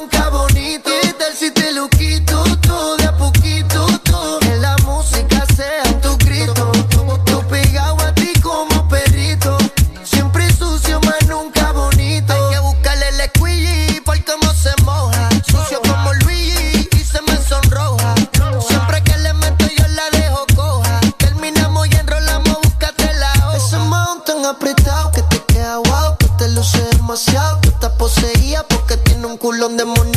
Nunca bonito, ¿qué tal si te lo quito? Centro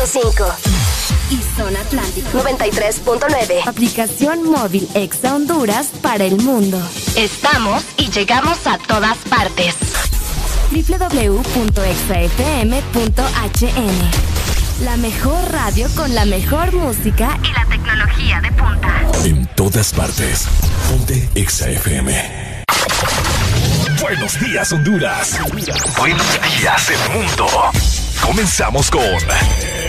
100.5 y Zona Atlántico 93.9. Aplicación móvil Exa Honduras para el mundo. Estamos y llegamos a todas partes. www.exafm.hn La mejor radio con la mejor música y la tecnología de punta. En todas partes. Ponte XAFM. Buenos días, Honduras. Buenos días, el mundo. Comenzamos con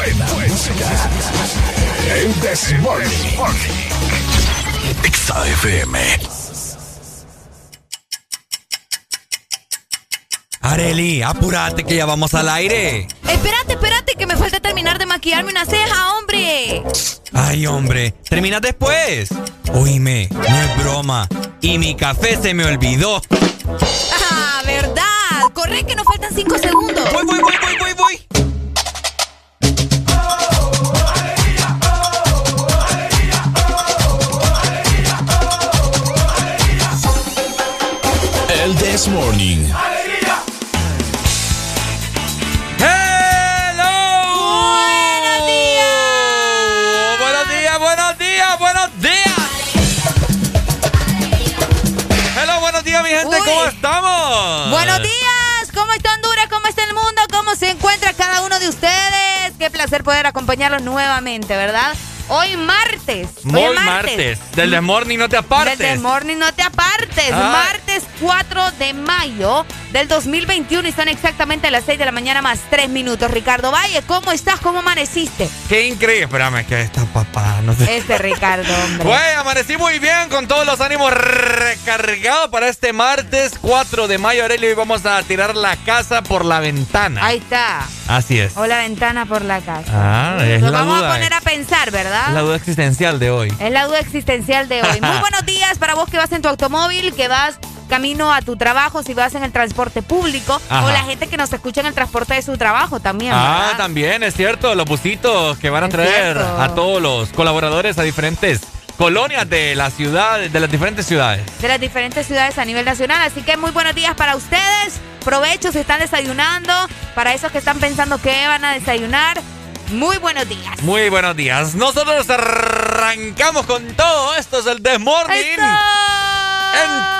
buena música. El XAFM. Areli, apúrate que ya vamos al aire. Espérate, espérate, que me falta terminar de maquillarme una ceja, hombre. Ay, hombre, termina después. Oíme, no es broma. Y mi café se me olvidó. Acompañarlos nuevamente, ¿verdad? Hoy martes. Muy martes. Del Morning no te apartes. Del Morning no te apartes. Ah. Martes martes 4 de mayo del 2021 y son exactamente las 6 de la mañana más 3 minutos. Ricardo Valle, ¿cómo estás? ¿Cómo amaneciste? Qué increíble. Espérame, que está papá. No sé. Este Ricardo, hombre. Pues amanecí muy bien con todos los ánimos recargados para este martes 4 de mayo, Aurelio. Y vamos a tirar la casa por la ventana. Ahí está. Así es. O la ventana por la casa. Ah, es Nos vamos a poner a pensar, ¿verdad? Es la duda existencial de hoy. Es la duda existencial de hoy. muy buenos días para vos que vas en tu automóvil, que vas camino a tu trabajo, si vas en el transporte público, o la gente que nos escucha en el transporte de su trabajo también. Ah, también, es cierto, los busitos que van a traer a todos los colaboradores a diferentes colonias de la ciudad, de las diferentes ciudades. De las diferentes ciudades a nivel nacional. Así que muy buenos días para ustedes. Provecho si están desayunando. Para esos que están pensando que van a desayunar. Muy buenos días. Muy buenos días. Nosotros arrancamos con todo. Esto es el Desmorning. En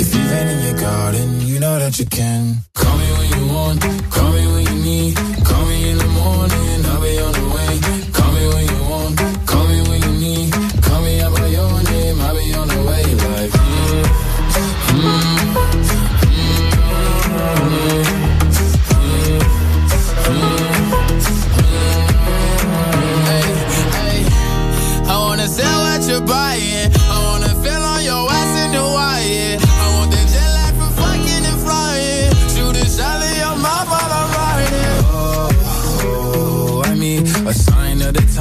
in your garden, you know that you can. Call me when you want, call me when you need.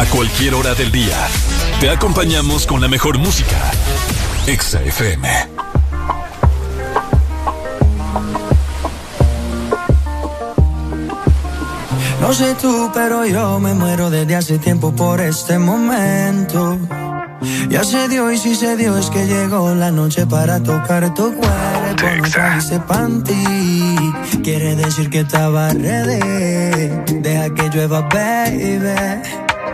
A cualquier hora del día. Te acompañamos con la mejor música. Exa FM. No sé tú, pero yo me muero desde hace tiempo por este momento. Ya se dio y si se dio es que llegó la noche para tocar tu cuerpo. No trajiste panty, quiere decir que estaba ready. Deja que llueva, baby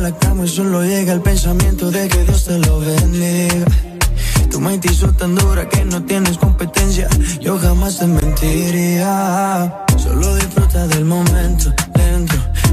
la cama y solo llega el pensamiento de que Dios te lo bendiga. Tu mente hizo tan dura que no tienes competencia. Yo jamás te mentiría. Solo disfruta del momento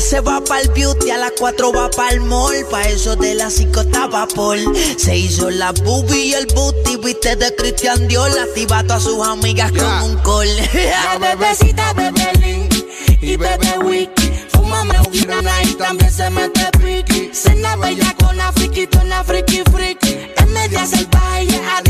se va pa'l beauty, a las 4 va pa'l mall. Pa' eso de las 5 está vapor. Se hizo la boobie y el booty, viste de Cristian Dior. Activa a sus amigas con un call. La bebecita bebe link y bebe wiki. Fúmame un girana y también se mete piqui. Cena bella con una friki, friki. Es media salvaje y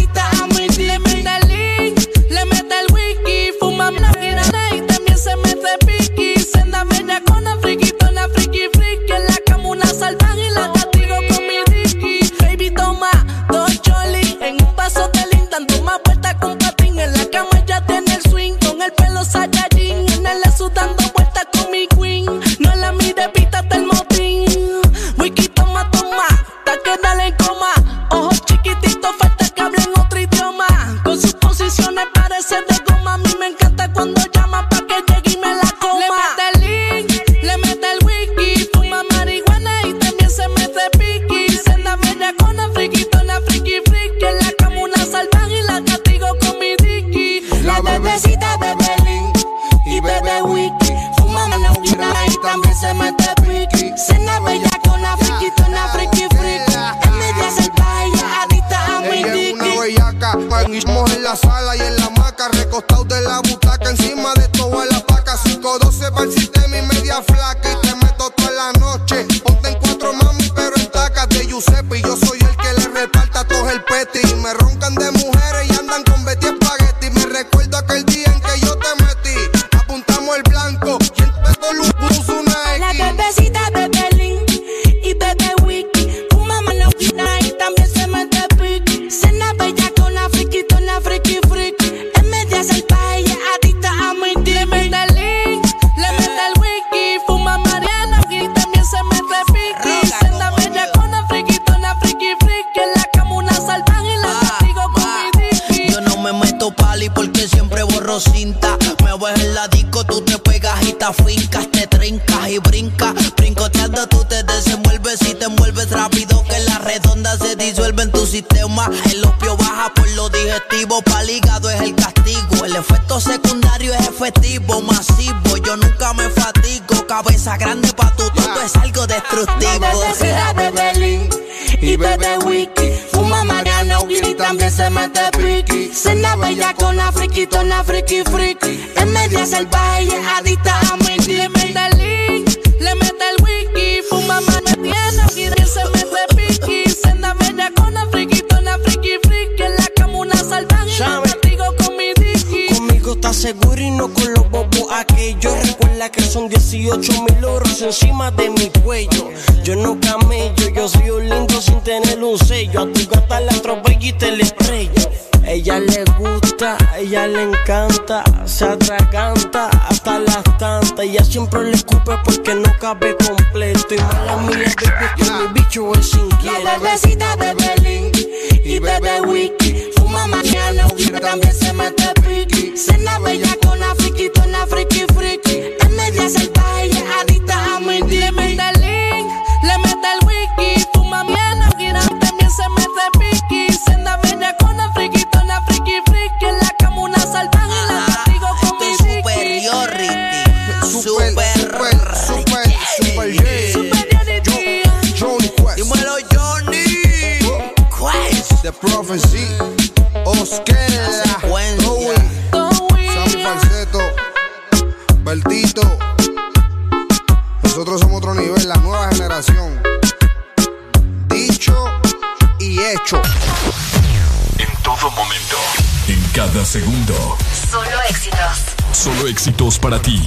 éxitos para ti.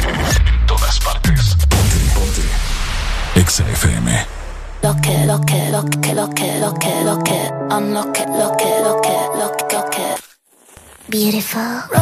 En todas partes. Ponte, ponte. Exa FM. Lo que, lo que, lo que, lo que, lo que, lo que. I'm lo que, lo que, lo que, lo que, lo que. Beautiful.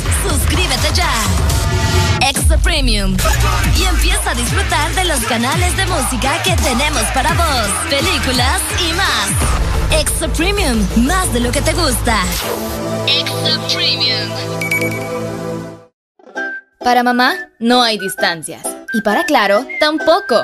Suscríbete ya. Extra Premium. Y empieza a disfrutar de los canales de música que tenemos para vos, películas y más. Extra Premium, más de lo que te gusta. Extra Premium. Para mamá, no hay distancias. Y para Claro, tampoco.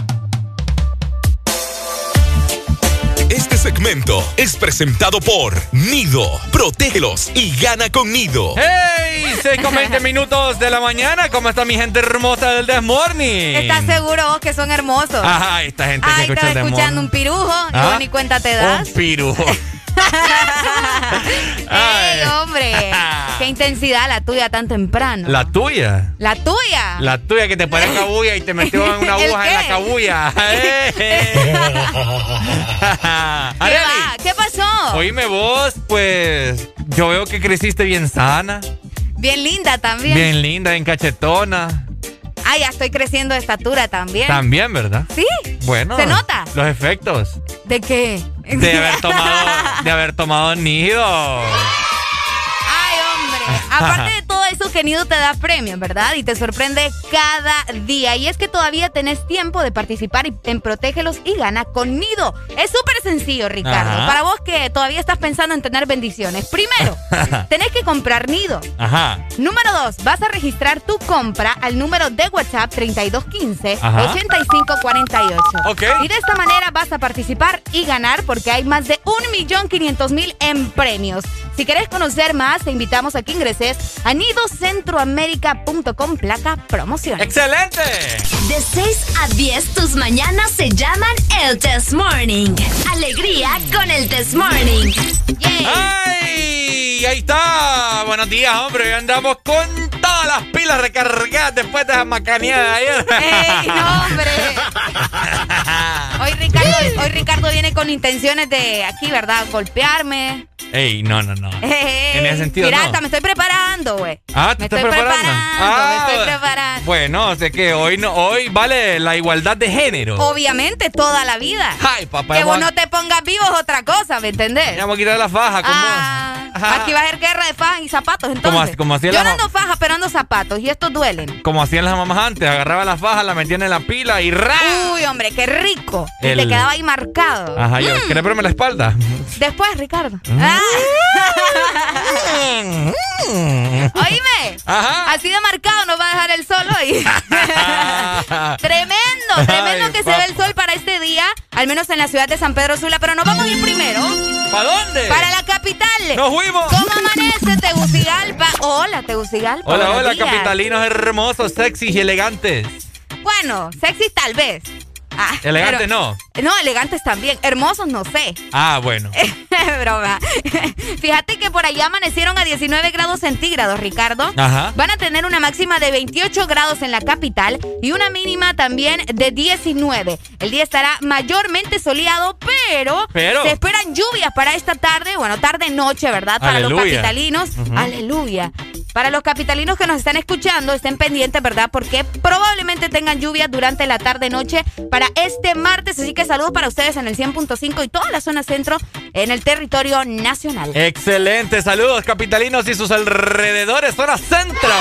Este segmento es presentado por Nido. Protégelos y gana con Nido. ¡Hey! 6 con 20 minutos de la mañana. ¿Cómo está mi gente hermosa del This Morning? ¿Estás seguro vos que son hermosos? Ajá, esta gente Ay, que escucha estás el escuchando un pirujo y ¿Ah? vos ni cuenta te das. Un pirujo. ¡Ey, hombre! ¡Qué intensidad la tuya tan temprano! La tuya. ¡La tuya! La tuya que te pone cabulla y te metió en una ¿El aguja en la cabulla. ¿Qué? ¿Qué pasó? oíme vos, pues yo veo que creciste bien sana, Bien linda también. bien linda, bien cachetona. Ah, ya estoy creciendo de estatura también. También, ¿verdad? ¿Sí? Bueno. ¿Se nota? Los efectos ¿De qué? de haber tomado, de haber tomado nido. Aparte de todo eso, que Nido te da premios, ¿verdad? Y te sorprende cada día. Y es que todavía tenés tiempo de participar en Protégelos y Gana con Nido. Es súper sencillo, Ricardo. Ajá. Para vos que todavía estás pensando en tener bendiciones. Primero, tenés que comprar Nido. Ajá. Número dos, vas a registrar tu compra al número de WhatsApp 3215 Ajá. 8548. Ok. Y de esta manera vas a participar y ganar porque hay más de 1.500.000 en premios. Si querés conocer más, te invitamos a que ingreses a nidocentroamerica.com placa promoción. ¡Excelente! De 6 a 10, tus mañanas se llaman el Test Morning. Alegría con el Test Morning. ¡Ay! Ahí está. Buenos días, hombre. Hoy andamos con todas las pilas recargadas después de esa macaneada de ayer. ¡Ey, no, hombre! Hoy Ricardo, hoy Ricardo viene con intenciones de aquí, ¿verdad? Golpearme. Ey, no, no, no. Ey, En ese sentido, Pirata, no. me estoy preparando, güey. Ah, ¿te Me estás estoy preparando? preparando, me estoy Ah, preparando. Bueno, sé que hoy no, hoy vale la igualdad de género. Obviamente, toda la vida. Ay, papá. Que vos no te pongas vivo es otra cosa, ¿me entendés? Vamos a quitar la faja. ¿cómo? Ah, aquí va a haber guerra de fajas y zapatos, entonces. como Yo no ando faja, pero ando zapatos y estos duelen. Como hacían las mamás antes, agarraban la faja, la metían en la pila y ¡ra! Uy, hombre, qué rico. Y El- te quedaba ahí marcado. Ajá, yo, Mm. ¿querés verme la espalda? Después, Ricardo. Mm. Ah. Oíme. Ajá. Así de marcado nos va a dejar el sol hoy. tremendo, tremendo Ay, que se ve el sol para este día, al menos en la ciudad de San Pedro Sula, pero nos vamos a ir primero. ¿Para dónde? Para la capital. ¡Nos fuimos! ¿Cómo amanece Tegucigalpa? Hola, Tegucigalpa. Hola, hola, días. capitalinos hermosos, sexys y elegantes. Bueno, sexy tal vez. Ah, Elegantes pero- no. No, elegantes también. Hermosos no sé. Ah, bueno. Broma. Fíjate que por allá amanecieron a 19 grados centígrados, Ricardo. Ajá. Van a tener una máxima de 28 grados en la capital y una mínima también de 19. El día estará mayormente soleado, pero, Pero. se esperan lluvias para esta tarde, bueno, tarde-noche, ¿verdad? Para los capitalinos. Aleluya. Para los capitalinos que nos están escuchando, estén pendientes, ¿verdad? Porque probablemente tengan lluvia durante la tarde-noche para este martes. Así que saludos para ustedes en el 100.5 y toda la zona centro en el territorio nacional. Excelente, saludos capitalinos y sus alrededores, zona centro.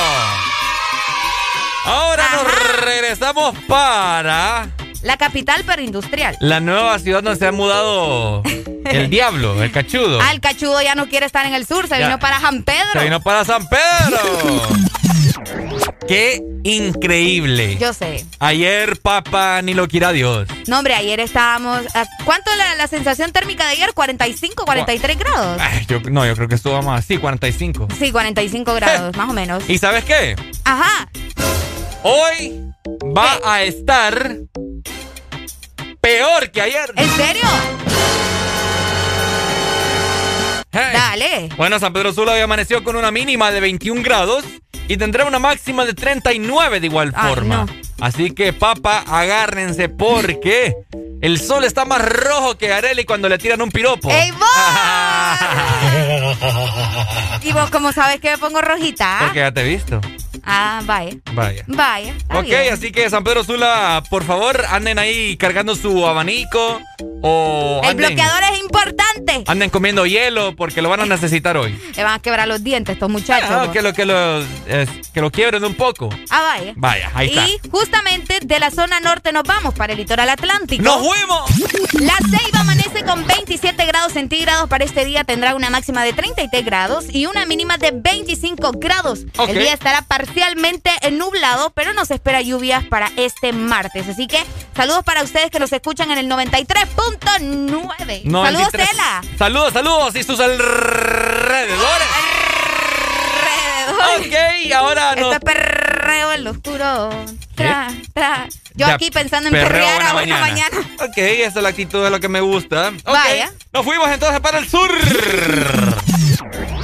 Ahora nos regresamos para La capital pero industrial. la nueva ciudad donde se ha mudado el diablo, el cachudo. Ah, el cachudo ya no quiere estar en el sur, se Ya. vino para San Pedro. Se vino para San Pedro. ¡Qué increíble! Yo sé. Ayer, papá, ni lo quiera Dios. No, hombre, ayer estábamos. ¿a ¿Cuánto la, la sensación térmica de ayer? ¿45, 43 grados? Ay, yo, no, yo creo que estuvo más. Sí, 45. Sí, 45 grados, más o menos. ¿Y sabes qué? Ajá. Hoy va a estar peor que ayer. ¿En serio? Hey. Dale. Bueno, San Pedro Sula hoy amaneció con una mínima de 21 grados y tendrá una máxima de 39 de igual Ay, forma. no. Así que, papá, agárrense porque el sol está más rojo que Areli cuando le tiran un piropo. ¡Ey, vos! ¿Y vos cómo sabes que me pongo rojita? Porque ya te he visto. Ah, vaya. Vaya. Vaya. Ok, bien. así que San Pedro Sula, por favor, anden ahí cargando su abanico o El anden, bloqueador es importante. anden comiendo hielo porque lo van a necesitar hoy. Le van a quebrar los dientes estos muchachos. Ah, que lo que lo es- que lo quiebren un poco. Ah, vaya. Vaya, ahí está. Y justamente de la zona norte nos vamos para el litoral atlántico. ¡Nos fuimos! La Ceiba amanece con 27 grados centígrados. Para este día tendrá una máxima de 33 grados y una mínima de 25 grados. El día estará parcialmente nublado, pero no se espera lluvias para este martes. Así que saludos para ustedes que nos escuchan en el 93.9. Saludos, 93. Tela. Saludos, saludos y sus alrededores. Ok, ahora Esto nos... es perreo en lo oscuro. Tra, tra. Yo Ya, aquí pensando en perrear a buena mañana. mañana. Ok, esa es la actitud de lo que me gusta. Vaya. Nos fuimos entonces para el sur.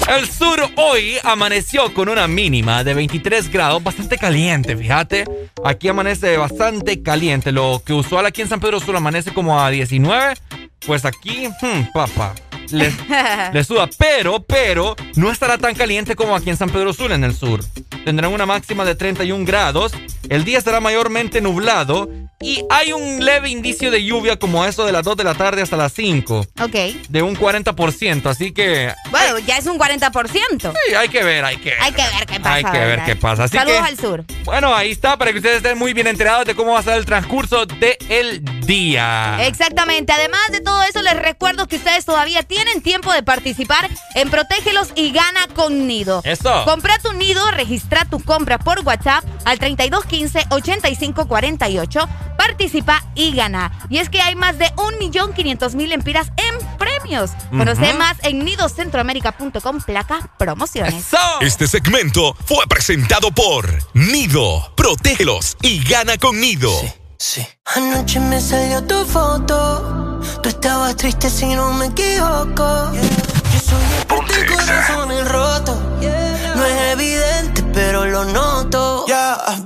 El sur hoy amaneció con una mínima de 23 grados, bastante caliente, fíjate. Aquí amanece bastante caliente. Lo que usual aquí en San Pedro Sur amanece como a 19. Pues aquí, hmm, papá, le, le suda. Pero, pero, no estará tan caliente como aquí en San Pedro Sur, en el sur. Tendrán una máxima de 31 grados. El día estará mayormente nublado. Y hay un leve indicio de lluvia como eso de las 2 de la tarde hasta las 5. Ok. De un 40%. Así que Bueno, ya es un 40%. sí, hay que ver, hay que ver. Hay que ver qué pasa. Hay que ver qué pasa. Así Saludos que- al sur. Bueno, ahí está, para que ustedes estén muy bien enterados de cómo va a ser el transcurso del día. Exactamente. Además de todo eso, les recuerdo que ustedes todavía tienen tiempo de participar en Protégelos y Gana con Nido. Eso. Compra tu nido, registra tu compra por WhatsApp al 3215-8548. Participa y gana. Y es que hay más de 1.500.000 empiras en premios. Conoce Ujú. más en nidocentroamerica.com placa promociones. Este segmento fue presentado por Nido. Protégelos y gana con Nido. Anoche me salió tu foto. Tú estabas triste si no me equivoco. Yo soy experto en corazones rotos. No es evidente, pero lo noto. Ya, bebé,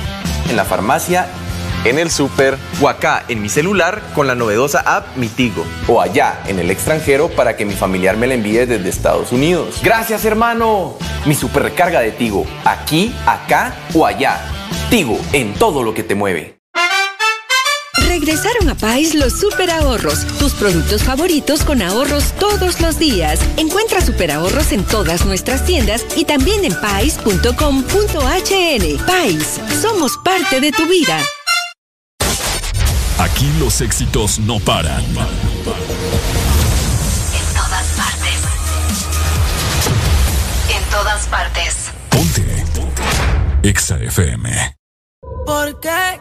en la farmacia, en el súper o acá en mi celular con la novedosa app Mitigo o allá en el extranjero para que mi familiar me la envíe desde Estados Unidos. Gracias hermano. Mi superrecarga de Tigo, aquí, acá o allá. Tigo en todo lo que te mueve. Regresaron a Pais los super ahorros, tus productos favoritos con ahorros todos los días. Encuentra super ahorros en todas nuestras tiendas y también en pais.com.hn. Pais, somos parte de tu vida. Aquí los éxitos no paran. En todas partes. En todas partes. Ponte. Ponte. Exa FM. ¿Por qué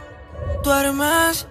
duermes?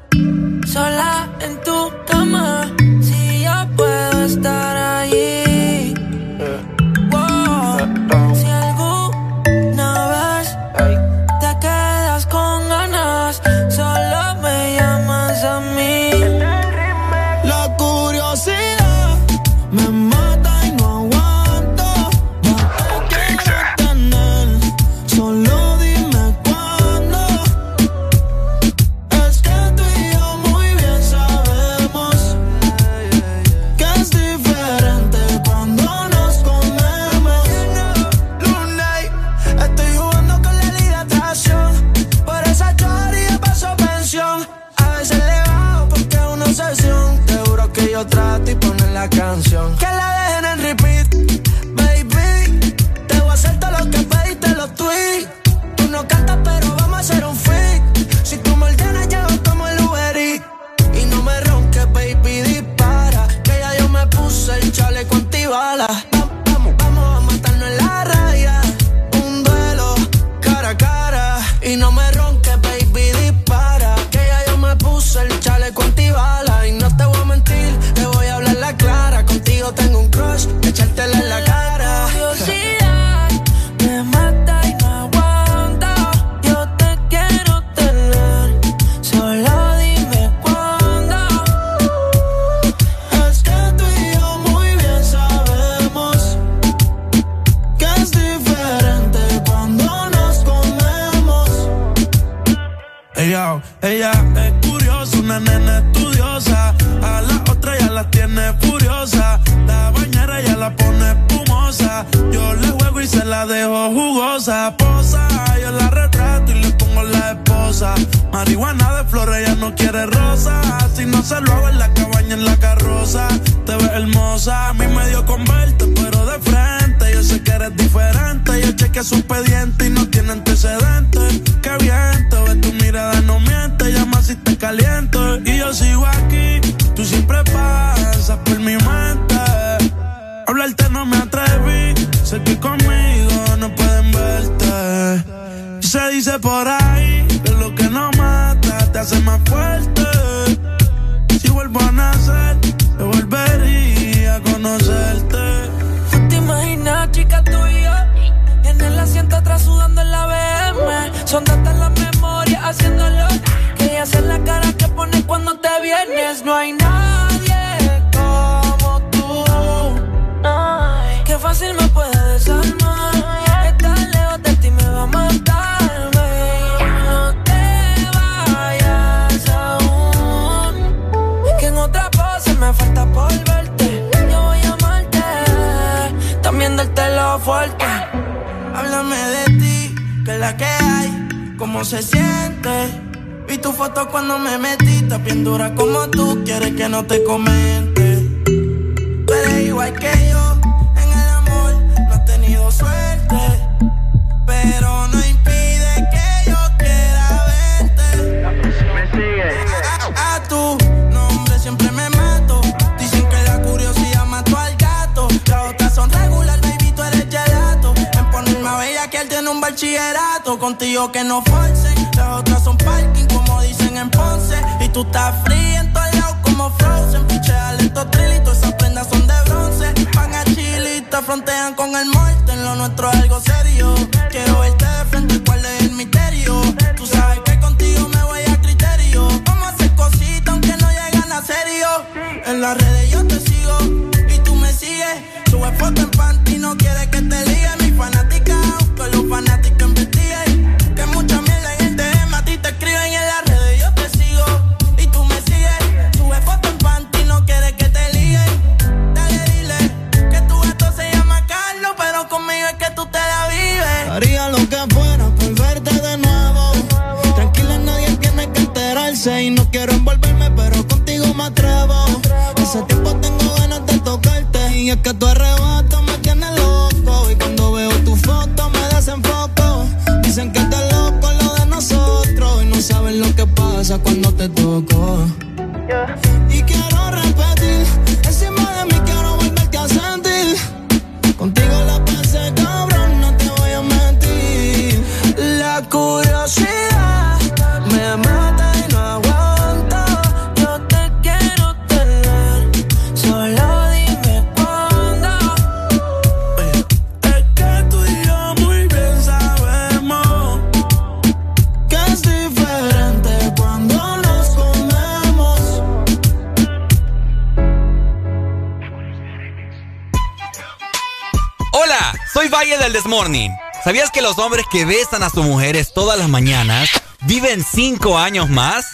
A sus mujeres todas las mañanas viven cinco años más?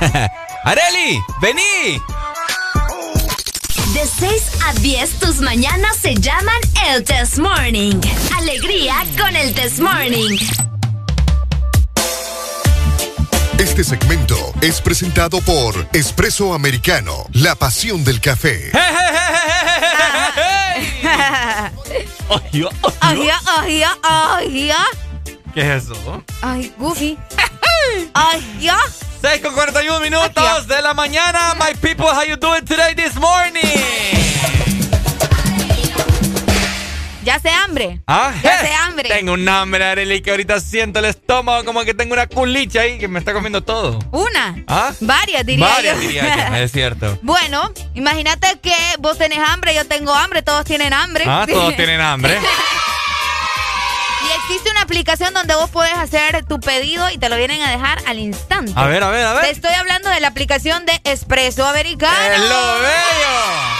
¡Areli! ¡Vení! De 6 a 10 tus mañanas se llaman el Test Morning. Alegría con el Test Morning. Este segmento es presentado por Espresso Americano, la pasión del café. Ay, ay, ay. ¿Qué es eso? Ay, Goofy. Ay, ya. 6 con 41 minutos de la mañana. My people, how you doing today this morning? Ya se hambre. ¿Ah? Ya se hambre. Tengo un hambre, Arely, que ahorita siento el estómago como que tengo una culicha ahí que me está comiendo todo. Una. ¿Ah? Varias, diría Varias, yo. diría yo, es cierto. Bueno, imagínate que vos tenés hambre, yo tengo hambre, todos tienen hambre. Ah, todos tienen hambre. Aplicación donde vos puedes hacer tu pedido y te lo vienen a dejar al instante. A ver, a ver, a ver. Te estoy hablando de la aplicación de Espresso Americano. ¡Es lo bello!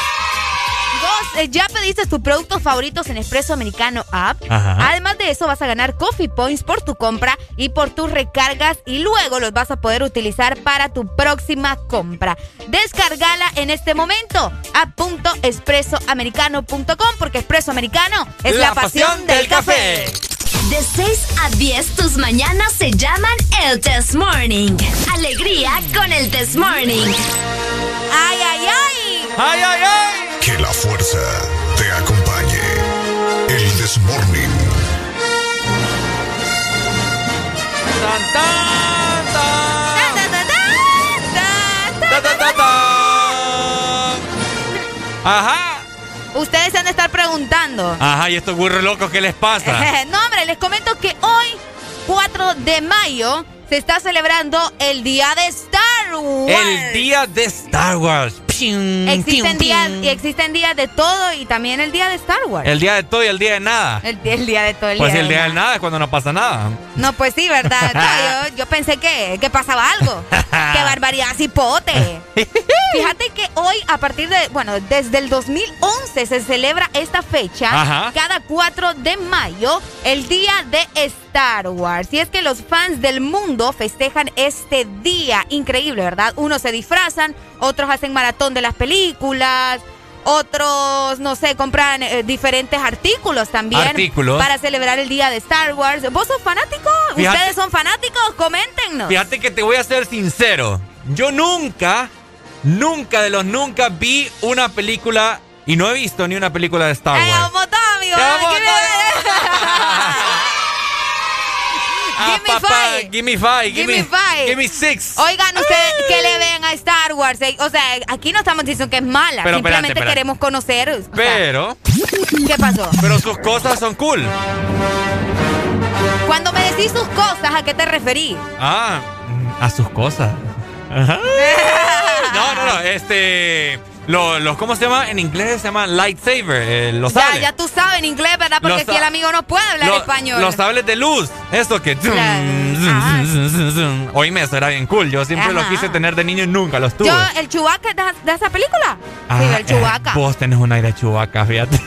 Vos eh, ya pediste tus productos favoritos en Espresso Americano App. Ajá. Además de eso, vas a ganar Coffee Points por tu compra y por tus recargas y luego los vas a poder utilizar para tu próxima compra. Descargala en este momento a .espressoamericano.com porque Espresso Americano es la, pasión, del café. De 6 a 10 tus mañanas se llaman el Test Morning. Alegría con el Test Morning. ¡Ay, ay, ay! ¡Ay, ay, ay! Que la fuerza te acompañe. El Desmorning. ¡Tan, Ajá. Ustedes se han de estar preguntando. Ajá, ¿y estos burros locos qué les pasa? no, hombre, les comento que hoy, 4 de mayo, se está celebrando el Día de Star Wars. El día de Star Wars. Pium, Existen pium, días, pium. y existen días de todo y también el Día de Star Wars. El día de todo y el día de nada. El, el día de todo, el Pues día el de día de nada. nada es cuando no pasa nada. No, pues sí, ¿verdad? No, yo, yo pensé que, que pasaba algo. ¡Qué barbaridad, cipote! Fíjate que hoy, a partir de, bueno, desde el 2011 se celebra esta fecha, Ajá. cada 4 de mayo, el día de Star Wars. Y es que los fans del mundo festejan este día. Increíble, ¿verdad? Unos se disfrazan, otros hacen maratón de las películas. Otros, no sé, compran eh, diferentes artículos también Artículos. para celebrar el día de Star Wars. ¿Vos sos fanático? Fíjate- ¿Ustedes son fanáticos? Coméntenos. Fíjate que te voy a ser sincero. Yo nunca, nunca de los nunca vi una película y no he visto ni una película de Star ¡Ay, Wars. vamos, Ah, Give me papá, five. Give me five. Give me five. Give me six. Oigan, ustedes que le ven a Star Wars. eh, O sea, aquí no estamos diciendo que es mala. Pero Simplemente espérate, espérate. queremos conocer. o sea, Pero, ¿Qué pasó? pero sus cosas son cool. Cuando me decís sus cosas, ¿a qué te referí? Ah, mm, a sus cosas. Ajá. No, no, no, este... Los, los, ¿cómo se llama? En inglés se llama lightsaber, eh, los Ya, sables. ya tú sabes en inglés, ¿verdad? Porque Los si el amigo no puede hablar español. Los sables de luz. Eso que. Oíme, eso era bien cool. Yo siempre lo Ajá. quise tener de niño y nunca los tuve. Yo, el Chewbacca de, de esa película. Ah, sí, el Chewbacca. eh, vos tenés un aire de chubaca, fíjate.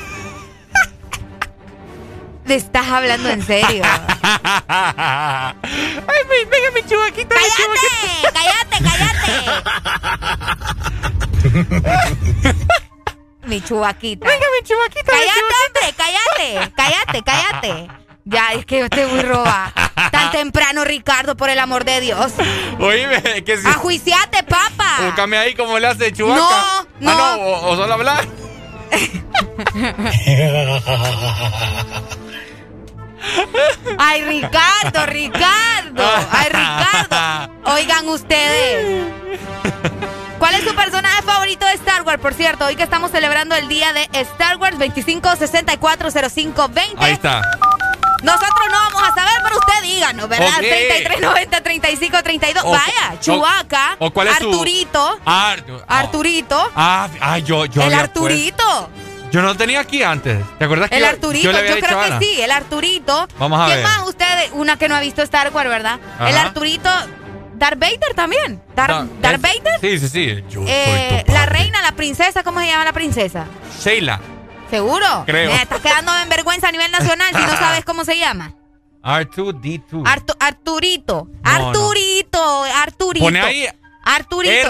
Te estás hablando en serio. Ay, venga, mi chubaquita. ¡Cállate! ¡Cállate! ¡Cállate! mi chubaquita. Venga, mi chubaquita. ¡Cállate, hombre! ¡Cállate! ¡Cállate, cállate! Ya, es que yo estoy muy roba. Tan temprano, Ricardo, por el amor de Dios. Oíme, que si. ¡Ajuiciate, papa! Búscame ahí como le hace chubaca. No, Ah, no. no, o, o solo hablar. ¡Ay, Ricardo, Ricardo! ¡Ay, Ricardo! Oigan ustedes. ¿Cuál es su personaje favorito de Star Wars? Por cierto, hoy que estamos celebrando el día de Star Wars 25640520. Ahí está. Nosotros no vamos a saber, pero usted díganos, ¿verdad? Ok. 3390 3532. O- Vaya, o- Chubaca, o cuál es su- Arturito, Artu- Arturito, ah, ah, yo, yo. el Arturito, puesto- Yo no lo tenía aquí antes. ¿Te acuerdas que el yo- Arturito, yo yo, le había creo dicho a que sí, el Arturito. Vamos a ¿Quién ver. más usted? Una que no ha visto Star Wars, ¿verdad? Ajá. El Arturito, Darth Vader también. Dar- No, Darth es- Vader. Sí, sí, sí. Yo Eh, soy tu la reina, la princesa, ¿cómo se llama la princesa? Sheila. ¿Seguro? Creo. Me estás quedando en vergüenza a nivel nacional si no sabes cómo se llama. R2D2. Artu- Arturito. No, Arturito. Arturito. Pone ahí Arturito.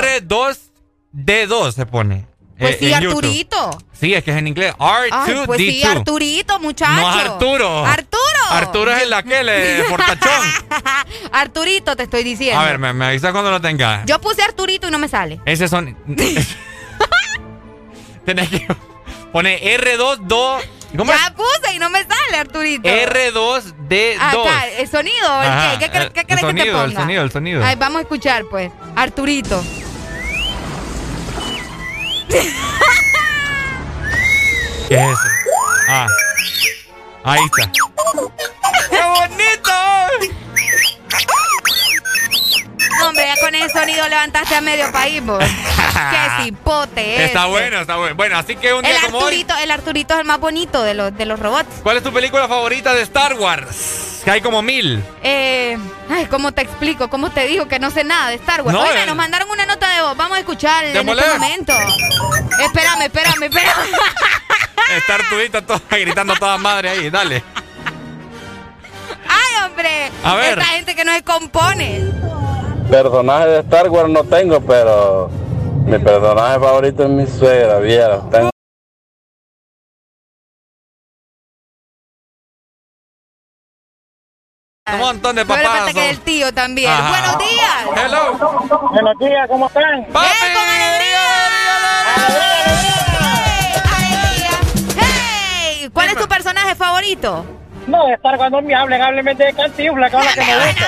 R2D2 se pone. Pues eh, sí, en YouTube. Arturito. Sí, es que es en inglés. R2D2. Ay, pues sí, Arturito, muchacho. No es Arturo. Arturo. Arturo es el aquel, eh, fortachón. Arturito te estoy diciendo. A ver, me, me avisas cuando lo tengas. Yo puse Arturito y no me sale. Ese son. Tenés que. Pone R22. ¿Cómo ya puse y no me sale, Arturito. es? R2D2. Acá, el sonido. ¿el Ajá, qué? ¿Qué, el- qué el crees que te sonido, el ponga? sonido, el sonido. Ay, vamos a escuchar, pues. Arturito. ¿Qué es eso? Ah. Ahí está. ¡Qué bonito! Hombre, ya con ese sonido levantaste a medio país, vos. Qué cipote Está este. bueno, está bueno. Bueno, así que un El día como hoy. Arturito, el Arturito es el más bonito de los, de los robots. ¿Cuál es tu película favorita de Star Wars? Que hay como mil. Eh, ay, ¿cómo te explico? ¿Cómo te digo que no sé nada de Star Wars? No, Oiga, eh. nos mandaron una nota de voz. Vamos a escuchar en este momento. Espérame, espérame, espérame. Está Arturito toda, gritando a toda madre ahí. Dale. Ay, hombre. A ver. Esta gente que no se compone. Personaje de Star Wars no tengo, pero mi personaje favorito es mi suegra, viera. Tengo Un montón de papás. falta que el tío también. Ajá. Buenos días. Hello. Buenos días, ¿cómo están? ¡Papi! Hey, ¿cuál es tu personaje favorito? No, de Star Wars no me hablen, háblenme de Cantinflas, que es la que me gusta.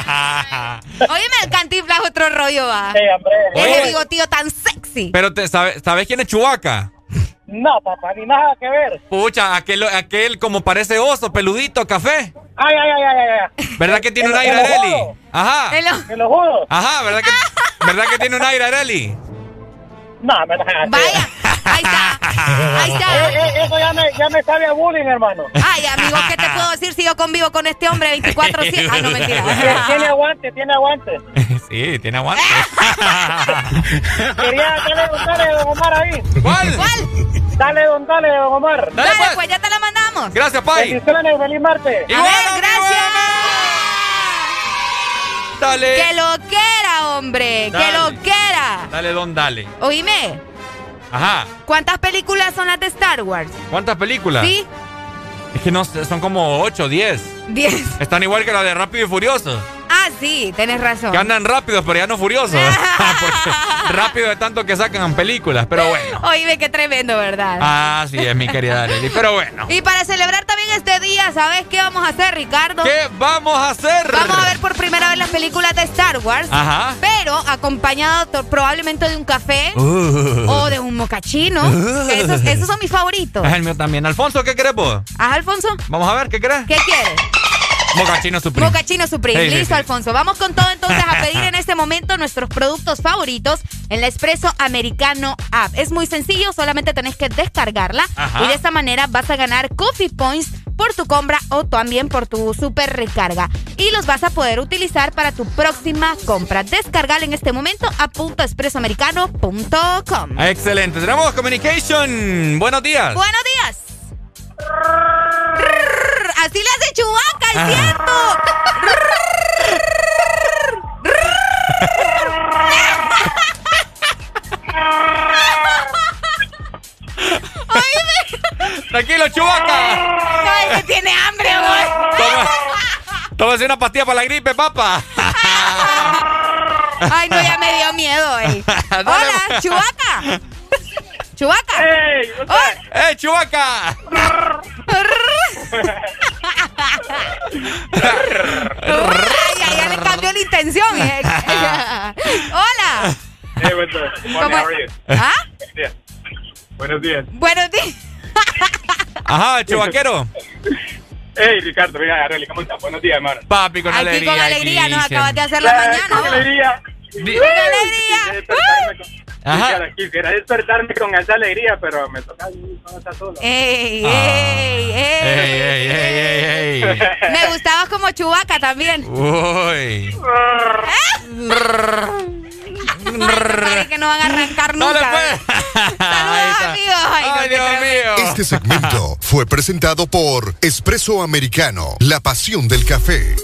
Óyeme, el cantifla es otro rollo, va. Sí, hombre. Ese bigotío tan sexy. Pero te, ¿sabes, ¿sabes quién es Chubaca? No, papá, ni nada que ver. Pucha, aquel, aquel como parece oso, peludito, café. Ay, ay, ay, ay, ay. ¿Verdad que tiene un aire Areli? Ajá. Te lo- lo juro. Ajá, ¿verdad que, ¿verdad que tiene un aire Areli? No, me. Vaya, ahí está. Ahí está. eh, eso ya me, ya me sabe a bullying, hermano. Ay, amigo, ¿qué te puedo decir si yo convivo con este hombre 24-7? Ay, no, mentira. Tiene- Tiene aguante, tiene aguante. Sí, tiene aguante. Quería darle don dale, don Omar ahí. ¿Cuál? ¿Cuál? Dale, don dale, don Omar. Dale, Dale, pues. pues ya te la mandamos. Gracias, Pai. Bendiciones, feliz martes. A Igual, ver, amigo, gracias. Dale. Que lo quiera, hombre. Que Dale. lo quiera. Dale, don, dale. Oíme, Ajá. ¿cuántas películas son las de Star Wars? ¿Cuántas películas? ¿Sí? Es que no sé, son como 8 o 10. Diez. Están igual que la de Rápido y Furioso. Ah, sí, tenés razón. Que andan rápidos, pero ya no furiosos. Rápido de tanto que sacan películas, pero bueno. Oíme, qué tremendo, ¿verdad? Ah, sí, es mi querida Arely. Pero bueno. Y para celebrar también este día, ¿sabes qué vamos a hacer, Ricardo? ¿Qué vamos a hacer? Vamos a ver por primera vez las películas de Star Wars, Ajá. pero acompañado probablemente de un café Uh. o de un mocachino. esos, esos son mis favoritos. Es el mío también. Alfonso, ¿qué querés vos? ¿Ah, Alfonso? Vamos a ver, ¿qué querés? ¿Qué quieres? Mocachino Supreme. Mocachino Supreme. Listo, Alfonso. Vamos con todo entonces a pedir en este momento nuestros productos favoritos en la Espresso Americano App. Es muy sencillo, solamente tenés que descargarla y de esa manera vas a ganar Coffee Points por tu compra o también por tu super recarga. Y los vas a poder utilizar para tu próxima compra. Descargala en este momento a .expresoamericano.com. Excelente. Tenemos communication. Buenos días. Buenos días así le hace Chubaca, el cierto. Tranquilo, Chubaca. Ay, que tiene hambre, güey. Toma, tómase una pastilla para la gripe, papá. Ay, no, ya me dio miedo, eh. güey. Hola, Chubaca. Chubaca. ¡Ey, Chubaca! ya, ya le cambió la intención. Eh. Hola. Hey, what's up? Morning, how are you? ¿Ah? Buenos días. Buenos días. Ajá, chivaquero. Hey, Ricardo, mira, Arely, ¿cómo estás? Buenos días, hermano. Papi, con aquí alegría. Con alegría, nos acabas de hacer la ah, mañana. Con alegría. Con alegría. Ajá. Quisiera, despertarme con esa alegría, pero me toca vivir con esa sola. Ah. ¡Ey, ey, ey! Me gustabas como chubaca también. ¡Uy! Parece que no van a arrancar nunca. Saludos, amigos. Ay, Dios mío. Este segmento fue presentado por Espresso Americano, la pasión del café.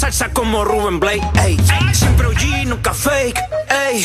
salsa como Ruben Blake. Ey, siempre OG, nunca fake. Ey.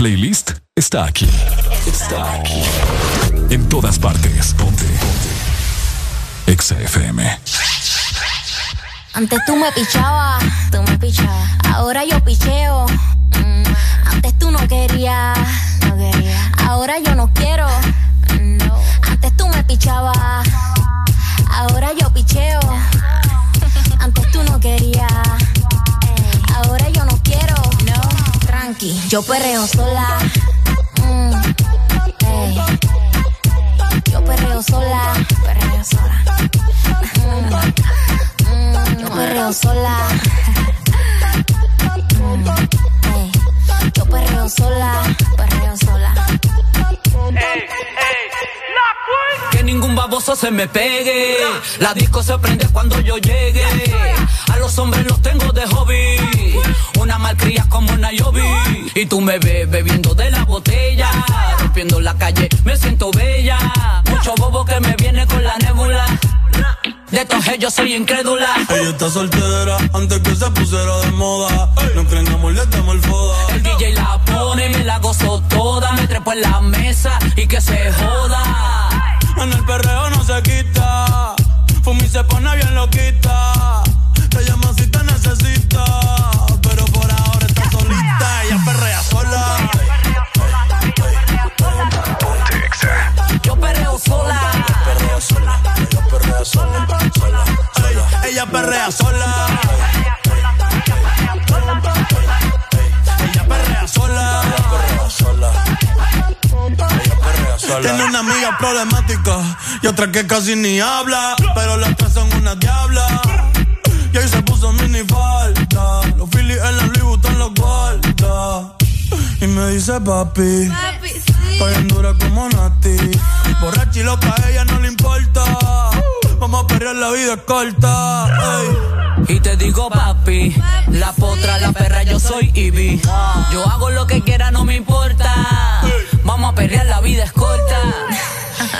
Playlist está aquí. Está aquí. En todas partes. Ponte. Ponte. Exa FM. Antes tú me pichabas, Y tú me ves bebiendo de la botella. Rompiendo la calle, me siento bella. Mucho bobo que me viene con la nébula. De todos ellos soy incrédula. Ella está soltera antes que se pusiera de moda. No creen amor, le damos el foda. El DJ la pone, me la gozo toda. Me trepo en la mesa y que se joda. En el perreo no se quita. Fumi se pone bien loquita. Problemática y otra que casi ni habla, pero las tres son una diabla. Y ahí se puso mini falta. Los Phillies en la Louis Vuitton los guarda. Y me dice papi, estoy en dura como Nati. Borracha y loca, a ella no le importa. Vamos a perrear, la vida es corta. ey. Y te digo papi, la potra, la perra, yo soy Ivy. Yo hago lo que quiera, no me importa. Vamos a pelear, la vida es corta.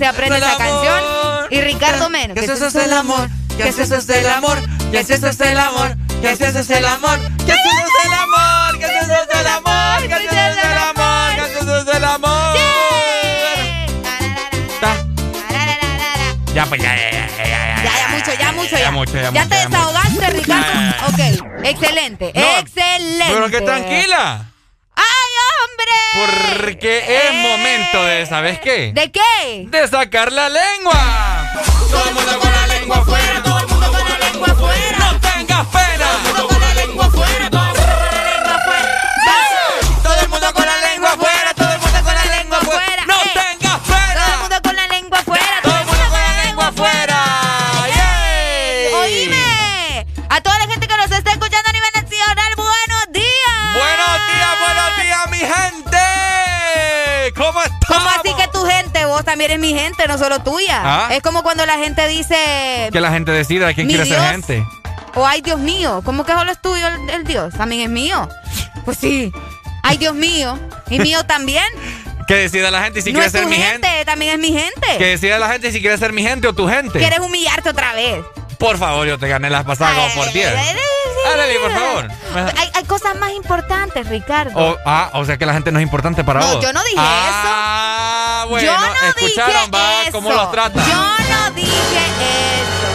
Se aprende esa canción. Y Ricardo menos. Que eso es el amor, que eso es el amor, que eso es el amor, que eso es el amor, que eso es el amor, que eso es el amor, que eso es el amor, que eso es el amor. Ya, pues ya, ya, ya, ya, ya. Ya, ya mucho, ya mucho. Ya mucho, ya ¿Ya mucho, te ya desahogaste, Ricardo? Ya, ya, ya. Ok, excelente, No, excelente. Pero que tranquila. Porque es momento de, ¿sabes qué? ¿De qué? De sacar la lengua. Todo el mundo con la lengua afuera, también eres mi gente, no solo tuya. Ah. Es como cuando la gente dice, Que la gente decida quién quiere ser gente. o ay Dios mío, ¿cómo que solo es tuyo el, el Dios? También es mío. Pues sí. Ay Dios mío. Y mío también. Que decida la gente si no quiere es ser mi gente, gente. también es mi gente. Que decida la gente si quiere ser mi gente o tu gente. ¿Quieres humillarte otra vez? Por favor, yo te gané las pasadas como por 10. Arely, por favor. Hay, hay cosas más importantes, Ricardo. O, ah, o sea que la gente no es importante para No, vos. yo no dije Ah, bueno, Yo no escucharon, dije va, eso. cómo los trata. Yo no dije eso.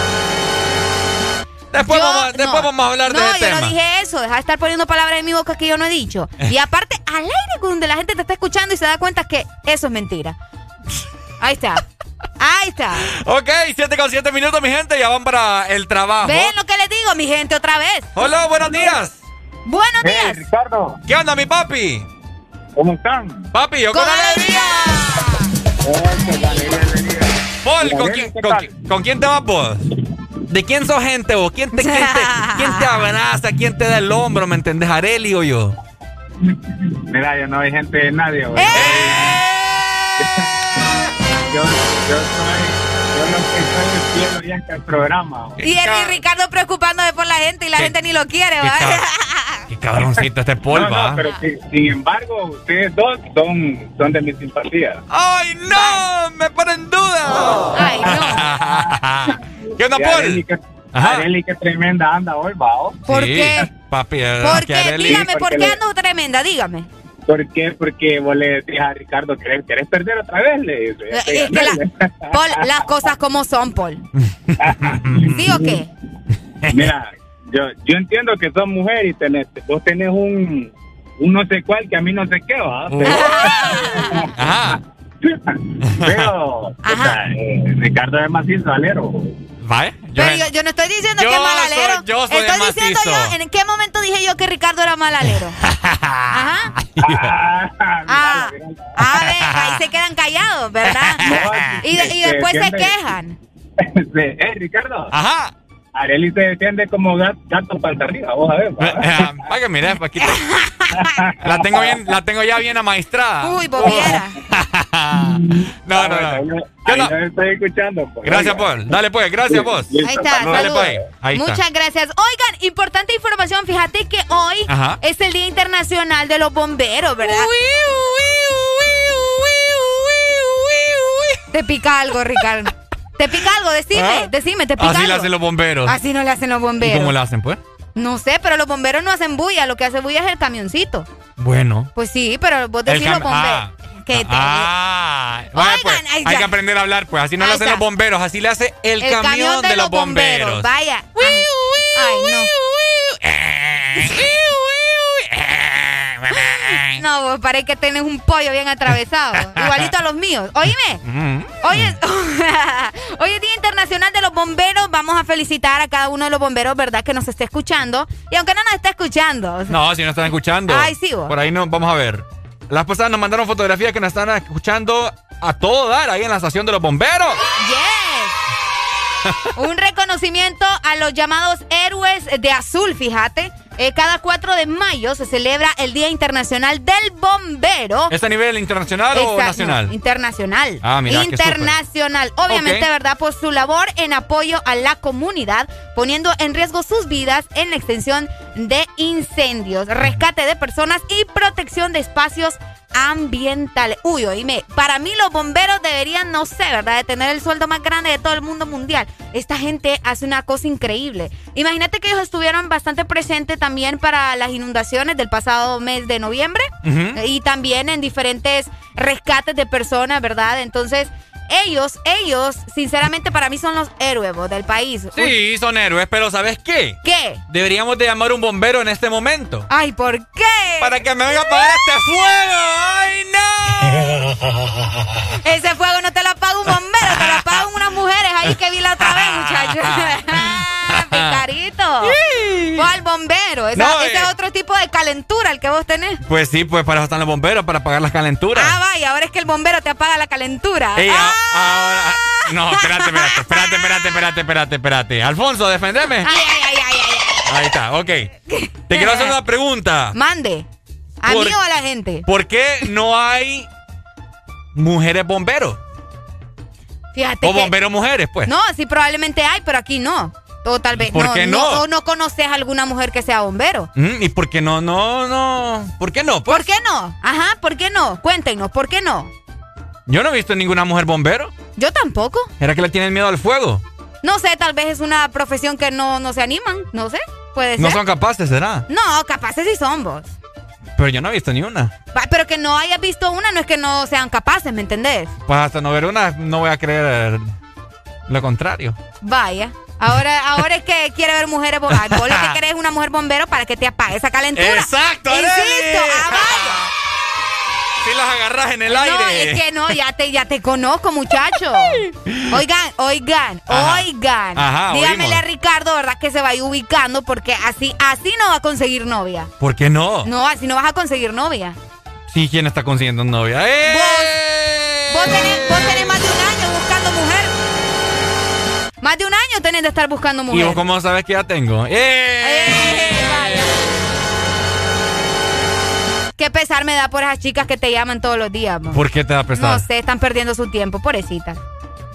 Después, Yo- vamos, después no. vamos a hablar no, de ese yo tema. no dije eso. Deja de estar poniendo palabras en mi boca que yo no he dicho. Y aparte, al aire donde la gente te está escuchando y se da cuenta que eso es mentira. Ahí está. Ahí está. Ok, 7 con 7 minutos, mi gente, ya van para el trabajo. ¿Ven lo que les digo, mi gente, otra vez? Hola, buenos días. Buenos días. Ricardo, ¿Qué onda, mi papi? ¿cómo están? Papi, yo con, Con alegría. Paul, ¿con quién, ¿qué con, quién- con quién te vas vos? ¿De quién sos gente vos? ¿Quién te, quién te, quién te abraza? ¿Quién te da el hombro? ¿Me entendés? ¿Areli o yo? Mira, yo no hay gente de nadie, güey. ¡Eh! Yo, yo soy, yo lo que soy es fiel oyente al programa. güey. Y, el- y Ricardo preocupándose por la gente y la ¿Qué- gente ni lo quiere, cab- Qué cabroncito este Paul, No, no, va. pero si- sin embargo, ustedes dos son, son de mi simpatía. ¡Ay, no! ¡Me pone en duda! Ay, no. ¿Qué onda, Paul? Arely, qué tremenda anda hoy, va. ¿Por Sí, qué? Papi, eh, ¿Por qué? Arely- Dígame, ¿por qué ando tremenda? Dígame. ¿Por qué? Porque vos le decís a Ricardo, ¿querés, querés perder otra vez? Le dice. Eh, es que la- Paul, las cosas como son, Paul. ¿Sí o qué? Mira, yo, yo entiendo que sos mujer y tenés, vos tenés un, un no sé cuál que a mí no sé qué, ¿va? Pero, Ajá. pero o sea, eh, Ricardo es macizo alero. ¿Vale? Yo- Pero yo, yo no estoy diciendo Yo que es mal soy- alero. yo soy estoy diciendo yo, ¿en qué momento dije yo que Ricardo era mal alero? Ajá. Ah, a ver, ahí se quedan callados, ¿verdad? Y, y después se quejan. Eh, Ricardo, Ajá. Arely se defiende como gato, gato panza arriba, vos a ver. Eh, que mire, aquí te- la tengo bien, la tengo ya bien amaestrada. Uy, vos viera. No, no, no. lo- ¿Qué ahí onda? lo estoy escuchando. pues. Gracias. Paul. Dale pues, gracias vos. Ahí está. Dale, pues. Ahí está. Muchas gracias. Oigan, importante información. Fíjate que hoy Ajá. es el Día Internacional de los Bomberos, ¿verdad? Te pica algo, Ricardo. ¿Te pica algo? Decime, ¿Ah? decime, ¿te pica Así algo? le hacen los bomberos. Así no le hacen los ¿Y bomberos. cómo lo hacen, pues? No sé, pero los bomberos no hacen bulla. Lo que hace bulla es el camioncito. Bueno. Pues sí, pero vos decís los bomberos. ah. Que te- Ah, vaya, Oigan, pues, hay ya. que aprender a hablar, pues así no lo hacen los bomberos, así le hace el, camión, de, los bomberos. Vaya. Ay, no. No, vos parece que tenés un pollo bien atravesado. Igualito a los míos. Oíme. Mm. Hoy es, hoy es Día Internacional de los Bomberos. Vamos a felicitar a cada uno de los bomberos, ¿verdad? Que nos esté escuchando. Y aunque no nos esté escuchando. o sea, No, si no están escuchando. Ay, sí, vos. Por ahí no, vamos a ver. Las pasadas nos mandaron fotografías que nos están escuchando a todo dar ahí en la estación de los bomberos. Yes. Un reconocimiento a los llamados héroes de azul, fíjate. Eh, cada 4 de mayo se celebra el Día Internacional del Bombero. ¿Es a nivel internacional o Exacto, nacional? no, internacional. Ah, mira, qué Internacional. Obviamente. ¿verdad? Por su labor en apoyo a la comunidad, poniendo en riesgo sus vidas en la extensión de incendios, rescate de personas y protección de espacios ambientales. Uy, oíme, para mí los bomberos deberían, no sé, ¿verdad? De tener el sueldo más grande de todo el mundo mundial. Esta gente hace una cosa increíble. Imagínate que ellos estuvieron bastante presentes también para las inundaciones del pasado mes de noviembre y también en diferentes rescates de personas, ¿verdad? Entonces, ellos, ellos, sinceramente para mí son los héroes vos, del país. Sí, son héroes, pero ¿sabes qué? ¿Qué? Deberíamos de llamar un bombero en este momento. Ay, ¿por qué? Para que me venga a apagar este fuego. ¡Ay, no! Ese fuego no te lo apaga un bombero, te lo apagan unas mujeres ahí que vi la otra vez, muchachos. Picarito. ¿Cuál bombero? Esa- No, ese eh. es otro tipo de calentura el que vos tenés. Pues sí, pues para eso están los bomberos, para apagar las calenturas. Ah, vaya, ahora es que el bombero te apaga la calentura. Ey, Ah, ahora. No, espérate, espérate, espérate, espérate, espérate, espérate, espérate. Alfonso, defendeme. ay, ay, ay, ay, ay. Ahí está, ok. Te quiero hacer una pregunta. Mande. ¿A mí o a la gente? ¿Por qué no hay mujeres bomberos? Fíjate O que- bomberos mujeres, pues. No, sí probablemente hay, pero aquí no. O tal vez ¿Por no, qué no? O no conoces alguna mujer que sea bombero. Mm, ¿Y por qué no? No, no. ¿Por qué no? Pues? ¿Por qué no? Ajá, ¿por qué no? Cuéntenos, ¿por qué no? Yo no he visto ninguna mujer bombero. Yo tampoco. ¿Era que le tienen miedo al fuego? No sé, tal vez es una profesión que no, no se animan. No sé, puede No ser. son capaces, ¿será? No, capaces sí son vos. Pero yo no he visto ni una. Pero que no hayas visto una no es que no sean capaces, ¿me entendés? Pues hasta no ver una, no voy a creer lo contrario. Vaya. Ahora, ahora es que quiere ver mujeres bomberos. Vos lo que querés es una mujer bombero para que te apague esa calentura. Exacto. Insisto. Si las agarras en el No, aire. es que no, ya te, ya te conozco, muchacho. Oigan, oigan, Ajá. oigan. Ajá, Dígamele oímos. a Ricardo, ¿verdad? Que se vaya ubicando porque así, así no va a conseguir novia. ¿Por qué no? No, así no vas a conseguir novia. Sí, ¿quién está consiguiendo novia? ¡Eh! Vos tenés, vos tenés más de un año. Más de un año tenés de estar buscando ¿Y mujer. vos cómo sabes que ya tengo? ¡Eh! Eh, vaya. Qué pesar me da por esas chicas que te llaman todos los días. mo. ¿Por qué te da pesar? No sé, están perdiendo su tiempo, pobrecita.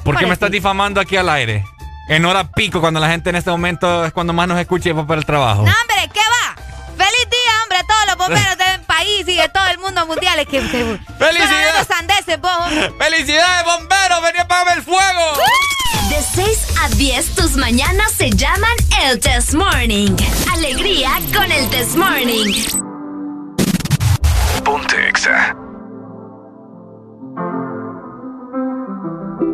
¿Por qué me estás difamando aquí al aire? En hora pico, cuando la gente en este momento es cuando más nos escucha y va para el trabajo. No, hombre, ¿qué va? ¡Feliz día, hombre! A todos los bomberos del país y de todo el mundo mundial. Es que, ¡Felicidades! Sandeces, vos. ¡Felicidades, bomberos! ¡Vení a apagarme el fuego! De 6 a 10, tus mañanas se llaman el Test Morning. Alegría con el Test Morning. Ponte Exa.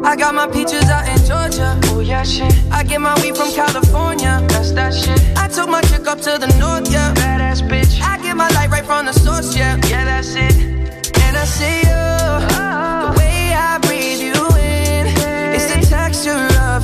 I got my peaches out in Georgia. Oh yeah, shit. I get my weed from California. That's that shit. I took my chick up to the north, yeah. Badass bitch. I get my light right from the source, yeah. Yeah, that's it. And I see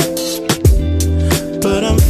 I'm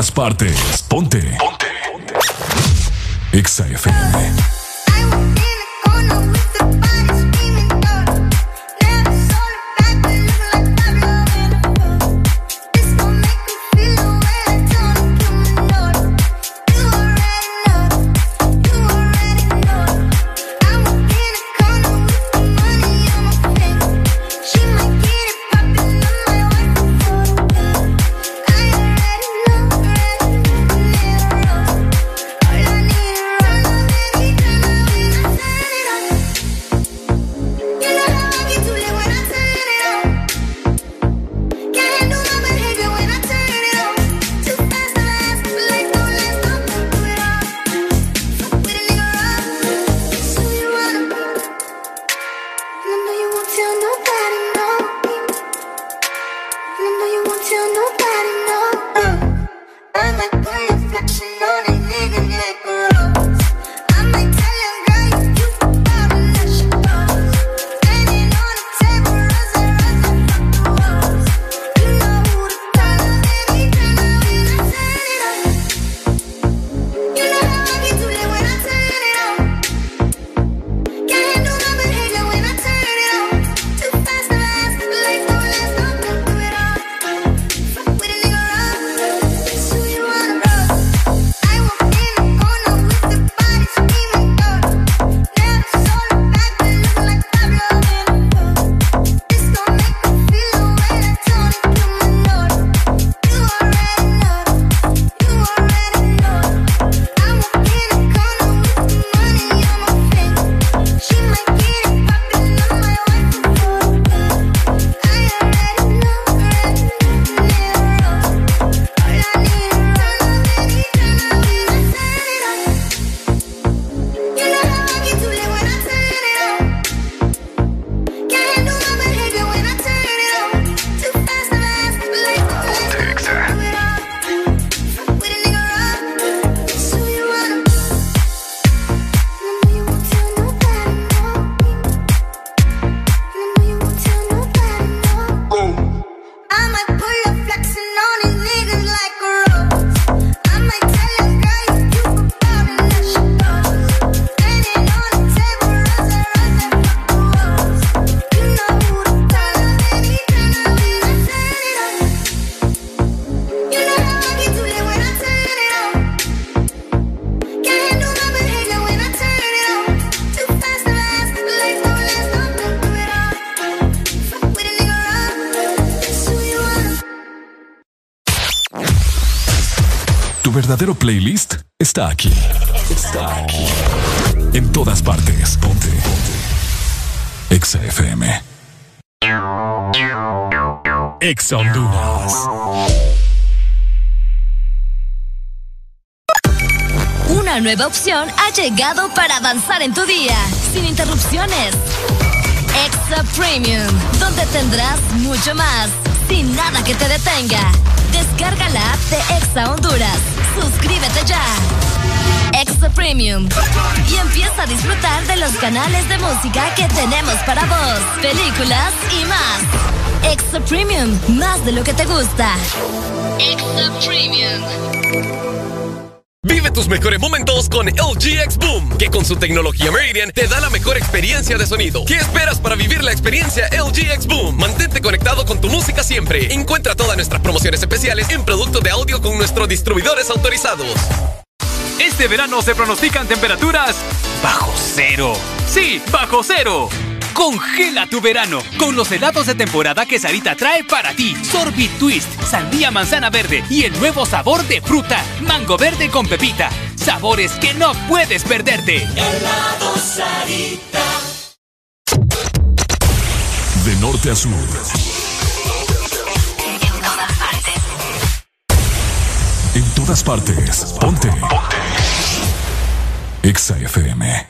Todas partes. Ponte. Ponte. Exa FM. Exa Honduras. Una nueva opción ha llegado para avanzar en tu día, sin interrupciones. Extra Premium, donde tendrás mucho más, sin nada que te detenga. Descarga la app de Exa Honduras. Suscríbete ya. Extra Premium. Y empieza a disfrutar de los canales de música que tenemos para vos, películas y más. Extra Premium, más de lo que te gusta. Extra Premium. Vive tus mejores momentos con LG X Boom, que con su tecnología Meridian te da la mejor experiencia de sonido. ¿Qué esperas para vivir la experiencia LG X Boom? Mantente conectado con tu música siempre. Encuentra todas nuestras promociones especiales en productos de audio con nuestros distribuidores autorizados. Este verano se pronostican temperaturas bajo cero. Sí, bajo cero. Congela tu verano con los helados de temporada que Sarita trae para ti. Sorbit Twist, sandía manzana verde y el nuevo sabor de fruta, mango verde con pepita. Sabores que no puedes perderte. Helado Sarita. norte a sur. En todas partes. Ponte. Ponte. Exa FM.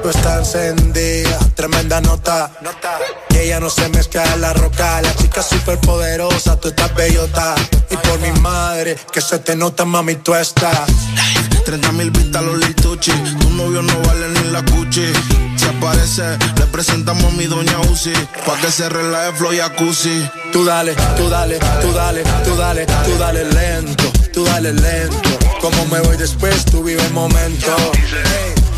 disco está encendida, tremenda nota. Y ella no se mezcla en la roca. La chica súper poderosa, tú estás bellota. Y por mi madre, que se te nota, mami, tú estás. 30 mil vistas los lituchi. Tu novio no vale ni la cuchi. Si aparece, le presentamos a mi doña Uzi. Pa' que se relaje flow jacuzzi. Tú dale, tú dale, tú dale, tú dale, tú dale lento, tú dale lento. Como me voy después, tú vive el momento.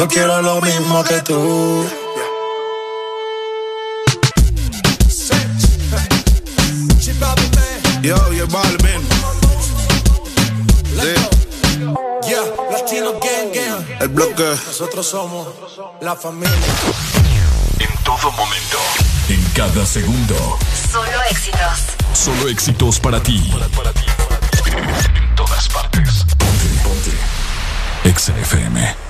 Yo quiero lo mismo que tú. Yo, yo Balvin. Sí, Yeah, Latino Gang Gang. el bloque. Nosotros somos la familia. En todo momento. En cada segundo. Solo éxitos. Solo éxitos para ti. En todas partes. Ponte, ponte. Exa FM.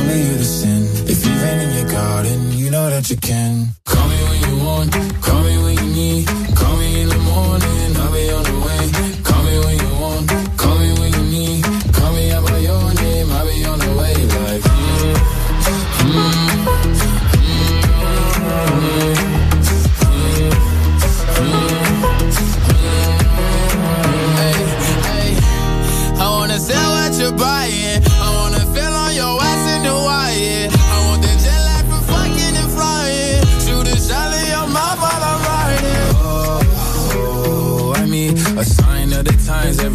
that you can. Call me when you want,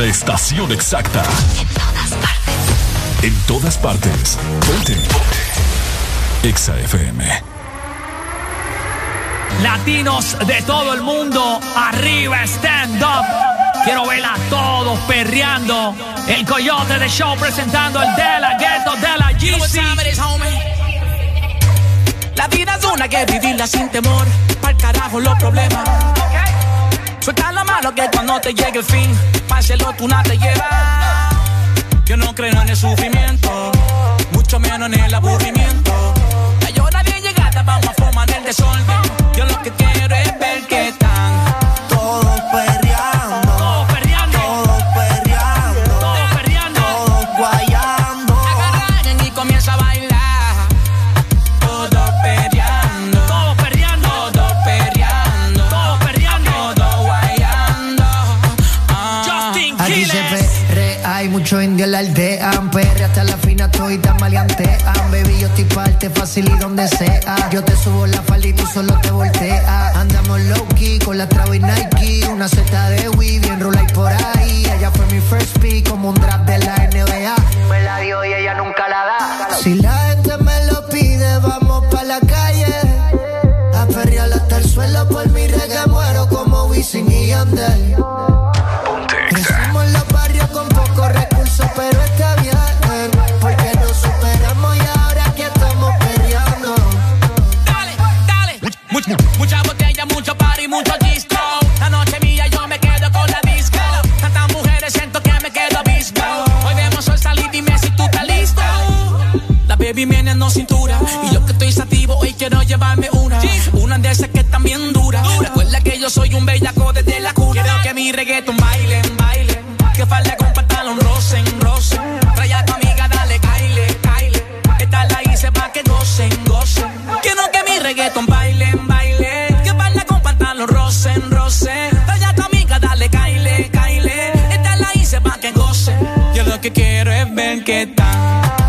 La estación exacta. En todas partes. En todas partes. Ponte. Exa FM. Latinos de todo el mundo, arriba stand up. Quiero ver a todos perreando. El coyote de show presentando el de la ghetto de la GC. La vida es una que vivirla sin temor. Pa'l carajo los problemas. Suelta la mano que cuando te llegue el fin, páselo tú no te llevas. Yo no creo en el sufrimiento, mucho menos en el aburrimiento. La llora bien llegada, vamos a formar el desorden. Yo lo que quiero es ver tan maleantean. Baby, yo estoy parte fácil y donde sea. Yo te subo la falda y tú solo te volteas. Andamos low key con la Travo y Nike. Una seta de Wii, bien rula y por ahí. Ella fue mi first pick, como un draft de la NBA. Me la dio y ella nunca la da. Si la gente me lo pide, vamos pa' la calle. A perrear hasta el suelo por mi reggae. Muero como Wisin y Yandel. Crecimos en los barrios con pocos recursos, pero mucha botella, mucho party, mucho disco. La noche mía, yo me quedo con la disco. Tantas mujeres, siento que me quedo visco. Hoy vemos sol salir, dime si tú estás listo. La baby viene en cintura. Y yo que estoy sativo, hoy quiero llevarme una. Una de esas que están bien dura. Recuerda que yo soy un bellaco desde la cuna. Quiero que mi reggaeton baile, baile. Que falta ver que están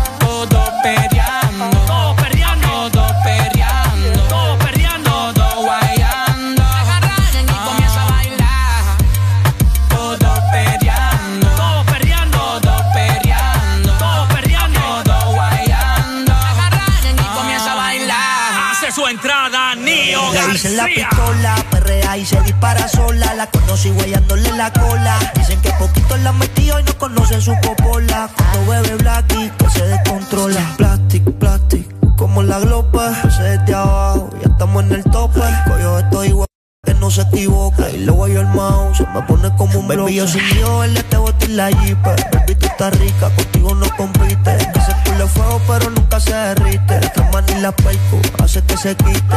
dicen la pistola, perrea y se dispara sola. La conocí guayándole la cola. Dicen que poquito la metió y no conocen su popola. Cuando bebe Blacky, que se descontrola. Plastic, plastic, como la glopa. Se desde abajo, ya estamos en el tope. Coyo, estoy igual. Que no se equivoca y luego yo el mouse se me pone como un Baby, yo sin Dios, él te bote la jeep Baby, tú estás rica, contigo no compite Ese culo es fuego, pero nunca se derrite Esta manila perco hace que se quite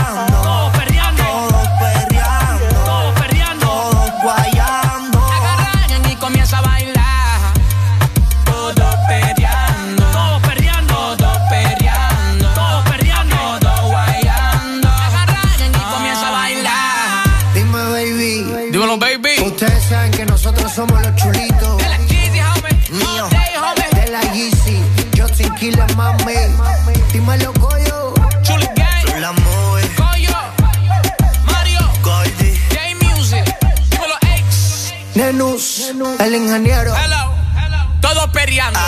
mami. Dímelo, Goyo. Chuli Gang. La Moe, Goyo. Mario. Goldie. J Music. Dímelo, X. Nenus. El ingeniero. Hello. Todos perreando.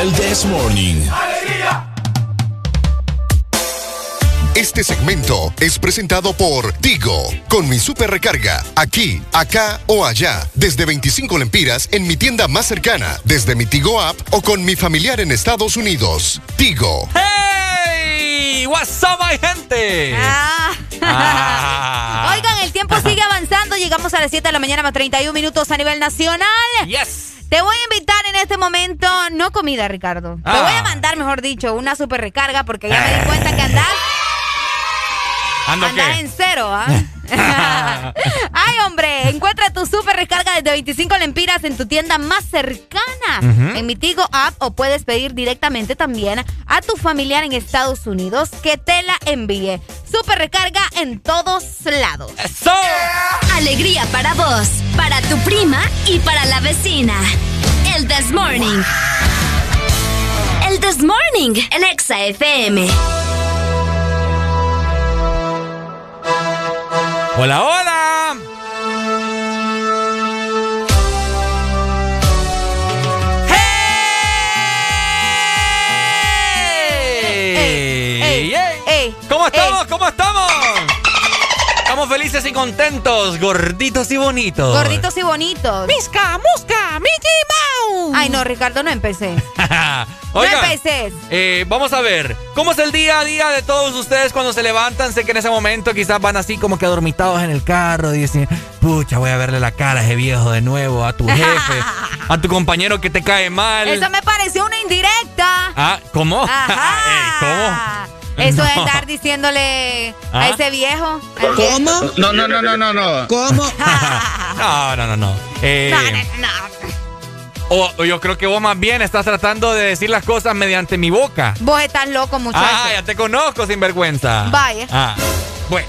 El This Morning. Este segmento es presentado por Tigo, con mi super recarga, aquí, acá o allá, desde 25 lempiras en mi tienda más cercana, desde mi Tigo app o con mi familiar en Estados Unidos. Tigo. ¡Hey! ¡What's up, my gente! Ah. Oigan, el tiempo sigue avanzando. Llegamos a las 7 de la mañana más 31 minutos a nivel nacional. Yes. Te voy a invitar en este momento, no comida, Ricardo. Te Ah. voy a mandar, mejor dicho, una super recarga porque ya me di cuenta que andás, ¿Ando andás qué? en cero, ¿ah? Ay, hombre, encuentra tu super recarga desde 25 lempiras en tu tienda más cercana. Ujú. En mi Tigo app o puedes pedir directamente también a tu familiar en Estados Unidos que te la envíe. Super recarga en todos lados. Alegría para vos, para tu prima y para la vecina. El This Morning. El This Morning, el Exa FM. Hola, hola. ¡Hey! ¡Ey! ¿Cómo estamos? ¿Cómo estamos? Felices y contentos, gorditos y bonitos. Gorditos y bonitos. Misca, musca, Mickey Mouse. Ay, no, Ricardo, no. Oigan, No empeces. eh, vamos a ver, ¿cómo es el día a día de todos ustedes cuando se levantan? Sé que en ese momento quizás van así como que adormitados en el carro y dicen, pucha, voy a verle la cara a ese viejo de nuevo, a tu jefe, a tu compañero que te cae mal. Eso me pareció una indirecta. Ah, ¿cómo? Ajá. ¿Cómo? Eso de andar diciéndole ¿Ah? a ese viejo. ¿Cómo? No, no, no, no, no, no. ¿Cómo? No, no, no, no. Eh, No, no, no. o, yo creo que vos más bien estás tratando de decir las cosas mediante mi boca. Vos estás loco, muchacho. Ah, ya te conozco, sinvergüenza. Vaya. Ah, bueno.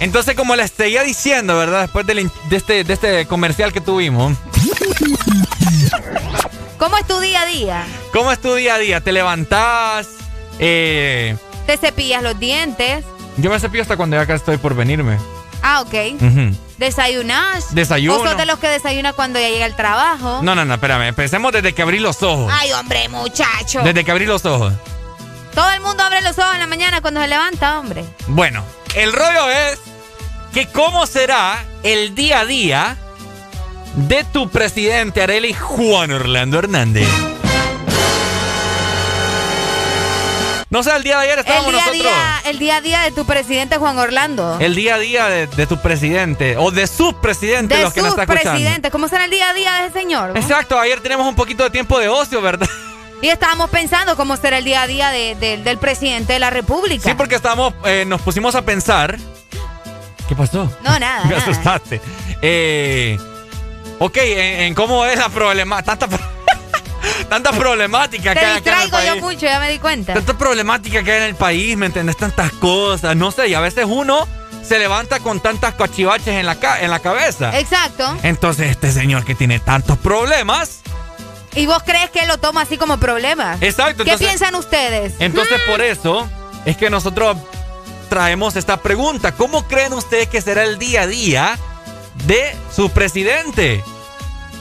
Entonces, como les seguía diciendo, ¿verdad? Después del de, este, de este comercial que tuvimos, ¿Cómo es tu día a día? ¿cómo es tu día a día? ¿Te levantás? Eh, ¿Te cepillas los dientes? yo me cepillo hasta cuando ya acá estoy por venirme. Ah, ok. Ujú. ¿Desayunas? Desayuno. ¿O sos de los que desayuna cuando ya llega el trabajo? No, no, no, espérame. Empecemos desde que abrí los ojos. Ay, hombre, muchacho. Desde que abrí los ojos. Todo el mundo abre los ojos en la mañana cuando se levanta, hombre. Bueno, el rollo es que cómo será el día a día de tu presidente Arely Juan Orlando Hernández. No sé, el día de ayer El estábamos día, a nosotros. día, el día a día de tu presidente Juan Orlando. El día a día de, de tu presidente o de su presidente, de los que sus están escuchando. presidentes. ¿Cómo será el día a día de ese señor? Exacto, ayer tenemos un poquito de tiempo de ocio, ¿verdad? Y estábamos pensando cómo será el día a día de- de- del presidente de la República. Sí, porque estábamos, eh, nos pusimos a pensar. ¿Qué pasó? No, nada. Me nada. asustaste. Eh, ok, en, en cómo es la problemática. Tanta, pro- tanta problemática que hay acá en el distraigo yo país. mucho, ya me di cuenta. Tanta problemática que hay en el país, ¿me entendés? Tantas cosas. No sé, y a veces uno se levanta con tantas cachivaches en la, ca- en la cabeza. Exacto. Entonces, este señor que tiene tantos problemas. ¿Y vos crees que él lo toma así como problema? Exacto, ¿Qué entonces- piensan ustedes? Entonces, por eso es que nosotros traemos esta pregunta. ¿Cómo creen ustedes que será el día a día de su presidente?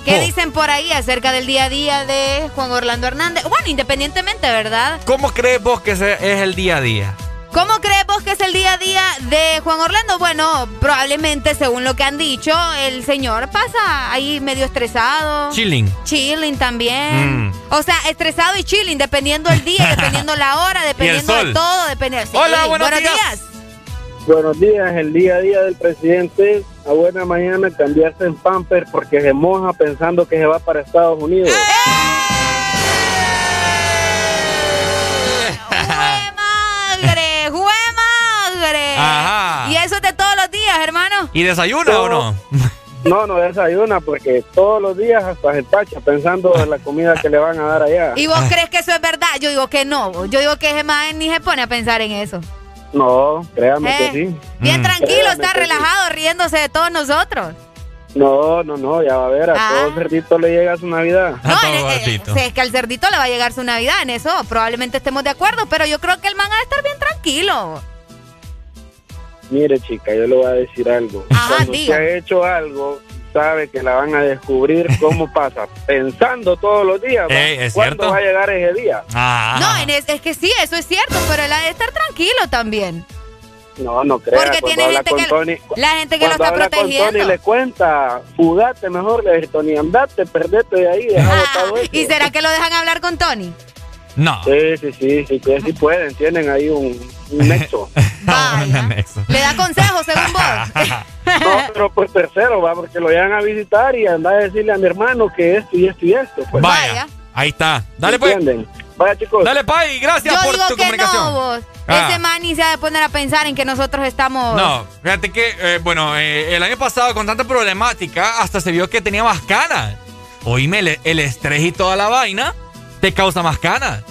¿Qué Oh. dicen por ahí acerca del día a día de Juan Orlando Hernández? Bueno, independientemente, ¿verdad? ¿Cómo crees vos que es el día a día? ¿Cómo crees vos que es el día a día de Juan Orlando? Bueno, probablemente, según lo que han dicho, el señor pasa ahí medio estresado. Chilling. Chilling también. Mm. O sea, estresado y chilling, dependiendo el día, dependiendo la hora, dependiendo de todo, dependiendo. Sí, Hola, buenos días. días. Buenos días, el día a día del presidente. A buena mañana cambiarse en pamper porque se moja pensando que se va para Estados Unidos. ¡Magre! ¡Jue magre! Ajá. Y eso es de todos los días, hermano. ¿Y desayuna o no? No, no desayuna porque todos los días hasta se tacha pensando en la comida que le van a dar allá. ¿Y vos crees que eso es verdad? Yo digo que no. Yo digo que ese man ni se pone a pensar en eso. No, créame Eh, que sí. Bien Mm. tranquilo, Créame está sí. relajado, riéndose de todos nosotros. No, no, no, ya va a ver, a Ah. todo cerdito le llega su Navidad. No, en- eh, sí, es que al cerdito le va a llegar su Navidad, en eso probablemente estemos de acuerdo, pero yo creo que el man ha de estar bien tranquilo. Mire, chica, yo le voy a decir algo. Cuando diga. se ha hecho algo, sabe que la van a descubrir cómo pasa. Pensando todos los días. Ey, ¿es ¿cuándo cierto? va a llegar ese día? Ah, No, en es, es que sí, eso es cierto, pero él ha de estar tranquilo también. No, no creo. Porque tiene gente que, la gente que lo está habla con protegiendo. Tony le cuenta, fugate mejor, le dice Tony, andate, perdete de ahí, deja. ¿Y será que lo dejan hablar con Tony? No. Sí, sí, sí, sí, que sí pueden, tienen ahí un, un nexo. Le da consejos según vos. No, pero pues tercero, va, porque lo llegan a visitar y anda a decirle a mi hermano que esto y esto y esto. Pues. Vaya. Ahí está. Dale pues. ¿Entienden? Vaya chicos. Dale Pai, gracias Yo por digo tu que comunicación. no, vos. Ah. Ese man ni se ha de poner a pensar en que nosotros estamos... No, fíjate que, eh, bueno, eh, el año pasado con tanta problemática hasta se vio que tenía más canas. Oíme, el, el estrés y toda la vaina te causa más canas.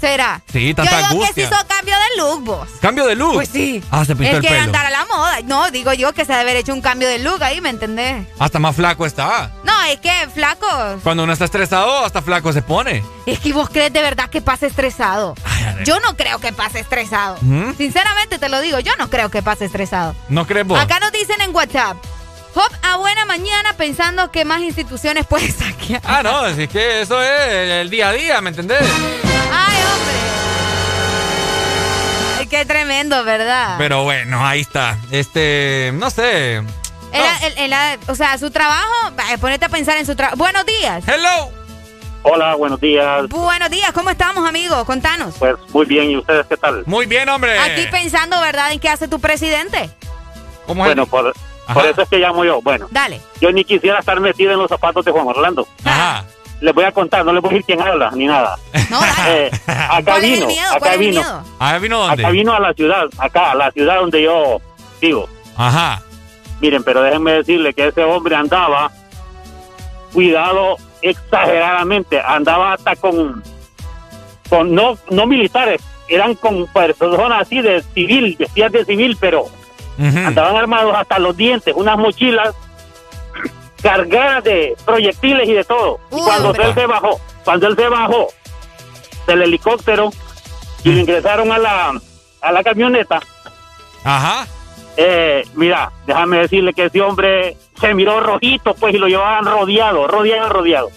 ¿Será? Sí, Yo tanta digo que se hizo cambio de look, vos. Cambio de look. Pues sí. Ah, se pintó el que pelo. andar a la moda. No, digo yo que se ha de haber hecho un cambio de look ahí, ¿me entendés? Hasta más flaco está. No, es que, flaco, Cuando uno está estresado, hasta flaco se pone. es que vos crees de verdad que pase estresado. Yo no creo que pase estresado. ¿Mm? Sinceramente te lo digo, yo no creo que pase estresado. ¿No crees vos? Acá nos dicen en WhatsApp. Hop a buena mañana pensando que más instituciones puedes saquear. Ah, no, es que eso es el día a día, ¿me entendés? Ay, hombre. Ay, Qué tremendo, ¿verdad? Pero bueno, ahí está. Este, no sé. Era- el- o sea, su trabajo, vaya, ponete a pensar en su trabajo. Buenos días. Hello. Hola, buenos días. Buenos días, ¿cómo estamos, amigos? Contanos. Pues muy bien, ¿y ustedes qué tal? Muy bien, hombre. Aquí pensando, ¿verdad?, en qué hace tu presidente. ¿Cómo Bueno, por, por eso es que llamo yo. Bueno, Dale. yo ni quisiera estar metido en los zapatos de Juan Orlando. Ajá. Les voy a contar, no les voy a decir quién habla, ni nada. Eh, acá ¿Cuál es el vino, miedo? acá ¿Cuál es el vino. ¿Ah, vino dónde? Acá vino a la ciudad, acá, a la ciudad donde yo vivo. Ajá. Miren, pero déjenme decirle que ese hombre andaba, cuidado exageradamente, andaba hasta con, con no, no militares, eran con personas así de civil, vestidas de civil, pero andaban armados hasta los dientes, unas mochilas cargadas de proyectiles y de todo. Y cuando hombre. él se bajó, cuando él se bajó del helicóptero y le ingresaron a la, a la camioneta, Ajá. eh, mira, déjame decirle que ese hombre se miró rojito, pues, y lo llevaban rodeado, rodeado, rodeado.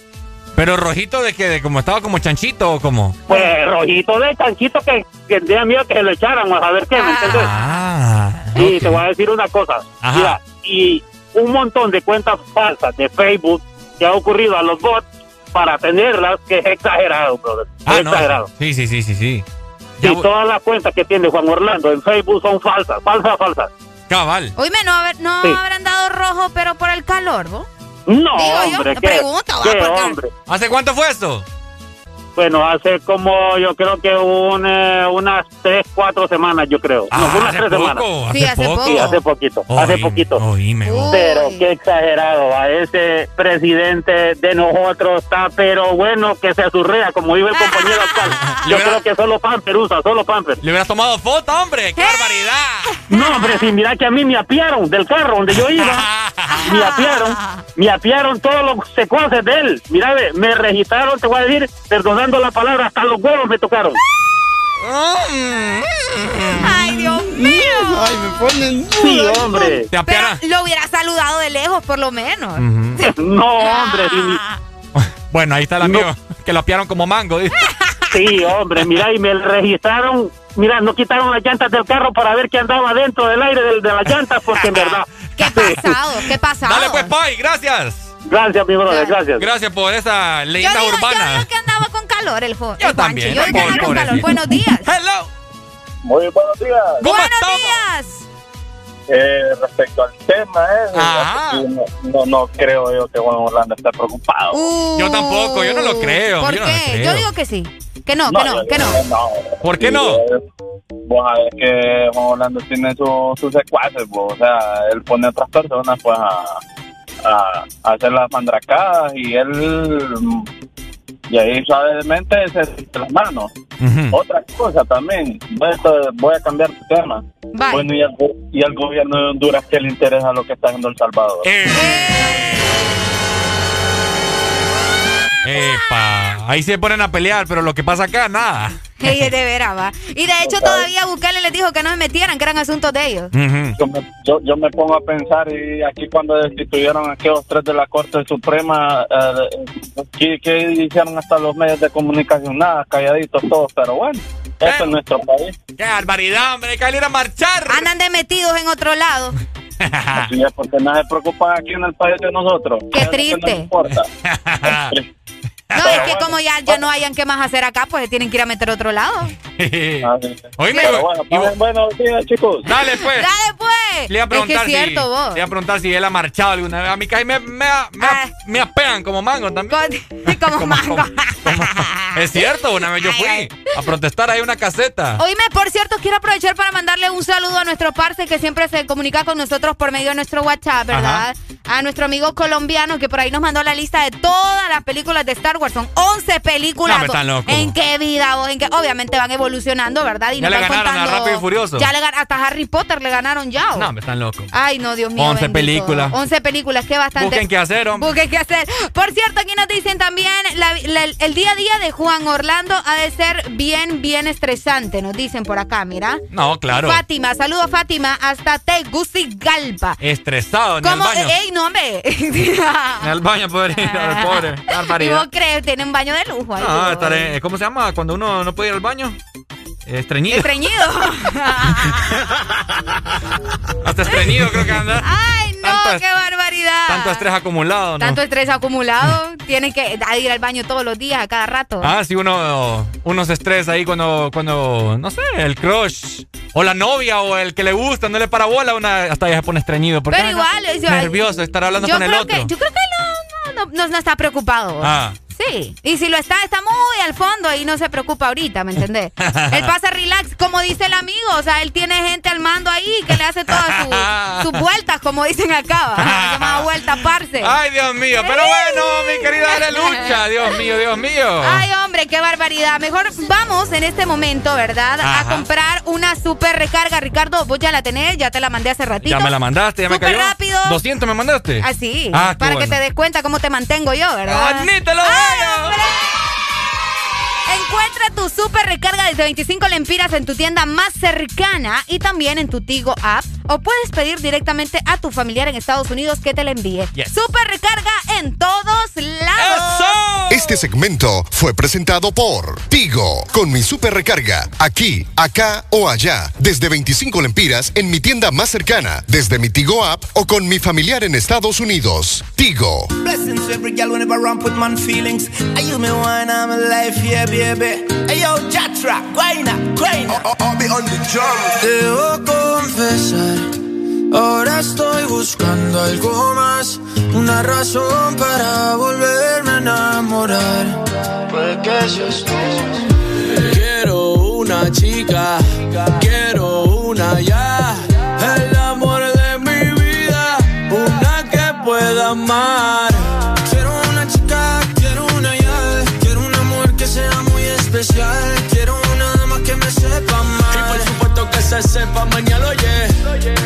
Pero rojito de que de como estaba como chanchito o como. Pues rojito de chanchito que, que tenía miedo que se lo echaran, a ver qué, ¿me entiendes? Ah. Y te voy a decir una cosa. Ajá. Mira, y un montón de cuentas falsas de Facebook que ha ocurrido a los bots para tenerlas, que es exagerado, brother. Ah, es no. exagerado. Sí, sí, sí, sí, sí. Y todas las cuentas que tiene Juan Orlando en Facebook son falsas, falsas, falsas. Cabal. Oíme, no, haber- no Sí. habrán dado rojo, pero por el calor, ¿no? No, Digo yo, hombre, te qué, pregunto, qué hombre. ¿Hace cuánto fue eso? Bueno, hace como yo creo que un, eh, unas tres, cuatro semanas, yo creo. no, unas Ah, hace tres poco, semanas. hace Sí, hace poco. Sí, hace poquito, hace poquito. oíme. Pero qué exagerado, a ese presidente de nosotros está, pero bueno, que se azurrea, como dijo el compañero actual. Yo creo que solo Pamper usa, solo Pamper. Le hubieras tomado foto, hombre. ¡Qué barbaridad! No, hombre, si mira que a mí me apiaron del carro donde yo iba. Me apiaron, me apiaron todos los secuaces de él. Mira, me registraron, te voy a decir, la palabra, hasta los huevos me tocaron. Ay, Dios mío. Ay, me ponen. Sí, hombre. Te Pero lo hubiera saludado de lejos, por lo menos. No, hombre, si- Bueno, ahí está el amigo que lo apiaron como mango. dice. Sí, hombre, mira, y me registraron. Mira, no quitaron las llantas del carro para ver qué andaba dentro del aire del- de, las llantas, porque en verdad. ¿Qué pasado? ¿Qué pasado? Dale pues, Pai, gracias. Gracias, mi brother, gracias. Gracias por esa Yo leyenda digo, yo urbana. digo que andaba con calor el, Yo el también, Yo digo que andaba con calor. Buenos días. Hello. Muy buenos días. Buenos días. Eh, respecto al tema, eh, no, no, no creo yo que Juan Orlando esté preocupado. Yo tampoco, yo no lo creo. ¿Por yo no qué? creo. Yo digo que sí. Que no, que no, yo que no. ¿Por qué no? eh, Vos sabés que Juan Orlando tiene su- sus secuaces, vos, o sea, él pone a otras personas pues a, a, a hacer las mandracadas y él mm, y ahí suavemente se las manos. Ujú. Otra cosa también, voy a, cambiar de tema. Bye. Bueno, y al, go- y al gobierno de Honduras, ¿qué le interesa lo que está haciendo El Salvador? Epa, ahí se ponen a pelear, pero lo que pasa acá, nada. Ey, de veras, va. Y de hecho todavía Bukele les dijo que no se metieran, que eran asuntos de ellos. yo, me, yo, yo me pongo a pensar y aquí cuando destituyeron a aquellos tres de la Corte Suprema, eh, ¿qué, qué hicieron hasta los medios de comunicación? Nada, calladitos todos, pero bueno, eso es nuestro país. ¡Qué barbaridad, hombre! Hay que salir a marchar. Andan de metidos en otro lado. Así es, porque no se preocupan aquí en el país de nosotros. Qué triste. nos importa. No, es que como ya, ya no hayan qué más hacer acá, pues se tienen que ir a meter a otro lado. Oíme, Pero bueno, buenos días, chicos. Dale, pues. Dale, pues. Le iba a es que preguntar es cierto, si, vos. Le a preguntar si él ha marchado alguna vez. A mí me, me, me, me apean como mango también. como mango. Es cierto, una vez yo fui a protestar ahí una caseta. Oíme, por cierto, quiero aprovechar para mandarle un saludo a nuestro parce que siempre se comunica con nosotros por medio de nuestro WhatsApp, ¿verdad? A nuestro amigo colombiano que por ahí nos mandó la lista de todas las películas de Star Wars. Son 11 películas. No, me están locos. ¿En qué vida vos? En qué, obviamente van evolucionando, ¿verdad? Y Ya nos le ganaron a contando- Rápido y Furioso. Ya le hasta Harry Potter le ganaron ya. ¿o? No, me están locos. Ay, no, Dios mío. 11 bendito. películas. 11 películas, que bastante. Busquen qué hacer, hombre. Busquen qué hacer. Por cierto, aquí nos dicen también, la- la- el día a día de Juan Orlando ha de ser bien, bien estresante, nos dicen por acá, mira. No, claro. Fátima, saludos Fátima, hasta Tegucigalpa. Estresado, ni al ¿Cómo? baño. Ey, no, hombre. Ni al baño poder ir, al pobre. ¿Y vos crees? Tiene un baño de lujo ahí. No, estaré, ¿cómo se llama? Cuando uno no puede ir al baño. Estreñido. Estreñido. Hasta estreñido creo que anda. Ay, no, Tanto- qué barbaridad. Tanto estrés acumulado, ¿no? Tanto estrés acumulado. Tienen que ir al baño todos los días, a cada rato. Ah, sí, uno, uno se estresa ahí cuando, cuando, no sé, el crush o la novia o el que le gusta no le para bola, una hasta ya se pone estreñido. Porque Pero igual, yo- nervioso estar hablando con el otro. Que, yo creo que no, no, no, no está preocupado. Ah. Sí, y si lo está, está muy al fondo y no se preocupa ahorita, ¿me entendés? él pasa relax, como dice el amigo, o sea, él tiene gente al mando ahí que le hace todas sus, sus vueltas, como dicen acá, se llama vuelta, parce. Ay, Dios mío, pero bueno, mi querida Alelucha, Dios mío, Dios mío. Ay, hombre, qué barbaridad. Mejor vamos en este momento, ¿verdad? A comprar una super recarga. Ricardo, vos ya la tenés, ya te la mandé hace ratito. ya me la mandaste, ya me Súper cayó. rápido. 200 me mandaste. Así, Ah, qué para bueno. que te des cuenta cómo te mantengo yo, ¿verdad? ¡Ni te lo ¡Ay, hombre! Encuentra tu super recarga desde 25 lempiras en tu tienda más cercana y también en tu Tigo app. O puedes pedir directamente a tu familiar en Estados Unidos que te la envíe. Yes. Super recarga en todos lados. Este segmento fue presentado por Tigo, con mi super recarga, aquí, acá o allá, desde 25 lempiras en mi tienda más cercana, desde mi Tigo app o con mi familiar en Estados Unidos. Tigo. Blessings to every gal whenever I ramp with man feelings. Me wine, I'm alive, yeah, baby. Hey yo, Jatra, guayna, guayna. I'll be on the drum. Debo confesar, ahora estoy buscando algo más, una razón para volverme a enamorar. Puede que seas tú. Quiero una chica, quiero una ya. El amor de mi vida, una que pueda amar. Especial, quiero una dama que me sepa amar. Y por supuesto que se sepa mañana, oye.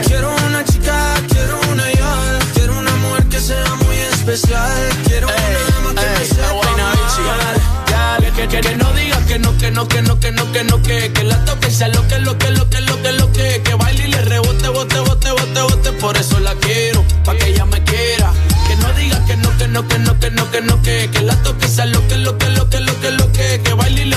Quiero una chica, quiero una ya, quiero una mujer que sea muy especial, quiero una dama que me sepa amar. Que, que, que no digas que no, que no, que no, que no, que no, que, que la toque sea lo que, lo que, lo que, lo que, lo que, que baile y le rebote, bote, bote, bote, bote, por eso la quiero, pa' que ella me quiera. Que no digas que no, que no, que no, que no, que no, que, que la toque sea lo que, lo que, lo que, lo que, lo que,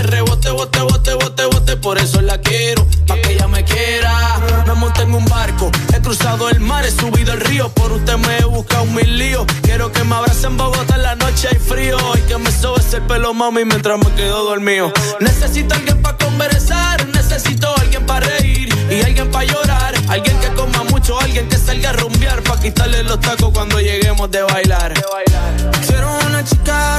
rebote, bote, bote, bote, bote, por eso la quiero, pa' que ella me quiera. Me monté en un barco, he cruzado el mar, he subido el río, por usted me he buscado mil líos. Quiero que me abrace en Bogotá en la noche hay frío y que me sobes el pelo, mami, mientras me quedo dormido. Necesito alguien para conversar, necesito alguien para reír y alguien para llorar. Alguien que coma mucho, alguien que salga a rumbear para quitarle los tacos cuando lleguemos de bailar. Quiero una chica,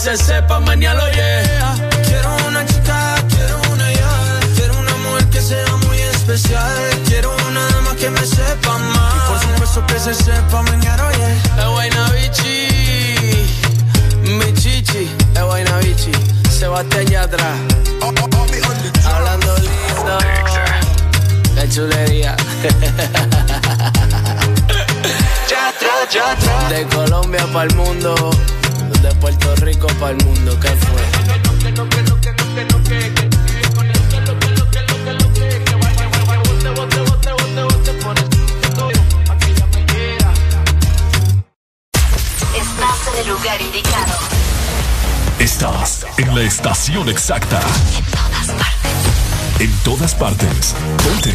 se sepa, mañana yeah. Quiero una chica, quiero una ya. Quiero una mujer que sea muy especial. Quiero una dama que me sepa más. Y por supuesto que se sepa mañana, oye. Es Guaynabichi, mi chichi, es Guaynabichi. Sebastián Yatra. Hablando lindo. Qué chulería. De Colombia para el mundo, de Puerto Rico para el mundo, ¿qué fue? Estás en el lugar indicado. Estás en la estación exacta. En todas partes. En todas partes. Ponte.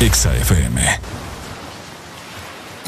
Exa FM.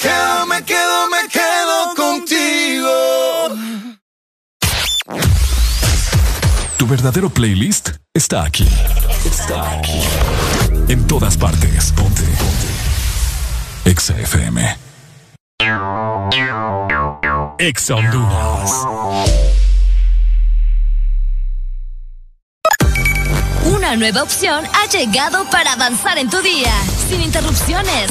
quedo, me quedo, me quedo contigo. Tu verdadero playlist está aquí. Está aquí. En todas partes. Ponte. Ponte. Exa FM. Exa Honduras. Una nueva opción ha llegado para avanzar en tu día, sin interrupciones.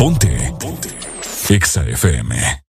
Ponte. Ponte. Exa FM.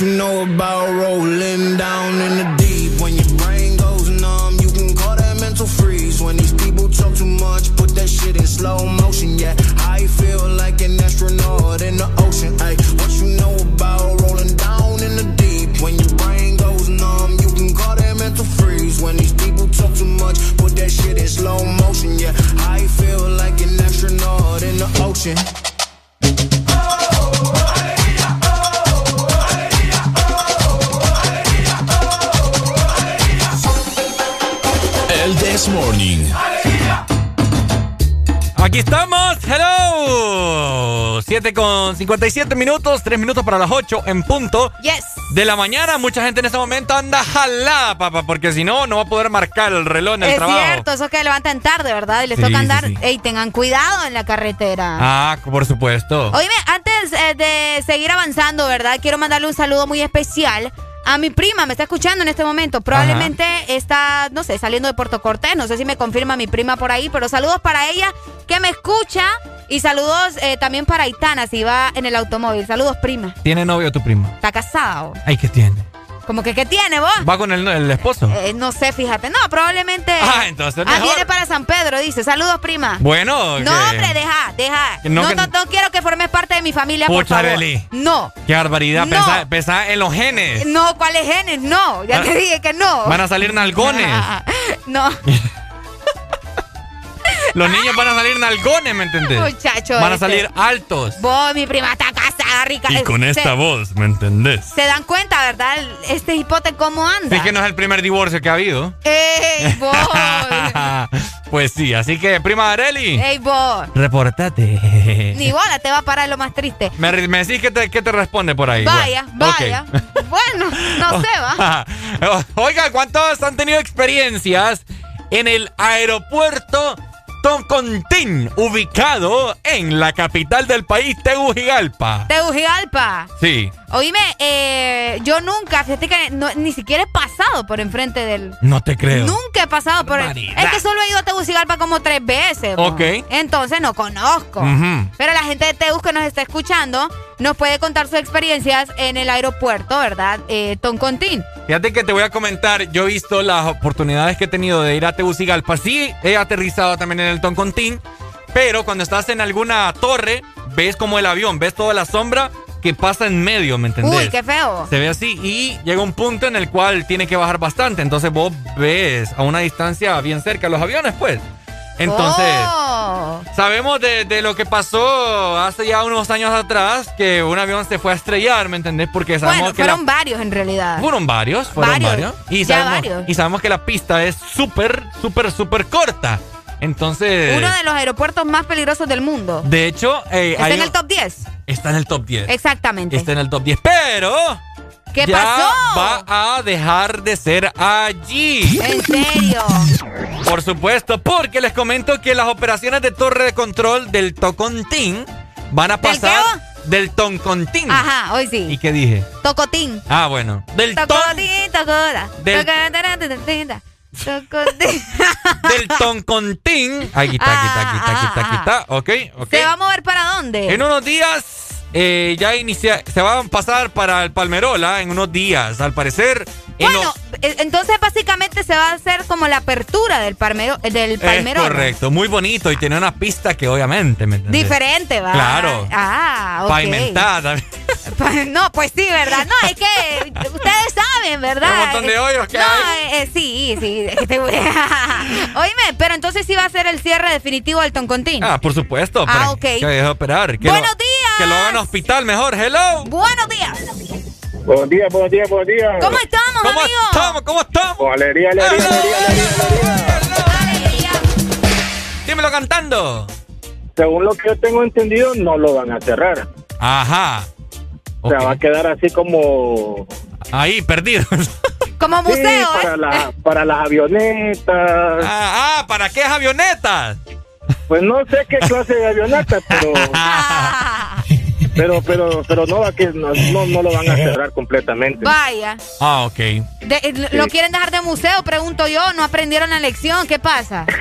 you know about 7 con 57 minutos, 3 minutos para las 8 en punto Yes. de la mañana. Mucha gente en este momento anda jalada, papá, porque si no, no va a poder marcar el reloj en el Es trabajo. cierto, esos que levantan tarde, ¿verdad? Y les Sí, toca andar. sí. Ey, tengan cuidado en la carretera. Ah, por supuesto. Oíme, antes eh, de seguir avanzando, ¿verdad? Quiero mandarle un saludo muy especial a mi prima. Me está escuchando en este momento. Probablemente está, no sé, saliendo de Puerto Cortés. No sé si me confirma mi prima por ahí, pero saludos para ella que me escucha. Y saludos eh, también para Aitana, si va en el automóvil. Saludos, prima. ¿Tiene novio tu primo? ¿Está casado? Ay, ¿qué tiene? Como que, ¿qué tiene vos? ¿Va con el, el esposo? Eh, no sé, fíjate. No, probablemente. Ah, entonces Ah, viene para San Pedro, dice. Saludos, prima. Bueno, No, que- hombre, deja, deja. No, no, no, que- no, quiero que formes parte de mi familia, por Pucha, favor. Arely. No. Qué barbaridad. No. Pensá, pensá en los genes. No, ¿cuáles genes? No, ya Ah, te dije que no. Van a salir nalgones. no, Los niños van a salir nalgones, ¿me entendés? Muchacho Van a este. salir altos. vos, mi prima está casada, rica. Y con Se- esta voz, ¿me entendés? Se dan cuenta, ¿verdad? Este hipote cómo anda. Sí que no es el primer divorcio que ha habido. ¡Ey, vos! pues sí, así que, prima Areli, ¡Ey, vos! repórtate. Ni bola, te va a parar lo más triste. Me, me decís que te, que te responde por ahí. Vaya, Bueno, vaya. Bueno, no sé, va. Oiga, ¿cuántos han tenido experiencias en el aeropuerto Toncontín, ubicado en la capital del país, Tegucigalpa? Tegucigalpa. Sí. Oíme, eh, yo nunca, fíjate que no- ni siquiera he pasado por enfrente del... No te creo. Nunca he pasado por... Barbaridad. Es que solo he ido a Tegucigalpa como tres veces. mo. Ok. Entonces no conozco. Pero la gente de Tegus que nos está escuchando nos puede contar sus experiencias en el aeropuerto, ¿verdad? Eh, Toncontín. Fíjate que te voy a comentar, yo he visto las oportunidades que he tenido de ir a Tegucigalpa. Sí, he aterrizado también en el Toncontín, pero cuando estás en alguna torre, ves como el avión, ves toda la sombra que pasa en medio, ¿me entendés? Uy, qué feo. Se ve así y llega un punto en el cual tiene que bajar bastante. Entonces vos ves a una distancia bien cerca los aviones, pues. Entonces, Oh. sabemos de, de lo que pasó hace ya unos años atrás, que un avión se fue a estrellar, ¿me entendés? Porque sabemos Bueno, que la- fueron varios en realidad. fueron varios, fueron Varios, varios. Y ya sabemos, varios. y sabemos que la pista es súper, súper, súper corta. Entonces, Uno de los aeropuertos más peligrosos del mundo. de hecho, eh, ¿Está hay en el top 10? Está en el top 10. Exactamente. Está en el top 10. Pero ¿Qué ya pasó? va a dejar de ser allí. ¿En serio? Por supuesto, porque les comento que las operaciones de torre de control del Tocontín van a ¿Del qué, pasar. vos? del Toncontín. Ajá, hoy sí. ¿Y qué dije? Tocotín. Ah, bueno. Del ton, Tocotín, tocora. Del- Del Toncontín. Aquí está, aquí está, aquí está, aquí está, aquí está. Ok, ok. ¿Se va a mover para dónde? En unos días eh, ya inicia, se va a pasar para el Palmerola en unos días, al parecer. En Bueno, eh, entonces básicamente se va a hacer como la apertura del, palmero, eh, del es palmerón. correcto, muy bonito y tiene una pista que obviamente, ¿me? Diferente, va. Claro. Ah, ok. Pavimentada. Pa- No, pues sí, ¿verdad? No, es que ustedes saben, ¿verdad? Un montón de hoyos que no, hay. eh, sí, sí. a- Oíme, pero entonces sí va a ser el cierre definitivo del Toncontín. Ah, por supuesto. Ah, ok. Que deje de operar. Que Buenos lo- días. Que lo hagan hospital mejor. Hello. Buenos días. Buenos días, buenos días, buenos días. ¿Cómo estamos, ¿Cómo amigo? estamos? ¿Cómo estamos? Con alegría, alegría, alegría, alegría, Dímelo cantando. Según lo que yo tengo entendido, no lo van a cerrar. Ajá. O sea, va a quedar así como... Ahí, perdido. Como Sí, museo, para, ¿eh? la- para las avionetas. Ah, ah, ¿para qué es avionetas? Pues no sé qué clase de avionetas, pero... Pero, pero, pero no, va que no, no, no lo van a cerrar completamente. Vaya. Ah, ok. De- eh, ¿Lo quieren dejar de museo? Pregunto yo. ¿No aprendieron la lección? ¿Qué pasa?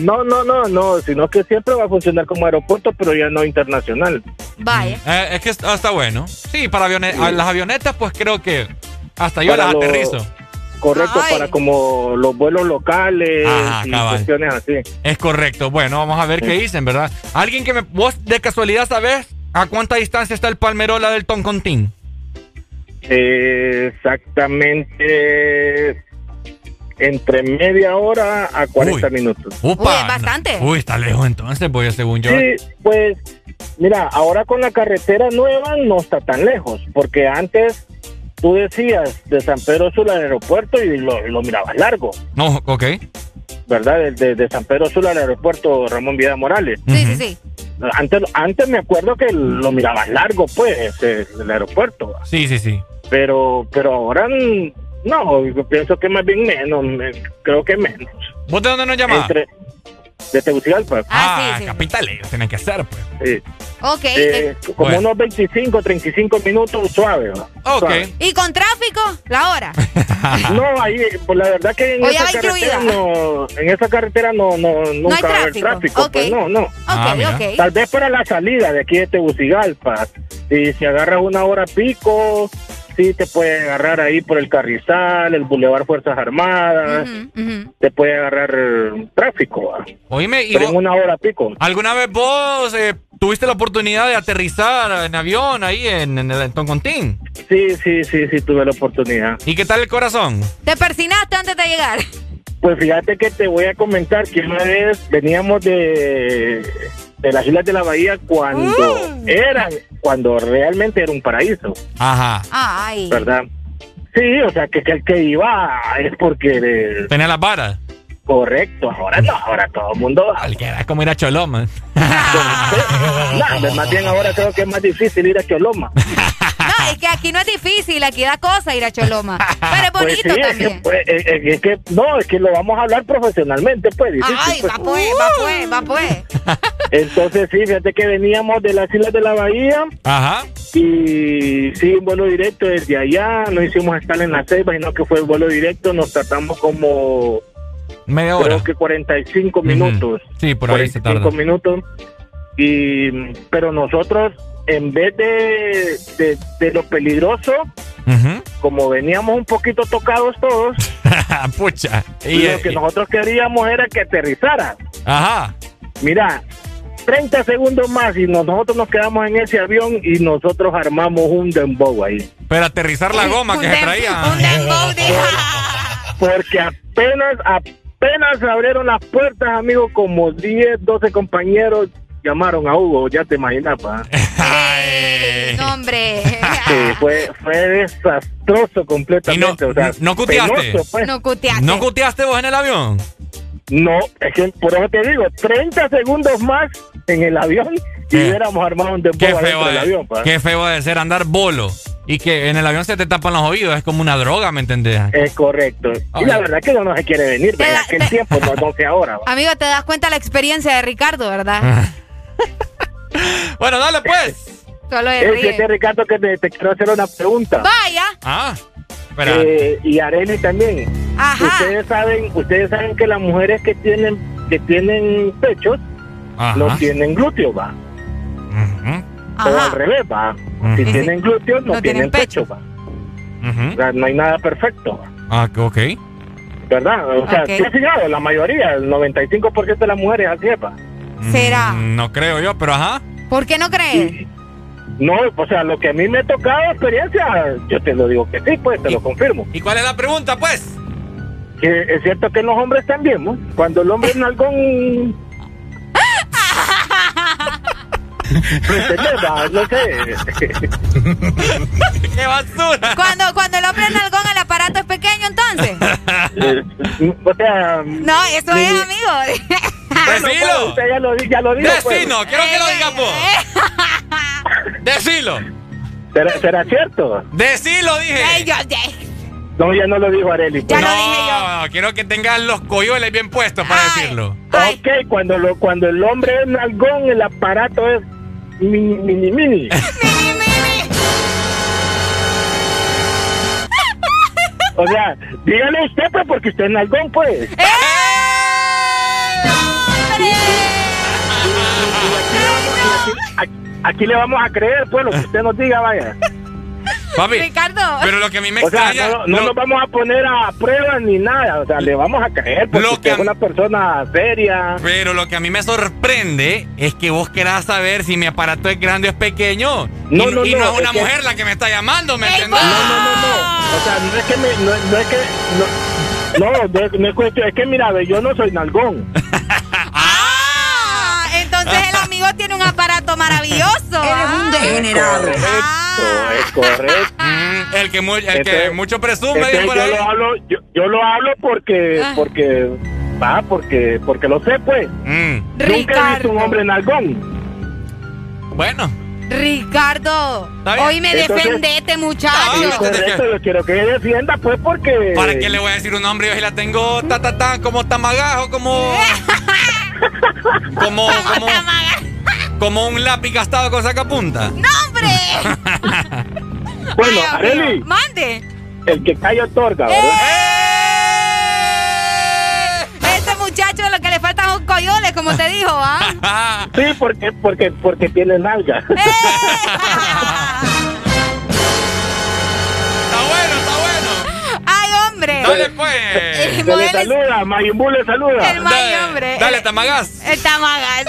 No, no, no, no, sino que siempre va a funcionar como aeropuerto, pero ya no internacional. Vaya. Eh, es que está, está bueno. Sí, para avione- a las avionetas, pues creo que hasta yo Para las lo- aterrizo. Correcto, Ay. para como los vuelos locales Ajá, y cabal. cuestiones así. Es correcto. Bueno, vamos a ver qué dicen, ¿verdad? Alguien que me. ¿Vos de casualidad sabés a cuánta distancia está el Palmerola del Toncontín? Eh, exactamente entre media hora a 40 minutos. Upa. Uy, bastante. Uy, está lejos entonces, pues según yo. Sí, pues mira, ahora con la carretera nueva no está tan lejos, porque antes tú decías de San Pedro Sula al aeropuerto y lo, lo mirabas largo, No, ok. ¿Verdad? De, de- de San Pedro Sula al aeropuerto Ramón Vida Morales. Sí, sí, sí. Antes, antes me acuerdo que lo mirabas largo, pues, el, el aeropuerto. Sí, sí, sí. Pero, pero ahora mm, no, yo pienso que más bien menos, me- creo que menos. ¿Vos de dónde nos llamás? Entre, de Tegucigalpa. Ah, sí, sí. capital, ellos tienen que ser, pues. Sí. Ok. Eh, eh, como Bueno. unos 25, 35 minutos suave. ¿va? Ok. Suave. ¿Y con tráfico? La hora. No, ahí, pues la verdad que en esa carretera no, en esa carretera no, no, nunca hay va a haber tráfico. pues no, no. Ah, Ok, mira. ok. Tal vez para la salida de aquí de Tegucigalpa, si, si agarras una hora pico, sí te puede agarrar ahí por el Carrizal, el Boulevard Fuerzas Armadas, te puede agarrar eh, tráfico, ¿va? Oíme, ¿y pero vos- en una hora pico. ¿alguna vez vos eh, tuviste la oportunidad de aterrizar en avión ahí en, en el Toncontín? Sí, sí, sí, sí, tuve la oportunidad. ¿Y qué tal el corazón? ¿Te persinaste antes de llegar? Pues fíjate que te voy a comentar que una vez veníamos de, de las Islas de la Bahía cuando Mm. eran, cuando realmente era un paraíso, Ajá. Ay. ¿verdad? Sí, o sea, que, que el que iba es porque de- Tenía las varas. Correcto, ahora no, ahora todo el mundo va. Cualquiera, es como ir a Choloma. No, más bien ahora creo que es más difícil ir a Choloma. No, es que aquí no es difícil, aquí da cosa ir a Choloma. Pero es Pues bonito sí, es que, también. pues, es- es- es que- no, es que lo vamos a hablar profesionalmente, pues. difícil, Ay, pues. va pues, va pues, va pues. Entonces sí, fíjate que veníamos de las Islas de la Bahía Ajá. y sí, un vuelo directo desde allá, no hicimos estar en la ceiba, sino que fue el vuelo directo, nos tratamos como Media hora. creo que 45 minutos. Sí, por ahí se 45 tarda. minutos. Y, pero nosotros, en vez de, de, de lo peligroso, como veníamos un poquito tocados todos, Pucha. Y, lo eh, que nosotros queríamos era que aterrizara. Ajá. Mira, 30 segundos más y nos- nosotros nos quedamos en ese avión y nosotros armamos un dembow ahí. Pero aterrizar la goma que se traía. Un dembow, dijo. Porque apenas, apenas abrieron las puertas, amigos, como 10, 12 compañeros llamaron a Hugo, ya te imaginas, pa. Ay. No, hombre. Sí, fue, fue desastroso completamente. ¿Y no- o sea, no cuteaste? penoso, pues. No cuteaste. ¿No cuteaste vos en el avión? No, es que por eso te digo, 30 segundos más en el avión y ¿Qué? hubiéramos armado un feo, adentro del de, avión, pa. qué feo de ser andar bolo. Y que en el avión se te tapan los oídos. Es como una droga, ¿me entendés? Es correcto. Y la verdad que no se quiere venir, Te en da- aquel te- tiempo, no, sé ahora. va. Amigo, te das cuenta la experiencia de Ricardo, ¿verdad? Bueno, dale pues. Solo de Eh, fíjate, Ricardo, que te, te quiero hacer una pregunta. Vaya. Ah, Eh, y Areli también. Ajá. Ustedes saben, ustedes saben que las mujeres que tienen que tienen pechos Ajá. no tienen glúteos, va. O al revés, va. Si tienen glúteos no, No tienen, tienen pecho, va. O sea, no hay nada perfecto, Ah, ok. ¿verdad? O sea, Ok. ¿qué has fijado? La mayoría, el 95% de las mujeres así es, va. ¿Será? Mm, No creo yo, pero ajá. ¿Por qué no crees? No, o sea, lo que a mí me ha tocado experiencia, yo te lo digo que sí, pues, te lo confirmo. ¿Y cuál es la pregunta, pues? Que es cierto que los hombres también, ¿no? Cuando el hombre en algún... ¿Entendés, va? No sé. ¡Qué basura! Cuando, cuando el hombre en algón, el aparato es pequeño, entonces. Eh, o sea... No, eso es, ni- Bueno, pues, Decilo. usted ya lo, di- ya lo dijo, pues. Decilo, quiero que lo digas vos. Decilo. ¿Será, será cierto? Decilo, dije. Yo- No, ya no lo dijo Areli. pues. no, quiero que tengas los coyoles bien puestos para decirlo. Ok, cuando, lo, cuando el hombre es nalgón, el aparato es mini, mini, mini. O sea, dígale usted, pues, porque usted es nalgón, pues. ¡Eh! Aquí, aquí le vamos a creer, pues, lo que usted nos diga, vaya. Papi, Ricardo. pero lo que a mí me O sea, extraña... no, no lo- nos vamos a poner a prueba ni nada. O sea, le vamos a creer porque Lo usted que es una persona seria. Pero lo que a mí me sorprende es que vos querás saber si mi aparato es grande o es pequeño. No, y, no, y no, no es una es que- mujer la que me está llamando, ¿me Ey, entiendes? No, no, no, no. O sea, no es que me, no, no es que, no, no, no es, no es cuestión, es que mira, ve, yo no soy nalgón. Ah, entonces el amigo tiene un aparato maravilloso. Eres un Correcto, es correcto. Mm, el que, mu- el que Entonces- mucho presume, Entonces, por yo ahí. lo hablo, yo, yo lo hablo porque, Ah. porque, va, porque, porque lo sé, pues. Mm, Nunca he visto Ricardo. un hombre nalgón. Bueno, Ricardo, hoy me Entonces- defendete, Ah, muchacho. Entonces, correcto, yo quiero que defienda, pues, porque. ¿para qué le voy a decir un nombre? Yo si la tengo ta, ta, ta, como tamagajo, como... como, como, como un lápiz gastado con sacapunta. ¡No, hombre! Bueno, Areli, Mande. el que calla otorga, ¿verdad? Este muchacho lo que le faltan son coyoles, como te dijo, ¿ah? Sí, porque, porque, porque tiene nalga. Está hombre! Dale pues. Se le saluda, Mayimbu le saluda. El May, hombre. Dale, El- tamagas. El tamagas.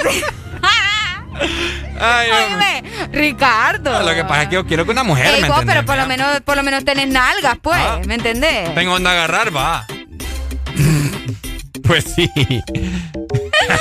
Ay, hombre. Oíme, Ricardo. Lo que pasa es que yo quiero que una mujer Ey, me vos, pero por lo menos, por lo menos tenés nalgas, pues, Ah. ¿me entendés? Tengo onda a agarrar, va. Pues sí.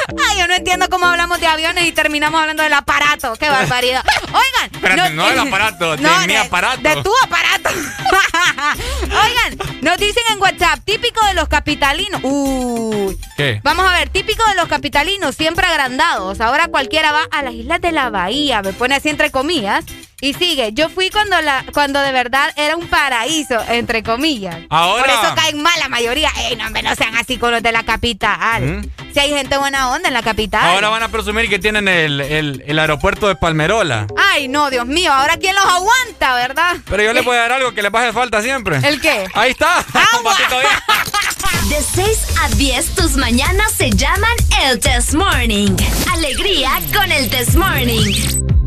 Ay, yo no entiendo cómo hablamos de aviones y terminamos hablando del aparato. ¡Qué barbaridad! Oigan. Espérate, no del aparato, de mi aparato. De tu aparato. Oigan, nos dicen en WhatsApp, típico de los capitalinos. Uy. ¿Qué? Vamos a ver, típico de los capitalinos, siempre agrandados. Ahora cualquiera va a las islas de la bahía, me pone así entre comillas. Y sigue, yo fui cuando la, cuando de verdad era un paraíso, entre comillas. Ahora- Por eso caen mal la mayoría. Ey, no, hombre, no sean así con los de la capital. ¿Mm? Si hay gente buena onda en la capital. Ahora van a presumir que tienen el, el, el aeropuerto de Palmerola. Ay, no, Dios mío, ahora quién los aguanta, ¿verdad? Pero yo les voy a dar algo que les hace falta siempre. ¿El qué? Ahí está. Bien. De 6 a 10, tus mañanas se llaman el Test Morning. Alegría con el Test Morning.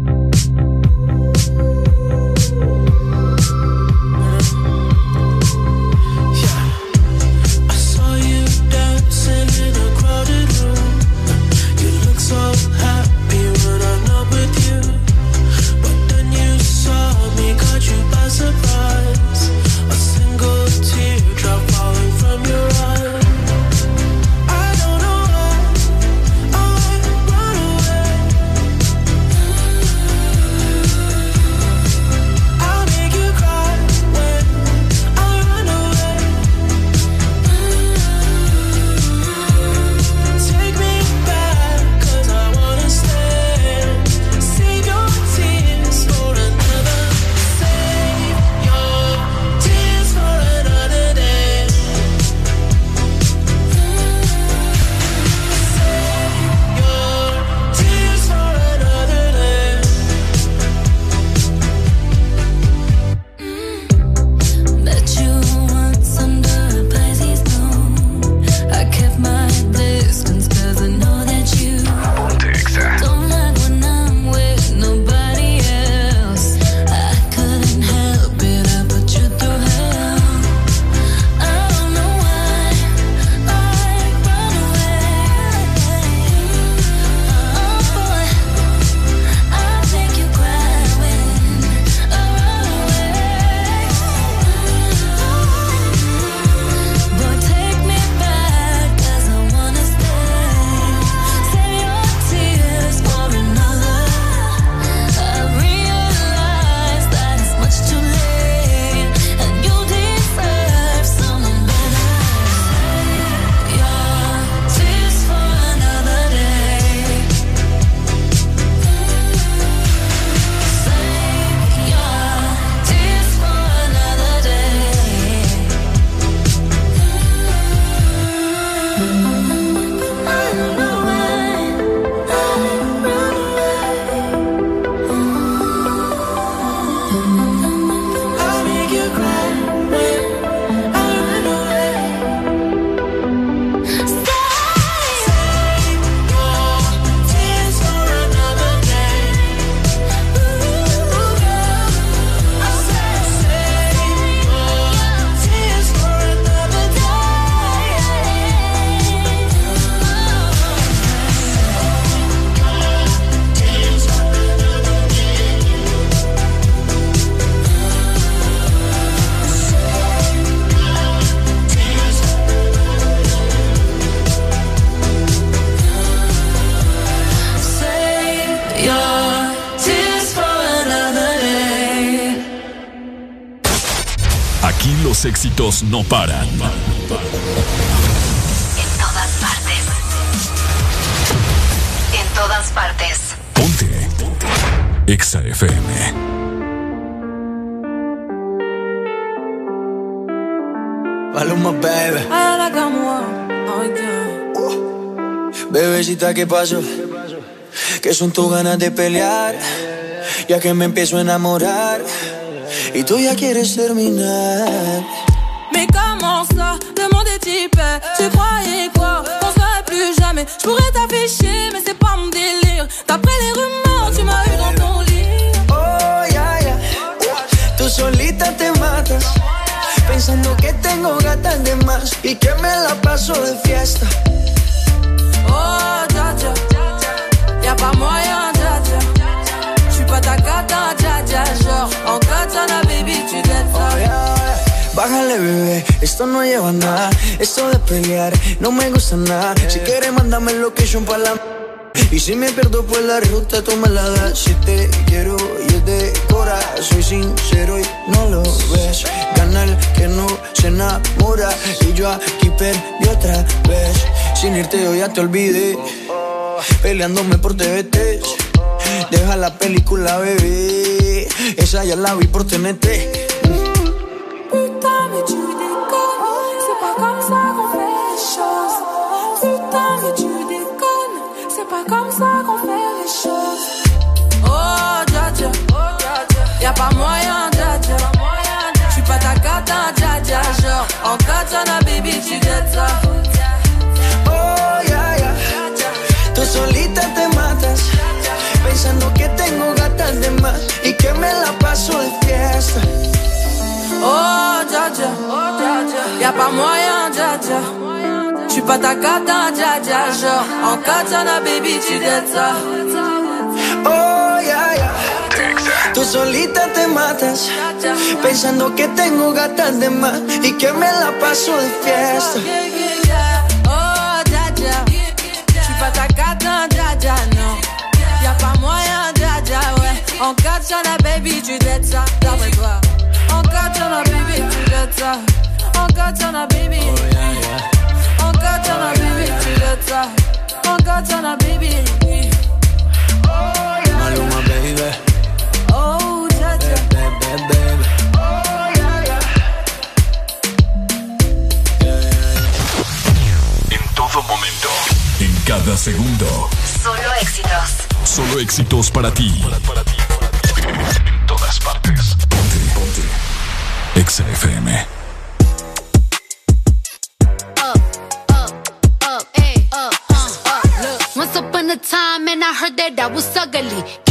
Éxitos no paran. En todas partes. En todas partes. Ponte. Exa FM. Paloma, baby. Bebecita, ¿qué pasó? Que son tus ganas de pelear, ya que me empiezo a enamorar y tú ya quieres terminar. Jamais. Je pourrais t'afficher mais c'est pas mon délire. D'après les rumeurs tu m'as eu dans ton lit. Oh, ya, ya. Tú solita te matas, pensando que tengo gatas de más y que me la paso de fiesta. Oh dja dja Y'a pas moyen dja dja J'suis pas ta cata dja dja Genre en katana baby tu ça Bájale, bebé, esto no lleva nada. Esto de pelear no me gusta nada. Si quieres, mándame location para la. Y si me pierdo por la ruta, tú me la das. Si te quiero y es de cora, soy sincero y no lo ves. Gana el que no se enamora. Y yo aquí perdí otra vez. Sin irte, yo ya te olvidé. Peleándome por TVT. Deja la película, bebé. Esa ya la vi por TNT. Pas moyen dja dja J'suis pas ta cata dja dja Genre. En katana baby tu dettes ça. Oh, ya, ya. Tú solita te matas, pensando que tengo gatas de más y que me la paso de fiesta. Oh dja dja. Y'a pas moyen dja dja J'suis pas ta cata dja dja Genre. En katana baby tu dettes ça. Solita te matas, pensando que tengo gatas de más y que me la paso de fiesta. Oh dja dja J'suis pas ta cata dja dja non Y'a pas moyen dja dja ouais En katana baby tu dettes ça D'après toi En katana baby tu dettes ça En katana baby En katana baby tu dettes ça En katana baby Maluma, Baby. En todo momento. En cada segundo. Solo éxitos. Solo éxitos para ti. En todas partes. Ponte, ponte. Exa FM. up, uh, up. Look, once upon a time, and I heard that I was ugly.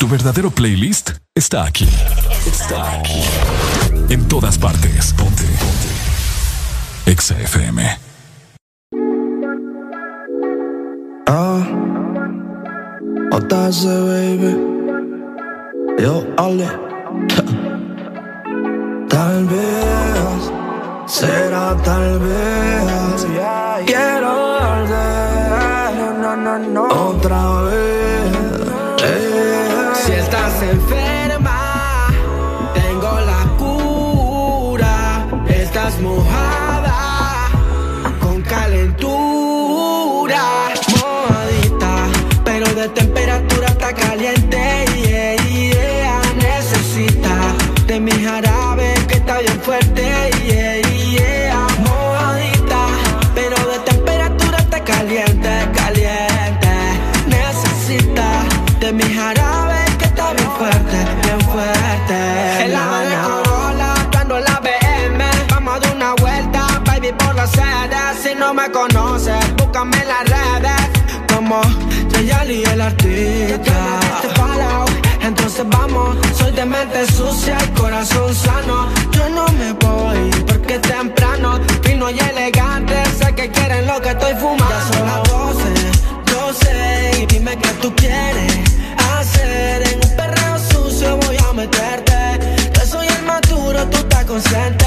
Tu verdadero playlist está aquí. Está aquí. En todas partes. Ponte. Ponte. Exa FM. Ah, Otase, baby. Yo, Ale. tal vez, será tal vez. Quiero volver no, no, no. Te follow, entonces vamos. Soy de mente sucia y corazón sano. Yo no me voy porque es temprano. Fino y elegante, sé que quieren lo que estoy fumando. Ya son las 12, 12 y dime qué tú quieres hacer. En un perreo sucio voy a meterte. Que soy el más duro, tú estás consciente.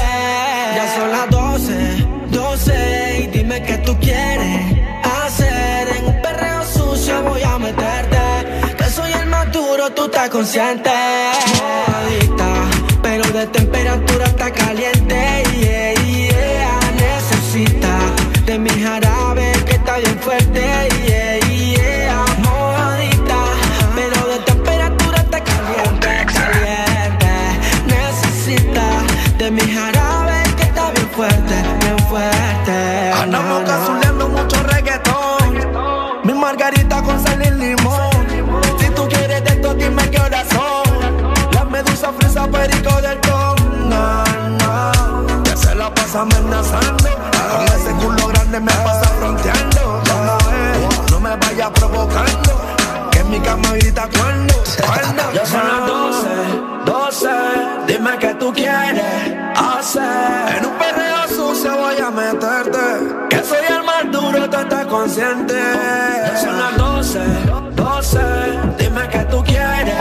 Consciente. Mojadita, pero de temperatura está caliente. Cuando, cuando. Ya son las 12, 12. Dime qué tú quieres hacer. En un perreo sucio voy a meterte. Que soy el más duro, tú estás consciente. Ya son las 12, 12. Dime qué tú quieres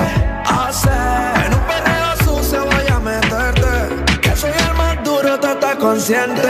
hacer. En un perreo sucio voy a meterte. Que soy el más duro, tú estás consciente.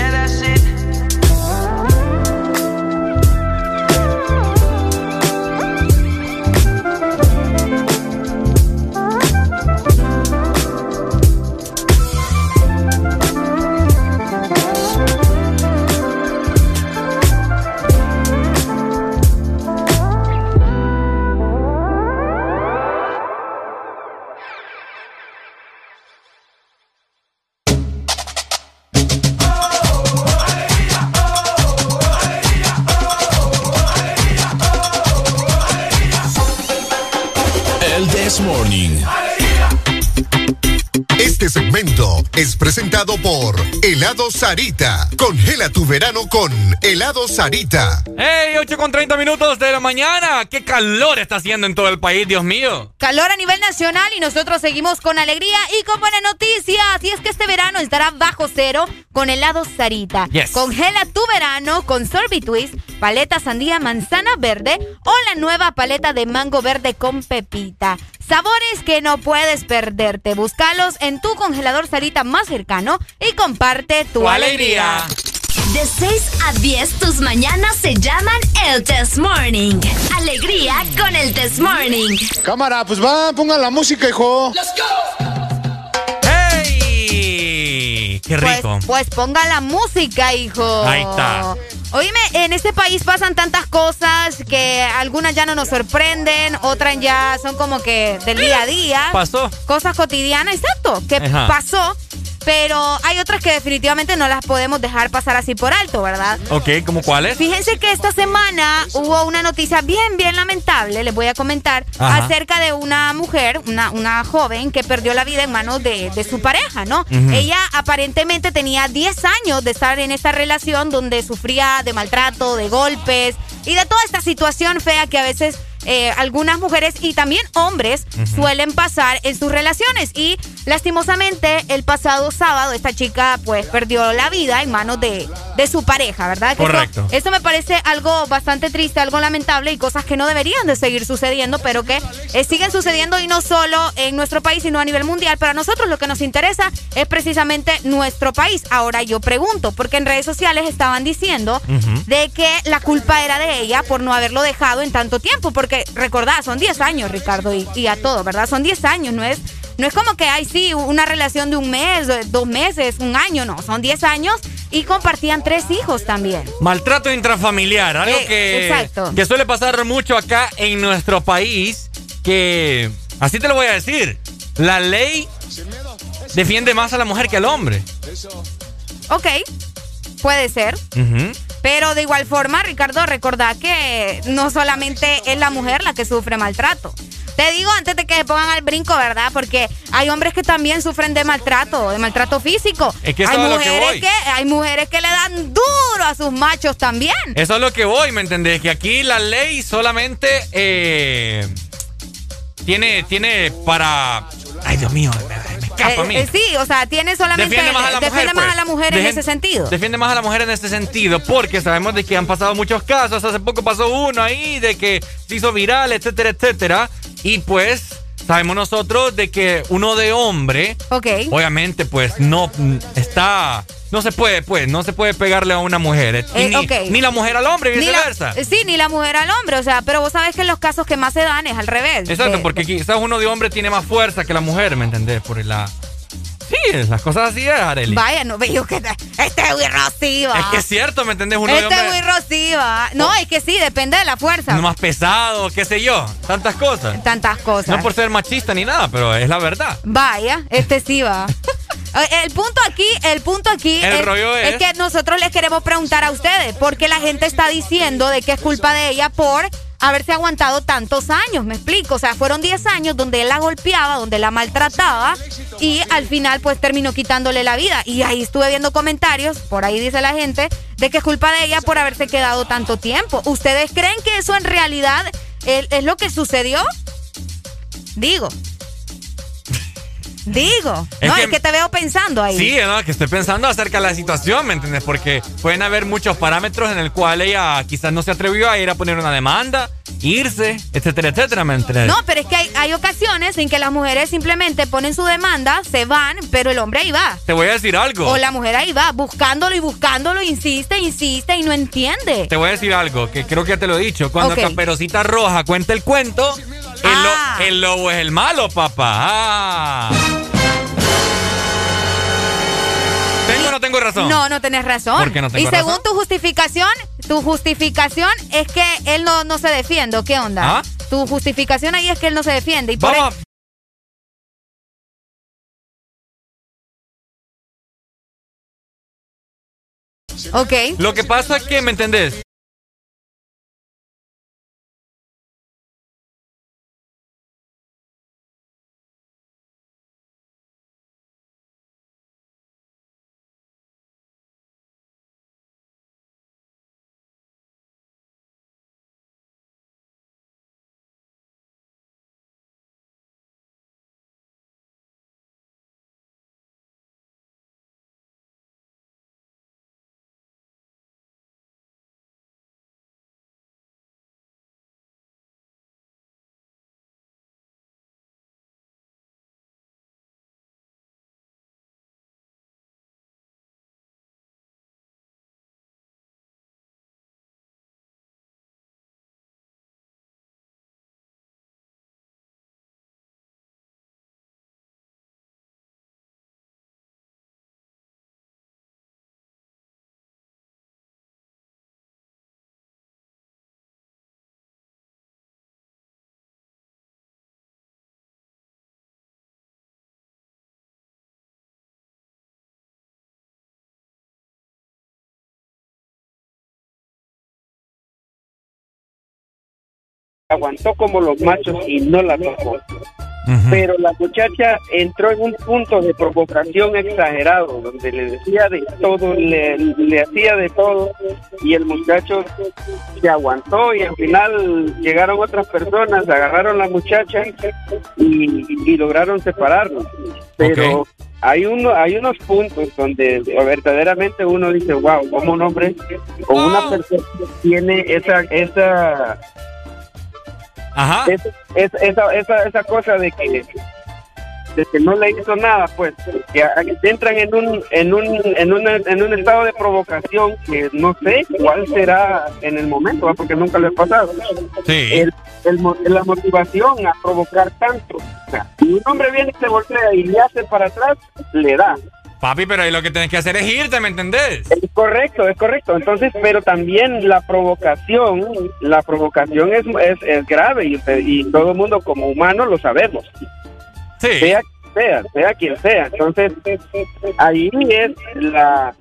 Por Helado Sarita. Congela tu verano con Helado Sarita. ¡Hey! 8 con 30 minutos de la mañana. ¡Qué calor está haciendo en todo el país, Dios mío! Calor a nivel nacional y nosotros seguimos con alegría y con buenas noticias. Y es que este verano estará bajo cero con helado Sarita. Yes. Congela tu verano con Sorbit Twist, paleta sandía manzana verde o la nueva paleta de mango verde con pepita. Sabores que no puedes perderte. Búscalos en tu congelador Sarita más cercano y comparte tu, Tu alegría. De 6 a 10, tus mañanas se llaman el Test Morning. Alegría con el Test Morning. Cámara, pues va, pongan la música, hijo. ¡Hey! ¡Qué Pues, rico! pues ponga la música, hijo. Ahí está. Oíme, en este país pasan tantas cosas que algunas ya no nos sorprenden, otras ya son como que del día a día. Pasó. Cosas cotidianas, exacto, que Ajá. pasó, pero hay otras que definitivamente no las podemos dejar pasar así por alto, ¿verdad? Ok, ¿cómo cuáles? Fíjense que esta semana hubo una noticia bien, bien lamentable, les voy a comentar, Ajá. acerca de una mujer, una, una joven que perdió la vida en manos de, de su pareja, ¿no? Ella aparentemente tenía 10 años de estar en esta relación donde sufría de maltrato, de golpes y de toda esta situación fea que a veces eh, algunas mujeres y también hombres suelen pasar en sus relaciones. Y lastimosamente el pasado sábado esta chica pues perdió la vida en manos de, de su pareja, ¿verdad? Que esto- Correcto. esto me parece algo bastante triste, algo lamentable y cosas que no deberían de seguir sucediendo, pero que eh, siguen sucediendo y no solo en nuestro país, sino a nivel mundial. Pero a nosotros lo que nos interesa es precisamente nuestro país. Ahora yo pregunto, porque en redes sociales estaban diciendo de que la culpa era de ella por no haberlo dejado en tanto tiempo, porque recordad, son 10 años, Ricardo, y, y a todo, ¿verdad? Son 10 años, no es... No es como que hay sí una relación de un mes, dos meses, un año, no, son 10 años y compartían tres hijos también. Maltrato intrafamiliar, algo Eh, que, exacto. que suele pasar mucho acá en nuestro país, que así te lo voy a decir, la ley defiende más a la mujer que al hombre. Ok, puede ser. Pero de igual forma, Ricardo, recordá que no solamente es la mujer la que sufre maltrato. Te digo antes de que se pongan al brinco, ¿verdad? Porque hay hombres que también sufren de maltrato, de maltrato físico. Es que eso hay es a lo que mujeres voy. que hay mujeres que le dan duro a sus machos también. Eso es lo que voy, ¿me entendés? Que aquí la ley solamente eh, tiene, tiene para... Ay, Dios mío, escapa a mí. Eh, sí, o sea, tiene solamente. Defiende más a la defiende mujer, más pues. a la mujer en ese sentido. Defiende más a la mujer en este sentido porque sabemos de que han pasado muchos casos. Hace poco pasó uno ahí de que se hizo viral, etcétera, etcétera. Y pues sabemos nosotros de que uno de hombre, Ok. obviamente, pues no mm, está. No se puede, pues, no se puede pegarle a una mujer. eh, Eh, ni, la mujer al hombre, y Ni la- viceversa. sí, ni la mujer al hombre, o sea, pero vos sabés que los casos que más se dan es al revés. Exacto, De- porque quizás uno de hombre tiene más fuerza que la mujer, ¿me entendés? Por la. Sí, las cosas así es, Arely. Vaya, no veo que te- este es muy rosiva. Es que es cierto, ¿me entendés? Uno de Este es muy rosiva. No, es que sí, depende de la fuerza. más pesado, qué sé yo. Tantas cosas. Tantas cosas. No por ser machista ni nada, pero es la verdad. Vaya, este sí va. Eh, El punto aquí, el punto aquí El rollo es- que nosotros les queremos preguntar a ustedes, porque la gente está diciendo de que es culpa de ella por haberse aguantado tantos años, me explico, o sea, fueron 10 años donde él la golpeaba, donde la maltrataba y al final pues terminó quitándole la vida y ahí estuve viendo comentarios, por ahí dice la gente, de que es culpa de ella por haberse quedado tanto tiempo. ¿Ustedes creen que eso en realidad es, es lo que sucedió? Digo. Digo. Es no, que- es que te veo pensando ahí. Sí, no, que estoy pensando acerca de la situación, ¿me entiendes? Porque pueden haber muchos parámetros en el cual ella quizás no se atrevió a ir a poner una demanda, irse, etcétera, etcétera, ¿me entiendes? No, pero es que hay, hay ocasiones en que las mujeres simplemente ponen su demanda, se van, pero el hombre ahí va. Te voy a decir algo. O la mujer ahí va, buscándolo y buscándolo, insiste, insiste y no entiende. Te voy a decir algo, que creo que ya te lo he dicho. Cuando Ok. Caperucita Roja cuenta el cuento, el, lo- el lobo es el malo, papá. Ah. ¿Tengo o no tengo razón? No, no tenés razón. ¿Por qué no tengo y según tu justificación, tu justificación es que él no, no se defiende. ¿o ¿Qué onda? ¿Ah? Tu justificación ahí es que él no se defiende. Y por Vamos e- Ok. Lo que pasa es que, ¿me entendés? Aguantó como los machos y no la tocó. Pero la muchacha entró en un punto de provocación exagerado, donde le decía de todo, le, le hacía de todo, y el muchacho se aguantó y al final llegaron otras personas, agarraron a la muchacha y, y lograron separarnos. Pero hay uno, hay unos puntos donde verdaderamente uno dice, wow, como un hombre o una persona tiene esa, esa Ajá. es- es- esa, esa, esa cosa de que de que no le hizo nada pues que entran en un en un en un en un estado de provocación que no sé cuál será en el momento ¿va? porque nunca lo he pasado Sí. el, el la motivación a provocar tanto o sea, si un hombre viene y se voltea y le hace para atrás le da Papi, pero ahí lo que tienes que hacer es irte, ¿me entendés? Es correcto, es correcto. Entonces, pero también la provocación, la provocación es, es, es grave y, y todo el mundo como humano lo sabemos. Sí. Sea sea, sea quien sea. Entonces, ahí es la,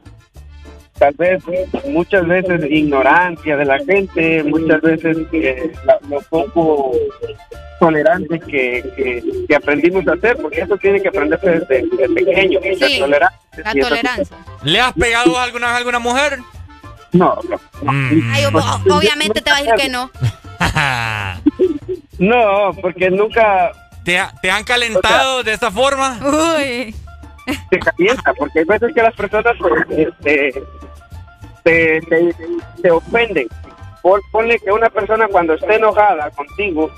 tal vez, muchas veces ignorancia de la gente, muchas veces eh, lo poco tolerante que, que, que aprendimos a hacer, porque eso tiene que aprenderse desde, desde pequeño. Sí, la tolerancia. La. ¿Le has pegado alguna vez a alguna mujer? No, no. Mm. Ay, obviamente te va a decir que no. No, porque nunca, ¿Te, ha- te han calentado de esa forma? Uy. Se calienta, porque hay veces que las personas pues, este, te, te, te ofenden. Pon- Ponle que una persona cuando esté enojada contigo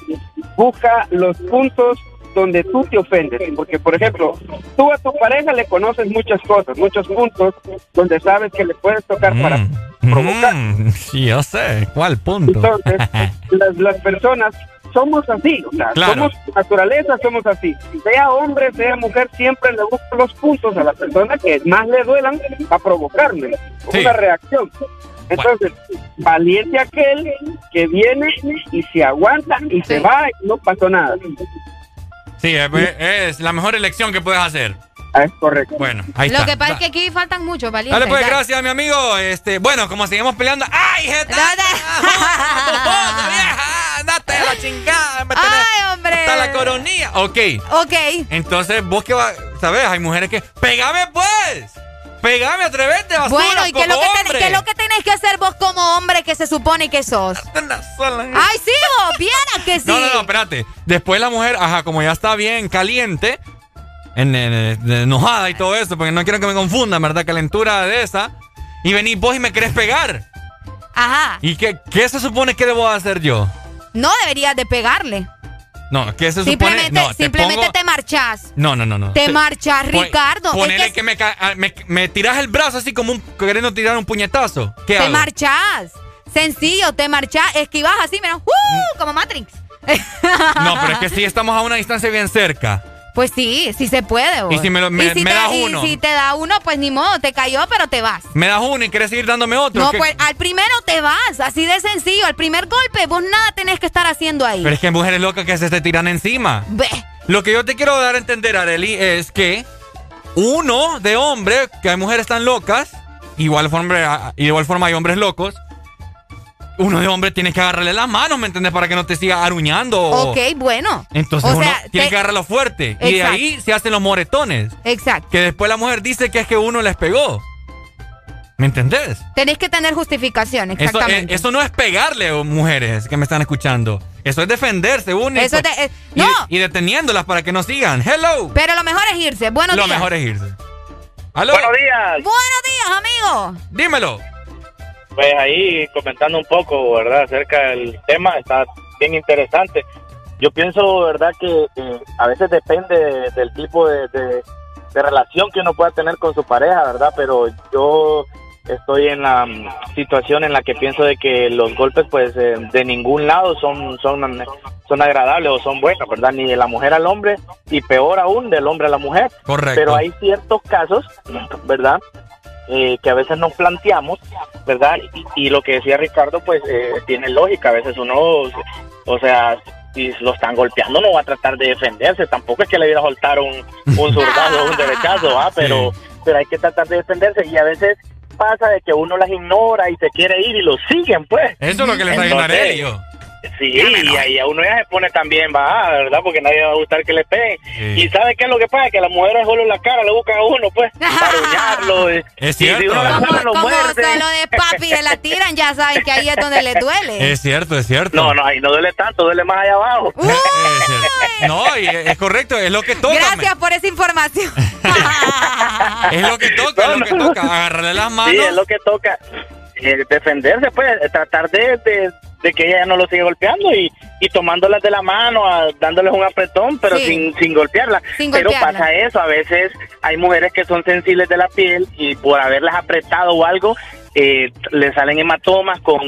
busca los puntos donde tú te ofendes. Porque, por ejemplo, tú a tu pareja le conoces muchas cosas, muchos puntos donde sabes que le puedes tocar para provocar. Mm, sí, yo sé. ¿Cuál punto? Entonces, las, las personas somos así, o sea, Claro. somos naturaleza, somos así. Sea hombre, sea mujer, siempre le busco los puntos a la persona que más le duelan a provocarle Sí. una reacción. Entonces, valiente aquel que viene y se aguanta y se va y no pasó nada. Sí, es, es la mejor elección que puedes hacer. Ah, Es correcto. Bueno, ahí Lo está. que pasa es que aquí faltan muchos valientes. Dale, pues, Dale. gracias, mi amigo. Este, bueno, como seguimos peleando. ¡Ay, jeta! ¡Andate a la chingada! me ¡Ay, hombre! Hasta la coronilla. Ok. Ok. Entonces, vos que vas, ¿sabes? Hay mujeres que. ¡Pégame, pues! ¡Pégame, atrevete, basura! Bueno, ¿y qué es, lo que qué es lo que tenés que hacer vos como hombre que se supone que sos? Ay, sí, vos, viera que sí. No, no, no, espérate. Después la mujer, ajá, como ya está bien caliente, en, en- en- enojada y todo eso, porque no quiero que me confundan, ¿verdad? Calentura de esa. Y venís vos y me querés pegar. Ajá. ¿Y qué, qué se supone que debo hacer yo? No deberías de pegarle. No, ¿qué se supone? Simplemente, te simplemente pongo- te marchás. No, no, no, no. Te marchas, pon- Ricardo. Es Ponele que que, me, ah, me, me tiras el brazo así como un, queriendo tirar un puñetazo. ¿Qué te hago? marchás. Sencillo, te marchás, esquivas así, mira, ¡uh! como Matrix. No, pero es que sí estamos a una distancia bien cerca. Pues sí, sí se puede. vos. Y si me lo- me- Y si me te- das y uno. si te da uno, pues ni modo, te cayó, pero te vas. Me das uno y quieres seguir dándome otro. No, ¿Qué- pues al primero te vas, así de sencillo. Al primer golpe, vos nada tenés que estar haciendo ahí. Pero es que hay mujeres locas que se te tiran encima. Ve. Lo que yo te quiero dar a entender, Areli, es que uno de hombre, que hay mujeres tan locas, igual forma, igual forma hay hombres locos. Uno de hombre tiene que agarrarle las manos, ¿me entiendes? Para que no te siga aruñando. o- Ok, bueno. Entonces O uno sea, tiene te- que agarrarlo fuerte. Y de ahí se hacen los moretones. Exacto. Que después la mujer dice que es que uno les pegó. ¿Me entendés? Tenés que tener justificación, Eso, eh, exactamente. eso no es pegarle, oh, mujeres que me están escuchando. Eso es defenderse uno. y Eso pues- te- eh, y- no. Y, deteniéndolas para que no sigan. Hello. Pero lo mejor es irse. Buenos Lo días. mejor es irse. ¿Aló? Buenos días. Buenos días, amigo. Dímelo. Pues ahí comentando un poco, ¿verdad? Acerca del tema, está bien interesante. Yo pienso, ¿verdad? Que eh, a veces depende de- del tipo de, de- de relación que uno pueda tener con su pareja, ¿verdad? Pero yo estoy en la mm, situación en la que pienso de que los golpes, pues, eh, de ningún lado son, son, son agradables o son buenos, ¿verdad? Ni de la mujer al hombre y peor aún del hombre a la mujer. Correcto. Pero hay ciertos casos, ¿verdad? Eh, que a veces nos planteamos, ¿verdad? Y, y lo que decía Ricardo, pues eh, tiene lógica. A veces uno, o sea, si lo están golpeando, no va a tratar de defenderse. Tampoco es que le viera a soltar un, un zurdazo o un derechazo, ¿ah? Pero, pero hay que tratar de defenderse. Y a veces pasa de que uno las ignora y se quiere ir y lo siguen, pues. Eso es lo que le está Areli, yo. Sí, y ahí a uno ya se pone también va, ¿verdad? Porque nadie le va a gustar que le peguen. Y ¿sabe qué es lo que pasa? Que las mujeres solo en la cara le buscan a uno, pues, para y- Es y si cierto. uno la Como- mano lo solo de papi se la tiran, ya saben que ahí es donde les duele. Es cierto, es cierto. No, no, ahí no duele tanto, duele más allá abajo. No, y es correcto, es lo que toca. Gracias por esa información. Es lo que toca, es lo que toca. Agarrarle las manos. Sí, es lo que toca. Eh, defenderse, pues, tratar de, de, de que ella no lo siga golpeando y, y tomándolas de la mano, a- dándoles un apretón, pero Sí. sin, sin golpearla. Sin pero golpearla. pasa eso, a veces hay mujeres que son sensibles de la piel y por haberlas apretado o algo, eh, le salen hematomas con,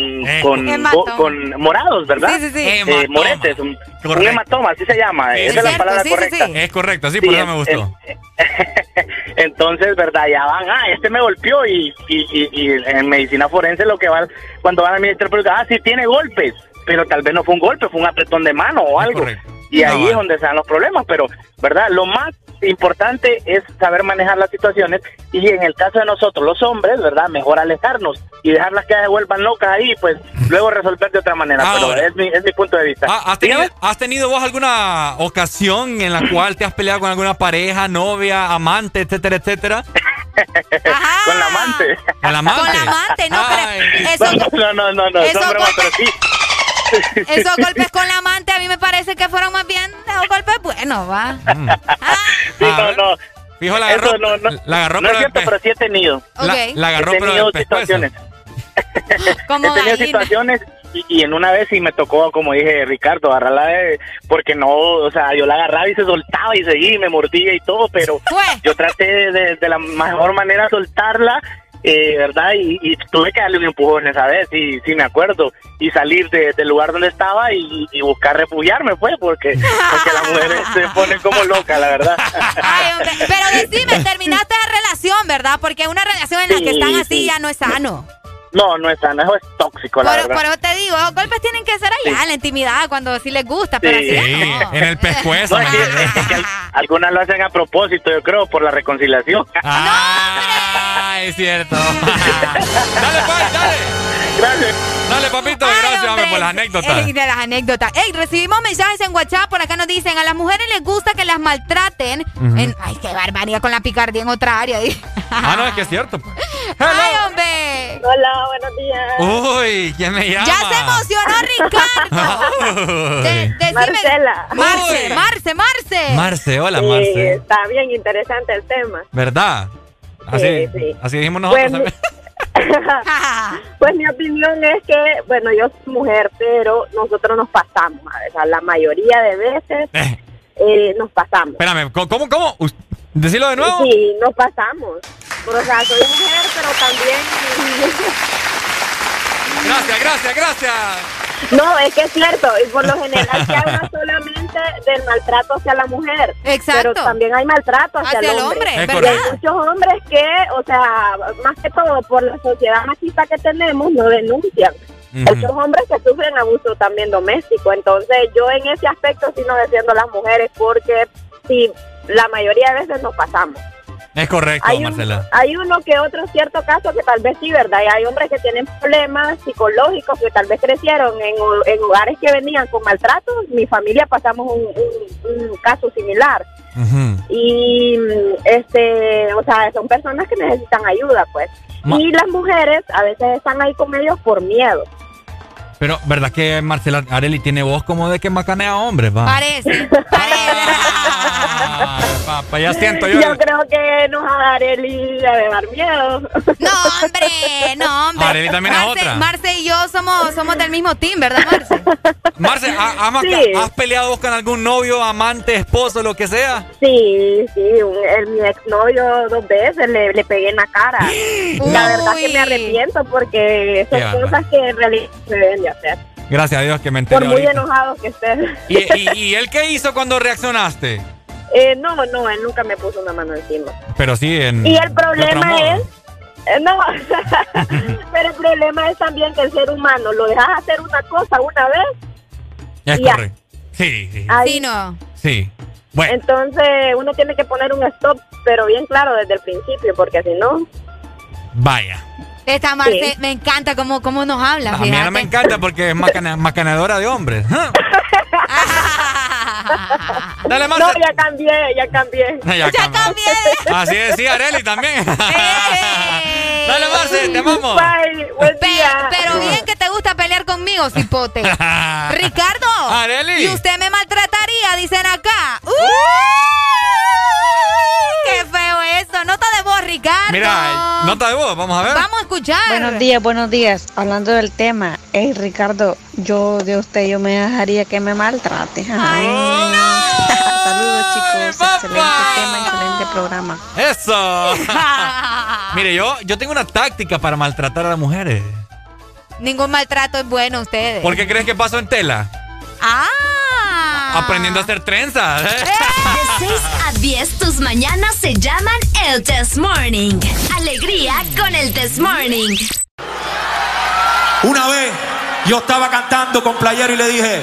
con, Hematoma. con morados, ¿verdad? Sí, sí, sí. Eh, moretes, un, hematoma, así se llama, Sí, esa es la cierto, palabra sí, sí, correcta. sí. Es correcto, sí, Sí, por eso me es- gustó. Entonces, ¿verdad? Ya van, ah, este me golpeó y, y, y- y en medicina forense lo que va, cuando van al ministerio público, ah, sí tiene golpes, pero tal vez no fue un golpe, fue un apretón de mano o Es algo. correcto. Y No, ahí vale. es donde se dan los problemas, pero, ¿verdad? Lo más importante es saber manejar las situaciones y en el caso de nosotros, los hombres, ¿verdad? Mejor alejarnos y dejarlas que se vuelvan locas ahí, pues luego resolver de otra manera, pero es mi, es mi punto de vista. Ah, ¿has, tenido, ¿Has tenido vos alguna ocasión en la cual te has peleado con alguna pareja, novia, amante, etcétera, etcétera? Con la amante. ¿Con la amante? Con la amante, no, Ay. pero eso, No, no, no, no, Eso son bromas, pero sí. Esos golpes con la amante a mí me parece que fueron más bien los golpes buenos, va. Mm. Ah. ah no, no. Fijo, la agarró. No, la agarró no es cierto, pero sí he tenido. Okay. La, la, agarró, he tenido pues. situaciones. Como he tenido situaciones y, en una vez sí me tocó, como dije Ricardo, agarrarla de, porque no, o sea, yo la agarraba y se soltaba y seguía y me mordía y todo, pero yo traté de, de, la mejor manera soltarla eh, ¿verdad? Y, y, tuve que darle un empujón esa vez, y sí me acuerdo, y salir de, del lugar donde estaba y, buscar refugiarme, pues, porque, porque las mujeres se ponen como locas, la verdad. Ay, hombre, pero decime, terminaste la relación, ¿verdad? Porque una relación en la que están así ya no es sano. No, no es sano, es tóxico, la por, verdad. Por te digo, golpes tienen que ser allá, en la intimidad, cuando sí les gusta, pero así en el pescuezo. Algunas lo hacen a propósito, yo creo, por la reconciliación. Ah, es cierto. dale, Pai, dale. Gracias. Dale, papito. Gracias, por las anécdotas. Ey, de las anécdotas. Ey, recibimos mensajes en WhatsApp, por acá nos dicen, a las mujeres les gusta que las maltraten. ay, qué barbaridad con la picardía en otra área ah, no, es que es cierto. Pues. Hombre! Hola, buenos días. Uy, ¿quién me llama? Ya se emocionó Ricardo. Marcela. Marce, Marce, Marce. Marce, hola, Marce. Está bien interesante el tema. ¿Verdad? Así, sí, sí. así dijimos pues nosotros. Pues, pues mi opinión es que, bueno, yo soy mujer, pero nosotros nos pasamos, la mayoría de veces eh. Eh, nos pasamos. Espérame, ¿cómo, cómo? Decirlo de nuevo. Sí, nos pasamos. O sea, soy mujer, pero también. gracias, gracias, gracias. No, es que es cierto, y por lo general se habla solamente del maltrato hacia la mujer. Exacto. Pero también hay maltrato hacia, hacia el hombre. El. Hay muchos hombres que, o sea, más que todo por la sociedad machista que tenemos, no denuncian. Uh -huh. Hombres que sufren abuso también doméstico. Entonces, yo en ese aspecto sí no defiendo a las mujeres porque si la mayoría de veces nos pasamos. Es correcto, Marcela. Hay uno que otro cierto caso que tal vez sí, ¿verdad? Y hay hombres que tienen problemas psicológicos que tal vez crecieron en, en hogares que venían con maltratos. Mi familia pasamos un, caso similar. Y, mm, este, o sea, son personas que necesitan ayuda, pues. Y las mujeres a veces están ahí con ellos por miedo. Pero, ¿verdad que Marcela Areli tiene voz como de que macanea hombres, va? Parece, parece. Papá, ya siento yo. Yo creo que nos a Areli de dar miedo. No, hombre, no, hombre. Areli también Marce, es otra. Marce y yo somos, somos del mismo team, ¿verdad, Marce? Marce, ¿has peleado vos con algún novio, amante, esposo, lo que sea? Sí, sí. El, mi exnovio dos veces le, le pegué en la cara. La verdad que me arrepiento porque son cosas que en realidad. Gracias a Dios que me enteré. Por muy ahorita. enojado que estés. ¿Y, y, y él qué hizo cuando reaccionaste? Eh, no, no, él nunca me puso una mano encima. Pero sí, en. Y el problema es. Eh, no, pero el problema es también que el ser humano lo dejas hacer una cosa una vez. Es Sí, sí. Ahí no. Sí. Bueno. Entonces uno tiene que poner un stop, pero bien claro desde el principio, porque si no. Vaya. Esta Marce, me encanta cómo, cómo nos habla. A mí me encanta porque es macana, macanadora de hombres. ¿eh? Dale, Marce. No, ya cambié, ya cambié. Ya, ya cambié. Así es, sí, Areli también. ¡Eh! Dale, Marce, te amamos. Bye, buen día. Pero, bien que te gusta pelear conmigo, cipote. Ricardo. Areli. Y usted me maltrataría, dicen acá. ¡Uh! Uh. ¡Qué feo eso! Nota de voz, Ricardo. Mira, nota de voz, vamos a ver. Vamos a escuchar. Buenos días, buenos días. Hablando del tema, hey, Ricardo, yo de usted, yo me dejaría que me maltrate. Ay. ¡No! Saludos, chicos. Excelente tema, excelente programa. ¡Eso! Mire, yo, yo tengo una táctica para maltratar a las mujeres. Ningún maltrato es bueno, ustedes. ¿Por qué crees que paso en tela? ¡Ah! Aprendiendo a hacer trenzas. ¿eh? De 6 a 10, tus mañanas se llaman el Test Morning. Alegría con el Test Morning. Una vez yo estaba cantando con Player y le dije.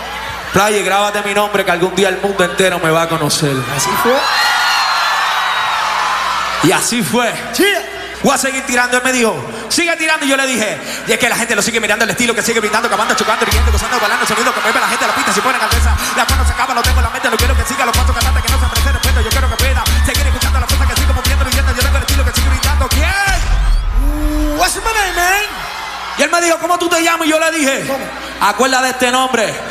Playa, grábate mi nombre que algún día el mundo entero me va a conocer. Así fue. Y así fue. Voy a seguir tirando. Él me dijo, sigue tirando. Y yo le dije, y es que la gente lo sigue mirando, el estilo que sigue brindando, acabando, chocando, riendo, gozando, bailando, sonido que mueve la gente a la pista. Si ponen alteza, la mano se acaba, lo tengo en la mente. No quiero que siga los pasos cantantes que no se presenten respeto. Yo quiero que pueda seguir escuchando las cosas que sigo moviendo, viviendo. Yo tengo el estilo que sigue brindando. ¿Quién? What's my name, man? Y él me dijo, ¿cómo tú te llamas? Y yo le dije, acuérdate de este nombre.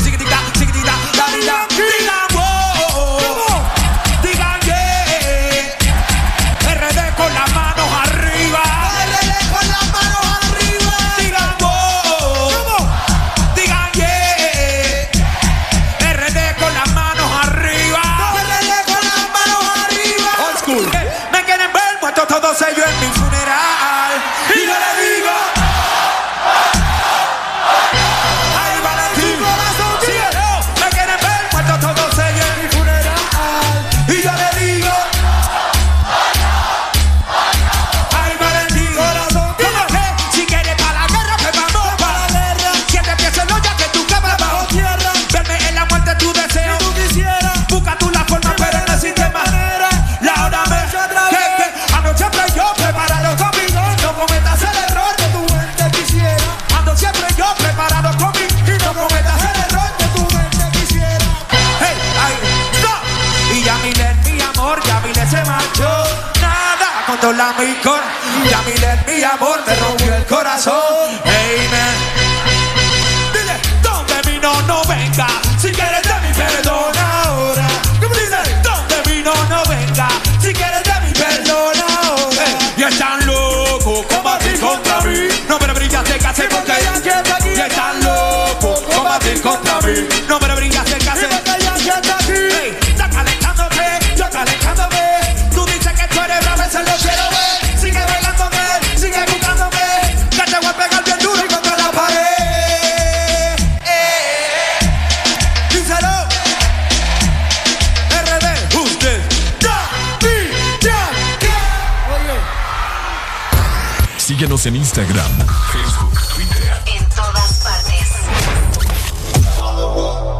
Síguenos en Instagram, Facebook, Twitter. En todas partes.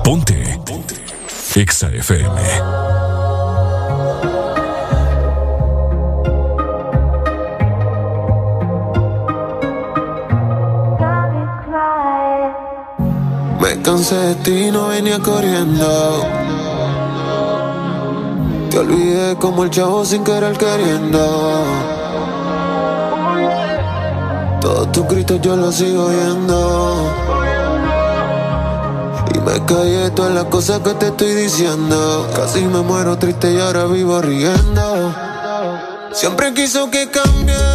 Ponte. Ponte. Exa FM. Me cansé de ti, no venía corriendo. Te olvidé como el chavo sin querer queriendo. Tus gritos yo los sigo oyendo. Y me callé todas las cosas que te estoy diciendo. Casi me muero triste y ahora vivo riendo. Siempre quiso que cambiara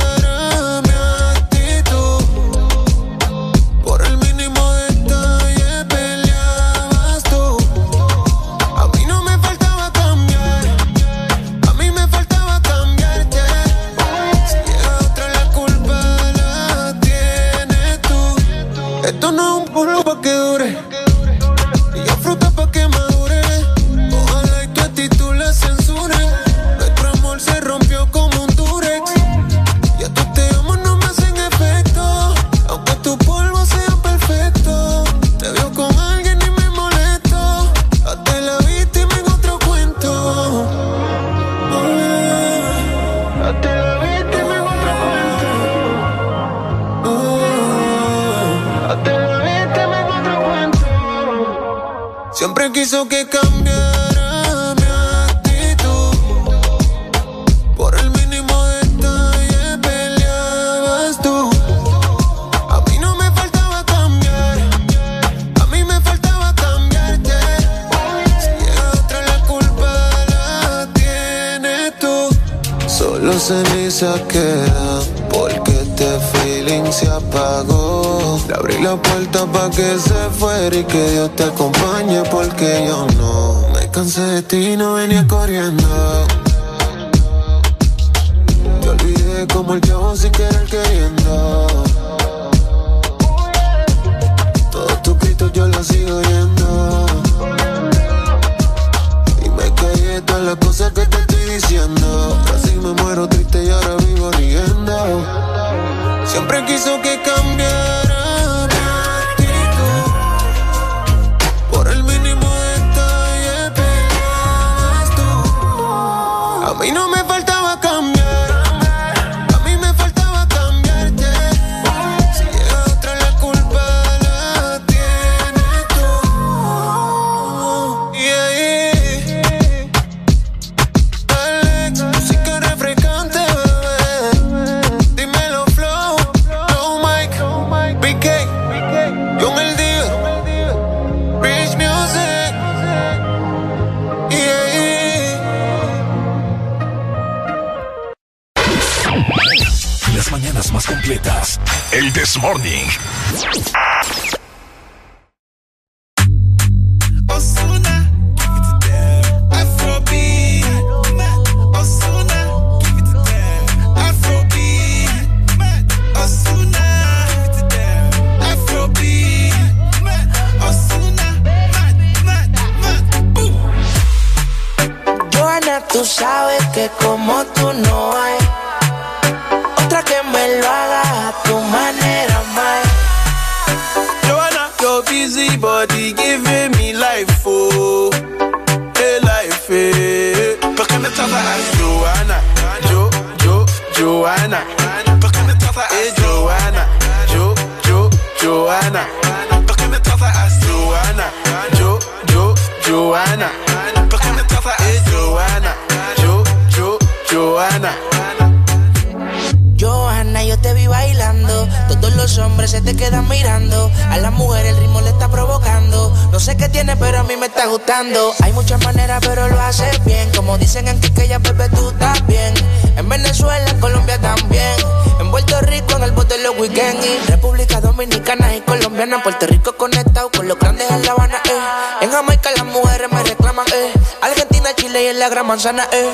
y en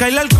Micaela Alcón.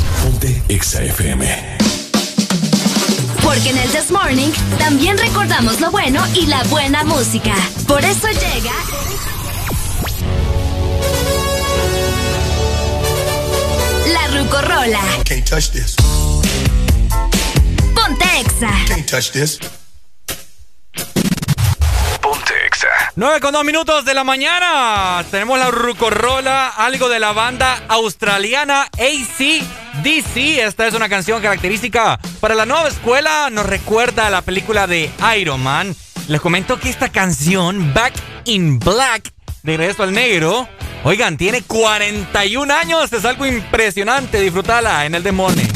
Ponte Exa FM. Porque en el This Morning también recordamos lo bueno y la buena música. Por eso llega. La Rucorola. Can't touch this. Ponte Exa. Can't touch this. 9 con 2 minutos de la mañana. Tenemos la rucorola, algo de la banda australiana AC DC, esta es una canción característica para la nueva escuela, nos recuerda a la película de Iron Man. Les comento que esta canción, Back in Black, de Regreso al Negro, oigan, tiene 41 años, es algo impresionante, disfrútala en el demonio.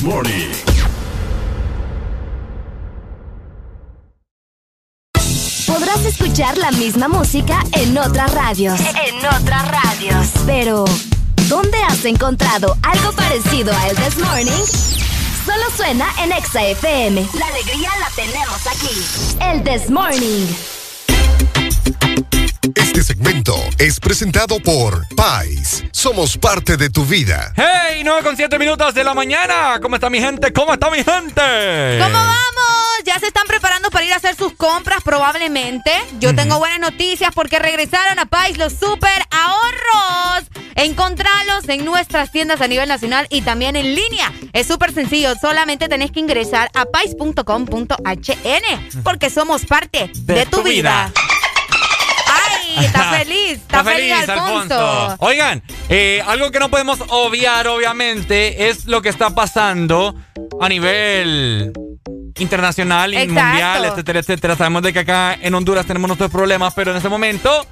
This Morning. Podrás escuchar la misma música en otras radios. En otras radios. Pero, ¿dónde has encontrado algo parecido a El This Morning? Solo suena en Exa FM. La alegría la tenemos aquí. El This Morning. Es presentado por Pais. Somos parte de tu vida. ¡Hey! 9 con 7 minutos de la mañana. ¿Cómo está mi gente? ¿Cómo está mi gente? ¿Cómo vamos? Ya se están preparando para ir a hacer sus compras probablemente. Yo tengo buenas noticias porque regresaron a Pais los super ahorros. Encontralos en nuestras tiendas a nivel nacional y también en línea. Es súper sencillo, solamente tenés que ingresar a pais.com.hn porque somos parte de, tu, vida. ¡Ay! Está feliz, está, feliz, Alfonso. Oigan, eh, algo que no podemos obviar, obviamente, es lo que está pasando a nivel internacional y Exacto. mundial, etcétera, etcétera. Sabemos de que acá en Honduras tenemos nuestros problemas, pero en este momento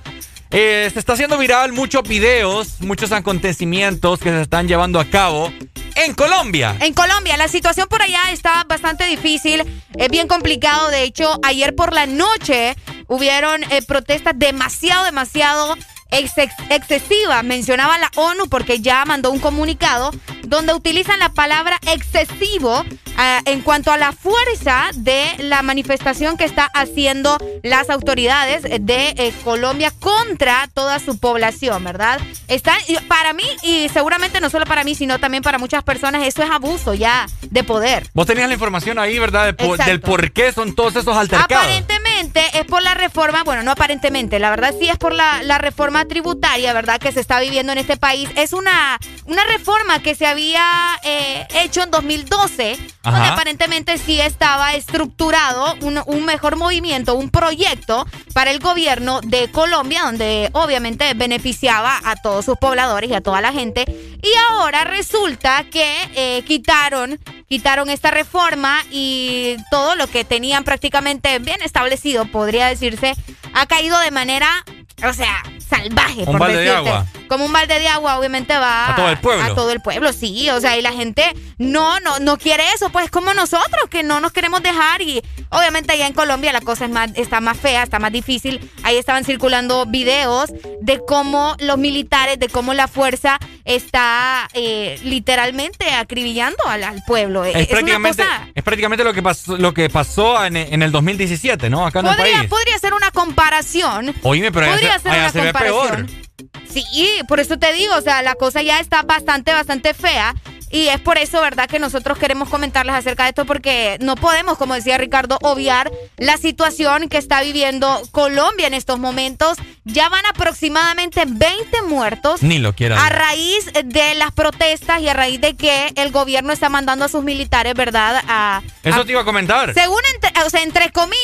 eh, se está haciendo viral muchos videos, muchos acontecimientos que se están llevando a cabo en Colombia. En Colombia, la situación por allá está bastante difícil, es bien complicado. De hecho, ayer por la noche hubieron eh, protestas demasiado, demasiado ex- excesivas. Mencionaba la ONU porque ya mandó un comunicado donde utilizan la palabra excesivo ah, en cuanto a la fuerza de la manifestación que está haciendo las autoridades de eh, Colombia contra toda su población, ¿verdad? Está, para mí, y seguramente no solo para mí, sino también para muchas personas, eso es abuso ya de poder. Vos tenías la información ahí, ¿verdad? De po- Exacto. del por qué son todos esos altercados. Aparentemente es por la reforma, bueno, no aparentemente, la verdad sí es por la, la reforma tributaria, ¿verdad? Que se está viviendo en este país. Es una, una reforma que se había eh, hecho en 2012, donde aparentemente sí estaba estructurado un, un mejor movimiento, un proyecto para el gobierno de Colombia, donde obviamente beneficiaba a todos sus pobladores y a toda la gente. Y ahora resulta que eh, quitaron, quitaron esta reforma y todo lo que tenían prácticamente bien establecido, podría decirse, ha caído de manera, o sea, salvaje, Un por balde de agua. Como un balde de agua, obviamente va A todo el pueblo. A todo el pueblo, sí. O sea, y la gente no, no, no quiere eso, pues como nosotros, que no nos queremos dejar. Y obviamente allá en Colombia la cosa es más, está más fea, está más difícil. Ahí estaban circulando videos de cómo los militares, de cómo la fuerza está eh, literalmente acribillando al, al pueblo. Es, prácticamente, cosa- es prácticamente lo que pasó, lo que pasó en, en el 2017, ¿no? Acá en el Podría, país. podría ser una comparación. Oíme, pero podría se- ser allá una se ve comparación. peor. Sí, por eso te digo, o sea, la cosa ya está bastante, bastante fea. Y es por eso, ¿verdad?, que nosotros queremos comentarles acerca de esto, porque no podemos, como decía Ricardo, obviar la situación que está viviendo Colombia en estos momentos. Ya van aproximadamente 20 muertos. Ni lo quiera. A raíz de las protestas y a raíz de que el gobierno está mandando a sus militares, ¿verdad? A, Eso a- te iba a comentar. según, entre, o sea, entre comillas,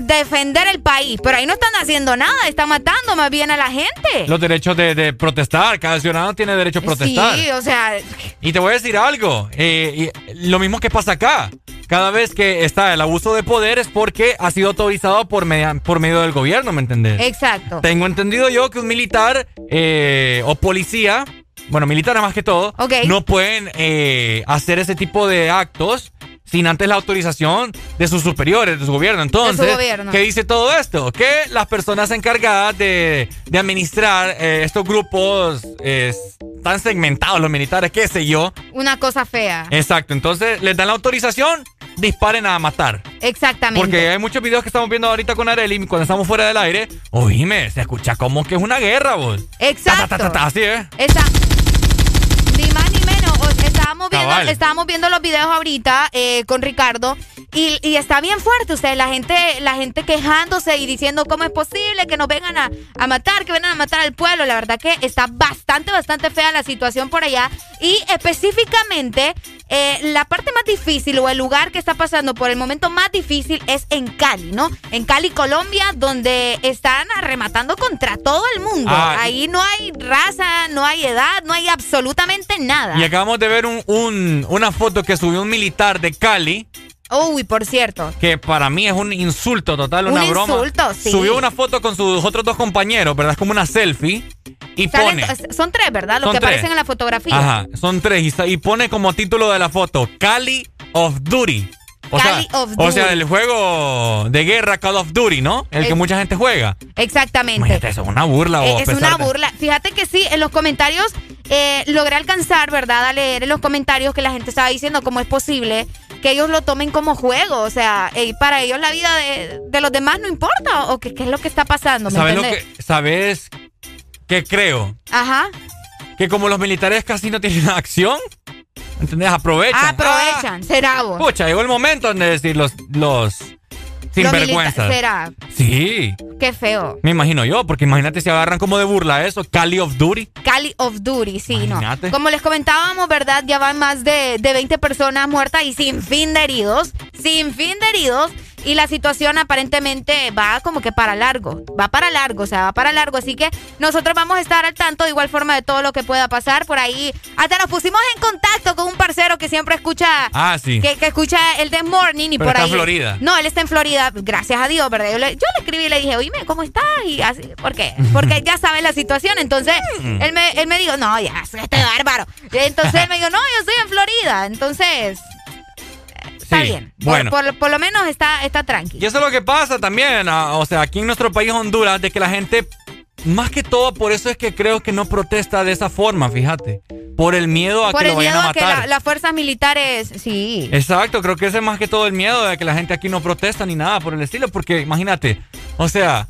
defender el país. Pero ahí no están haciendo nada, están matando más bien a la gente. Los derechos de, de protestar. Cada ciudadano tiene derecho a protestar. Sí, o sea, Y te voy a decir algo. eh, y lo mismo que pasa acá. Cada vez que está el abuso de poder es porque ha sido autorizado por, media- por medio del gobierno, ¿me entendés? exacto. Tengo entendido yo que un militar eh, o policía, bueno, militares más que todo, no pueden eh, hacer ese tipo de actos sin antes la autorización de sus superiores, de su gobierno. Entonces, gobierno. ¿qué dice todo esto? Que las personas encargadas de, de administrar eh, estos grupos eh, tan segmentados, los militares, qué sé yo. Una cosa fea. Exacto, entonces les dan la autorización, disparen a matar. Exactamente. Porque hay muchos videos que estamos viendo ahorita con Arely cuando estamos fuera del aire. Oíme, se escucha como que es una guerra, vos. Exacto. Ta, ta, ta, ta, así es. Esa- Ni más ni menos. O- Estábamos viendo, Cabal. estábamos viendo los videos ahorita eh, con Ricardo y, y está bien fuerte. Ustedes, la gente, la gente quejándose y diciendo cómo es posible que nos vengan a, a matar, que vengan a matar al pueblo. La verdad que está bastante, bastante fea la situación por allá. Y específicamente, eh, la parte más difícil o el lugar que está pasando por el momento más difícil es en Cali, ¿no? En Cali, Colombia, donde están arrematando contra todo el mundo. Ah, Ahí no hay raza, no hay edad, no hay absolutamente nada. Y acabamos de ver un, un- una foto que subió un militar de Cali, Uy, por cierto. que para mí es un insulto total, Un una broma. insulto, sí. Subió una foto con sus otros dos compañeros, ¿verdad? Es como una selfie. Y Salen- pone. son tres, ¿verdad? Los que tres. aparecen en la fotografía. Ajá, son tres. Y, pone como título de la foto: Cali of Duty. O sea, of o sea, Duty. el juego de guerra Call of Duty, ¿no? El que mucha gente juega. Exactamente. Imagínate, eso es una burla. o Eh, es una de- burla. Fíjate que sí, en los comentarios eh, logré alcanzar, ¿verdad? A leer en los comentarios que la gente estaba diciendo cómo es posible que ellos lo tomen como juego. O sea, eh, para ellos la vida de, de los demás no importa. ¿O qué, qué es lo que está pasando? ¿me ¿Sabes lo que, ¿Sabes qué creo? Ajá. Que como los militares casi no tienen acción, ¿entendés? Aprovechan. Aprovechan. será vos. Ah, pucha, llegó el momento de decir los, los Los sinvergüenzas. milita- Será. Sí, Qué feo. me imagino yo, porque imagínate si agarran como de burla eso, Cali of Duty. Cali of Duty, sí, Imagínate. no. Como les comentábamos, ¿verdad? Ya van más de, de 20 personas muertas y sin fin de heridos. Sin fin de heridos. Y la situación aparentemente va como que para largo. Va para largo, o sea, va para largo. Así que nosotros vamos a estar al tanto de igual forma de todo lo que pueda pasar. Por ahí hasta nos pusimos en contacto con un parcero que siempre escucha. Ah, sí. Que, que escucha el The Morning y Pero por está ahí. en Florida. No, él está en Florida, gracias a Dios, ¿verdad? Yo le, yo le escribí y le dije, oíme, ¿cómo estás? Y así, ¿por qué? Porque ya sabes la situación. Entonces, Mm. él me, él me dijo, no, ya, este bárbaro. Entonces él me dijo, no, yo estoy en Florida. Entonces, está Sí, bien. Bueno. por, por lo menos está, está tranquilo. Y eso es lo que pasa también, ah, o sea, aquí en nuestro país Honduras, de que la gente, más que todo, por eso es que creo que no protesta de esa forma, fíjate. Por el miedo a Por que el lo vayan miedo a que matar. la- las fuerzas militares, sí. Exacto, creo que ese es más que todo el miedo de que la gente aquí no protesta ni nada por el estilo, porque imagínate, o sea,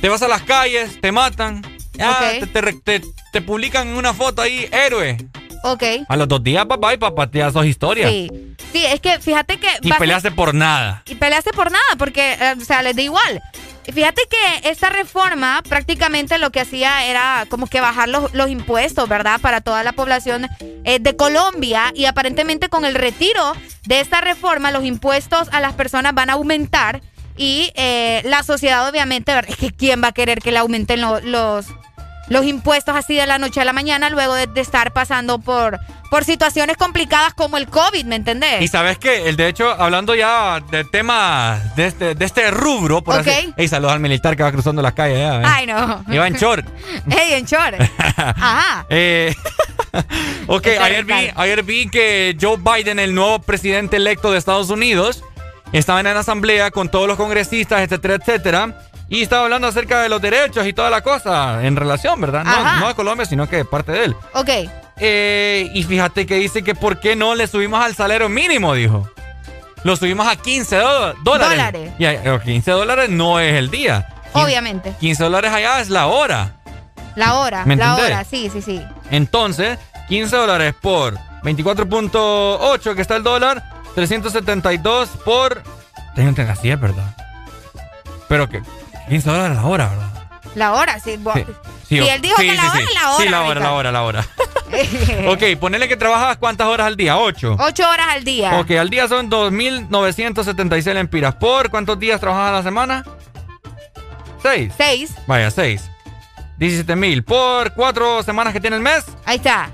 te vas a las calles, te matan, te, te te- te publican una foto ahí, héroe. Ok. A los dos días, papá, y papá, te das dos historias. Sí. Sí, es que fíjate que... Y peleaste por nada. y peleaste por nada, porque, eh, o sea, les da igual. Fíjate que esta reforma prácticamente lo que hacía era como que bajar los, los impuestos, ¿verdad? Para toda la población eh, de Colombia y aparentemente con el retiro de esta reforma los impuestos a las personas van a aumentar y eh, la sociedad obviamente, ¿verdad? Es que ¿quién va a querer que le aumenten lo- los, los impuestos así de la noche a la mañana luego de, de estar pasando por, por situaciones complicadas como el COVID, ¿me entendés? Y sabes que, el de hecho, hablando ya de temas de este, de este rubro, por Ok. así Ey, saludos al militar que va cruzando la calle. Ya, ¿eh? Ay, no. Iba en short. Ey, en short. Ajá. Eh, ok, ayer vi, ayer vi que Joe Biden, el nuevo presidente electo de Estados Unidos, estaba en la asamblea con todos los congresistas, etcétera, etcétera. Y estaba hablando acerca de los derechos y toda la cosa en relación, ¿verdad? No, no de Colombia, sino que de parte de él. Ok. Eh, y fíjate que dice que por qué no le subimos al salario mínimo, dijo. Lo subimos a 15 do- dólares. Dólares. Y a- a 15 dólares no es el día. Obviamente. 15 dólares allá es la hora. La hora. ¿Me la hora, sí, sí, sí. Entonces, 15 dólares por 24.8 que está el dólar, 372 por... Tengo que así es, ¿verdad? Pero que 15 dólares la hora, ¿verdad? La hora, sí. bo- Sí, Si él dijo sí, que la sí, hora, sí. la hora. Sí, la hora, la hora, la hora. ok, ponele que trabajas cuántas horas al día, 8. Ocho horas al día. Ok, al día son 2.976 lempiras. ¿Por cuántos días trabajas a la semana? 6. Seis. Vaya, 6. 17.000. ¿Por cuatro semanas que tiene el mes? Ahí está.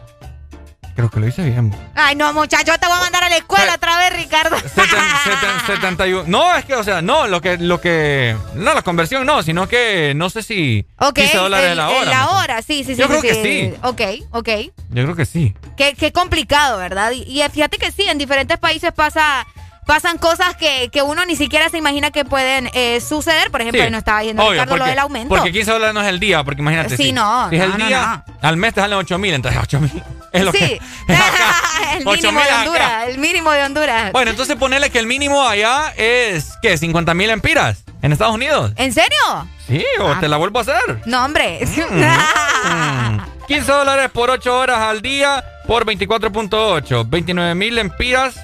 Creo que lo hice bien. Ay, no, muchacho, te voy a mandar a la escuela otra vez, Ricardo. Seten- seten- 71. No, es que, o sea, no, lo que, lo que. No, la conversión no, sino que no sé si. Ok. 15 dólares el- la hora. La ¿me hora, sí, sí, sí. Yo creo sí, que sí. Ok, ok. Yo creo que sí. Qué, qué complicado, ¿verdad? Y, y fíjate que sí, en diferentes países pasa, pasan cosas que, que uno ni siquiera se imagina que pueden eh, suceder. Por ejemplo, Sí. nos estaba diciendo Obvio, Ricardo lo porque- del aumento. Porque 15 dólares no es el día, porque imagínate. Sí, si- no, Si es no, el no, día, al mes te salen 8 mil, entonces 8 mil. Es lo sí. que. el Ocho mínimo mil de acá. Honduras, el mínimo de Honduras. Bueno, entonces ponele que el mínimo allá es, ¿qué? 50 mil empiras en Estados Unidos. ¿En serio? Sí, o Ah. te la vuelvo a hacer. No, hombre. Mm. 15 dólares por 8 horas al día por 24.8. 29 mil empiras.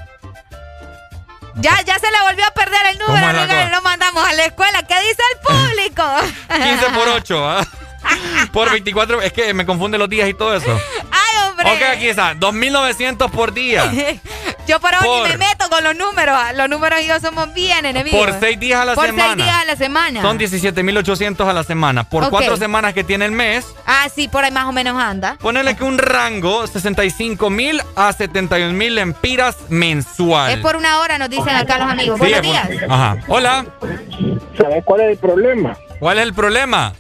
Ya, ya se le volvió a perder el número, ¿Cómo es la Ricardo, cosa? Lo mandamos a la escuela. ¿Qué dice el público? 15 por 8, ¿ah? Por 24. Es que me confunde los días y todo eso. Ay, hombre. Ok, aquí está. 2.900 por día. Yo por ahora Por- ni me meto con los números. Los números y yo somos bien enemigos. Por 6 días a la Por semana. seis días a la semana. Son 17.800 a la semana. Por. 4 semanas que tiene el mes, Ah, sí, por ahí más o menos anda. ponele que un rango 65.000 a 71.000 empiras mensual. Es por una hora, nos dicen acá los amigos. Sí, Buenos por- días. Ajá. Hola. ¿Sabes cuál es el problema? ¿Cuál es el problema?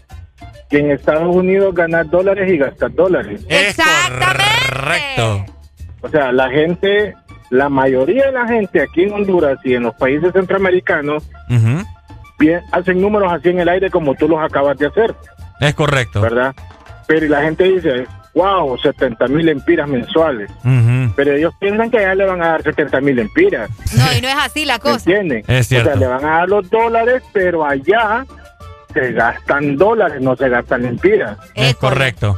que en Estados Unidos ganas dólares y gastas dólares. Correcto. O sea, la gente, la mayoría de la gente aquí en Honduras y en los países centroamericanos bien, hacen números así en el aire como tú los acabas de hacer, Es correcto. ¿verdad? Pero y la gente dice, wow, 70 mil empiras mensuales. Pero ellos piensan que allá le van a dar 70 mil empiras. No, y no es así la ¿Me cosa. entienden? Es cierto. O sea, le van a dar los dólares, pero allá se gastan dólares, no se gastan empiras. Es correcto.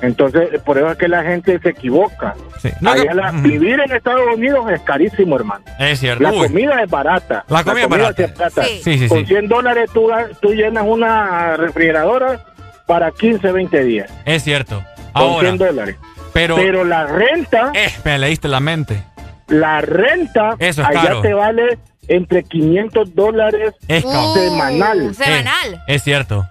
Entonces, por eso es que la gente se equivoca. Sí. No, Allá que- la- vivir en Estados Unidos es carísimo, hermano. Es cierto. La Uy. comida es barata. La comida es barata. sí es barata. Sí. Sí, sí, Con sí. 100 dólares tú, tú llenas una refrigeradora para 15, 20 días. Es cierto. Con Ahora, 100 dólares. pero, Pero la renta, eh, me leíste la mente. la renta, Eso es allá caro. te vale entre 500 dólares Es caro. semanal. Semanal. Es cierto.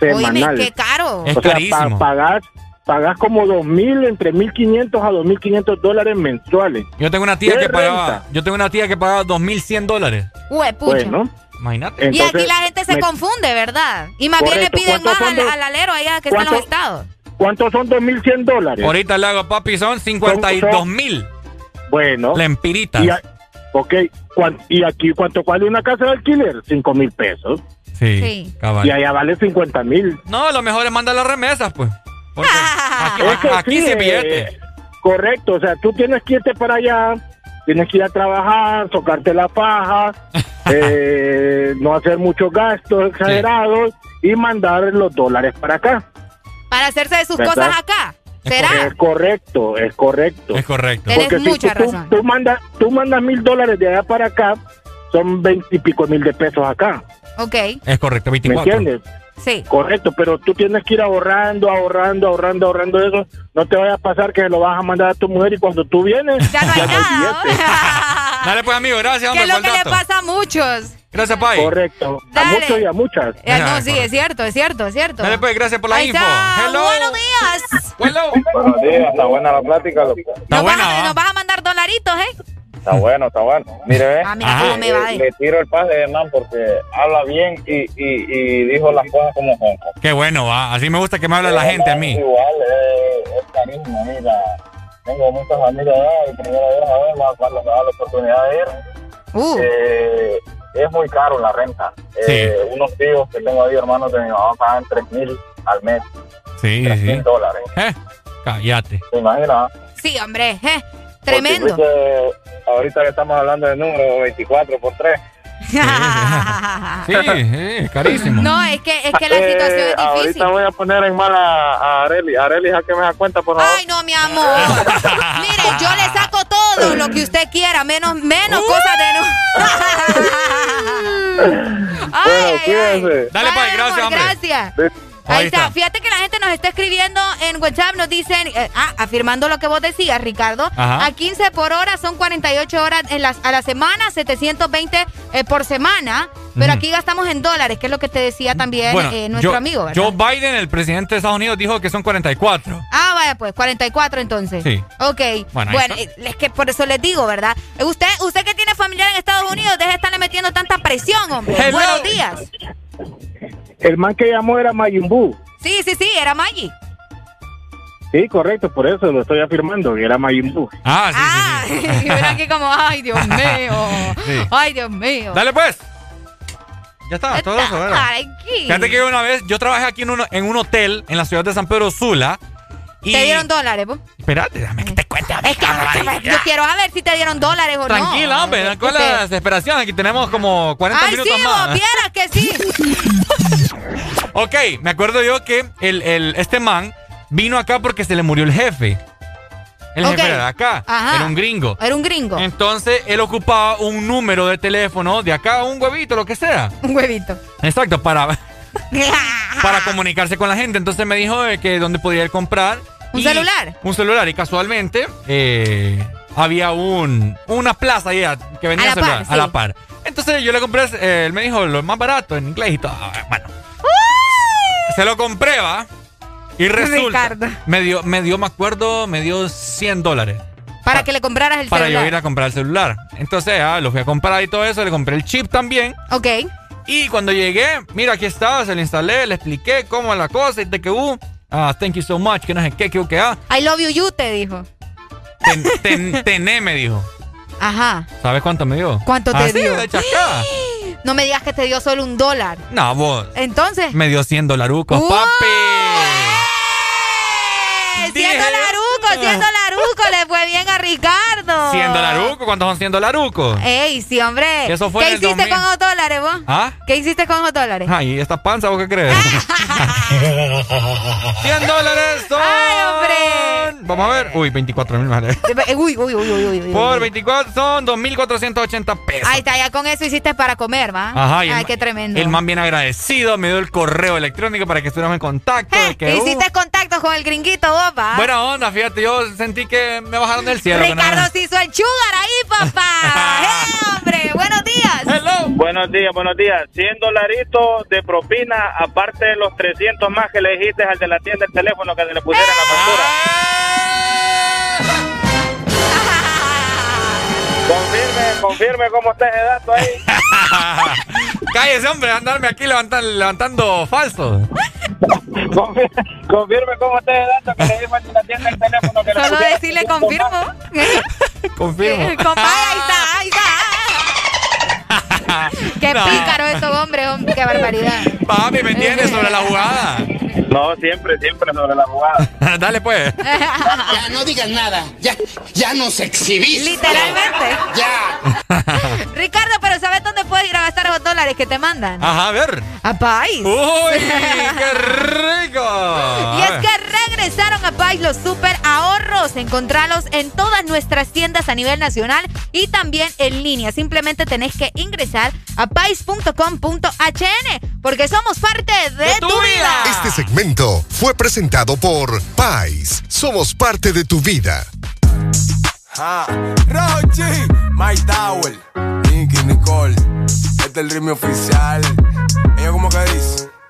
semanal. Oíme, qué caro. Es o sea, carísimo. pa- pagás, pagás como 2.000, entre 1.500 a 2.500 dólares mensuales. Yo tengo una tía ¿Qué que pagaba, yo tengo una tía que pagaba 2100 dólares. Hue, pucha. Bueno, Imagínate. y aquí la gente se me- confunde, ¿verdad? Y más bien le piden ¿Cuántos más al, alero allá que está en los cuántos- estados. ¿cuántos son 2.100 dólares? Ahorita le hago papi, son 52 mil Bueno, lempiritas. y, a- ok, ¿cuán- ¿y aquí cuánto vale una casa de alquiler? 5 mil pesos. Sí, Sí. Y allá vale 50 mil. No, lo mejor es mandar las remesas, pues. Porque aquí, Es que aquí sí sí, es billete. eh, correcto, o sea, tú tienes que irte para allá, tienes que ir a trabajar, tocarte la paja, eh, no hacer muchos gastos exagerados y mandar los dólares para acá. Para hacerse de sus ¿Verdad? cosas acá. Es ¿Será? Es correcto, es correcto. Es correcto. Porque si mucha tú, razón. Tú, mandas, tú mandas mil dólares de allá para acá, son veintipico mil de pesos acá. Ok, Es correcto, ¿Me 24. entiendes? Sí. Correcto, pero tú tienes que ir ahorrando, ahorrando, ahorrando, ahorrando eso. No te vaya a pasar que lo vas a mandar a tu mujer y cuando tú vienes, Ya no hay nada. billete. Dale pues, amigo, gracias, que es lo que el le dato. pasa a muchos. Gracias, Pai. Correcto. A Dale. muchos y a muchas. Eh, no, sí, es cierto, es cierto, es cierto. Dale pues, gracias por la Ahí info. está. Hello. Buenos días. Hello. Buenos días, está buena la plática, loco. Está nos, buena, vas, a- ¿va? nos vas a mandar dolaritos, ¿eh? Está bueno, está bueno. Mire, ve. Ah, mira cómo me va. le, eh. le tiro el pase de man porque habla bien y, y, y dijo las cosas como son. Qué bueno, va. Así me gusta que me hable la gente a mí. Igual, eh, es carisma, mira. Tengo muchas familias allá y primera vez a verla cuando me da la oportunidad de ir. Uh, Eh, es muy caro la renta. Eh, Unos tíos que tengo ahí, hermanos de mi mamá, pagan 3 mil al mes. Sí, 3 sí. mil dólares. Eh, cállate. ¿Te imaginas? sí, hombre. eh, Tremendo. fuiste- ahorita que estamos hablando del número 24 por 3. Sí, sí, carísimo. no, es que, es que la situación es difícil. Eh, Ahorita voy a poner en mala a Areli. Areli, ¿a que me da cuenta, por favor? Ay, no, mi amor. Mire, yo le saco todo lo que usted quiera, menos, menos cosas de no. ay, bueno, ay, ay. Dale, Pai, gracias, amor, hombre. Gracias. Ahí, está. Fíjate que la gente nos está escribiendo en WhatsApp, nos dicen, eh, ah, afirmando lo que vos decías, Ricardo. Ajá. A 15 por hora son 48 horas en las, a la semana, 720 eh, por semana. Pero aquí gastamos en dólares, que es lo que te decía también Bueno, eh, nuestro amigo, ¿verdad? Joe Biden, el presidente de Estados Unidos, dijo que son 44. Ah, vaya, pues, 44 entonces. Sí. Ok. Bueno, Bueno, es que por eso les digo, ¿verdad? Usted, usted que tiene familiar en Estados Unidos, deje de estarle metiendo tanta presión, hombre. Hello. Buenos días. El man que llamó era Mayumbu. Sí, sí, sí, era Maggie. Sí, correcto, por eso lo estoy afirmando, que era Mayumbu. Ah, sí, Ah, sí, sí. y ven aquí como, ay, Dios mío. Sí. Ay, Dios mío. Dale pues. Ya está, todo eso, ¿verdad? Aquí. Fíjate que una vez yo trabajé aquí en un, en un hotel en la ciudad de San Pedro Sula. Y... Te dieron dólares, po? Espérate, déjame que te cuente. Es que yo quiero saber si te dieron dólares o no. Tranquila, hombre, ¿cuál es la desesperación? Aquí tenemos como 40 Ay, minutos sí, más. vos vieras que sí. Ok, me acuerdo yo que el, el- este man vino acá porque se le murió el jefe. El jefe era de acá, Ajá. era un gringo. Era un gringo. Entonces él ocupaba un número de teléfono de acá, un huevito, lo que sea. Un huevito. Exacto, para, para comunicarse con la gente. Entonces me dijo de que dónde podía ir comprar. ¿Un Y- celular? Un celular. Y casualmente eh, había un, una plaza ahí a- que vendía A la celular par, a la par. Entonces yo le compré, eh, él me dijo lo más barato en inglés y todo. Bueno, se lo compré, va. Y resulta, Ricardo. me dio, me dio, me acuerdo, me dio 100 dólares Para que le compraras el para celular. yo ir a comprar el celular. Entonces, ah, lo fui a comprar y todo eso, le compré el chip también. Ok. Y cuando llegué, mira, aquí estaba, se lo instalé, le expliqué cómo es la cosa y de que, uh, ah, thank you so much, que no sé qué, que, que, ah. I love you, you, te dijo. Ten, ten- tené, me dijo. Ajá. ¿Sabes cuánto me dio? ¿Cuánto te Así, dio? de chascada. No me digas que te dio solo un dólar. No, vos. Entonces. Me dio 100 dolarucos, ¡Uh! papi. ¡Eh! ¡Siendo laruco, siendo laruco! ¡Le fue bien a Ricardo! 100 dolarucos, ¿cuántos son 100 dolarucos? ¡Ey, sí, hombre! Eso fue ¿Qué hiciste 2000. con los dólares, vos? ¿Ah? ¿Qué hiciste con los dólares? Ay, esta panza, ¿vos qué crees? 100 dólares son. ¡Ay, hombre! Vamos a ver. Uy, 24 mil. Eh, Uy, uy, uy, uy, uy, uy. Por 24 son 2.480 pesos. Ahí está, ya con eso hiciste para comer, ¿va? Ajá, el Ay, qué tremendo. El man bien agradecido, me dio el correo electrónico para que estuviéramos en contacto. que, ¿Qué uh, hiciste contacto con el gringuito, vos, va? Buena onda, fíjate, yo sentí que me bajaron del cielo. Ricardo se hizo el sugar ahí, papá. ¡Eh, hombre! ¡Buenos días! Buenos días, buenos días. 100 dolaritos de propina, aparte de los 300 más que le dijiste al de la tienda el teléfono que le pusiera la factura. Confirme, confirme cómo está ese dato ahí. Cállese, hombre, andarme aquí levantan- levantando falsos. Confirme, confirme cómo está ese dato que le dijo al de la tienda el teléfono que le Solo decirle 300 confirmo. Confirmo. Compa, ahí está, ahí está. Qué No. pícaro eso, hombre, hombre, qué barbaridad. Papi, ¿me entiendes sobre la jugada? No, siempre, siempre sobre la jugada. Dale, pues. Ya no digas nada. Ya, ya nos exhibiste. Literalmente. Ya. Ricardo, pero ¿sabes dónde puedes ir a gastar los dólares que te mandan? Ajá, a ver. A Pais. ¡Uy, qué rico! Y es que regresaron a Pais los super ahorros. Encontralos en todas nuestras tiendas a nivel nacional y también en línea. Simplemente tenés que ingresar a pais.com.hn porque somos parte de, tu, vida. Este segmento fue presentado por Pais. Somos parte de tu vida. Ah, Rochi, My Tower, Nicky Nicole, este es el ritmo oficial. Ella como que dice.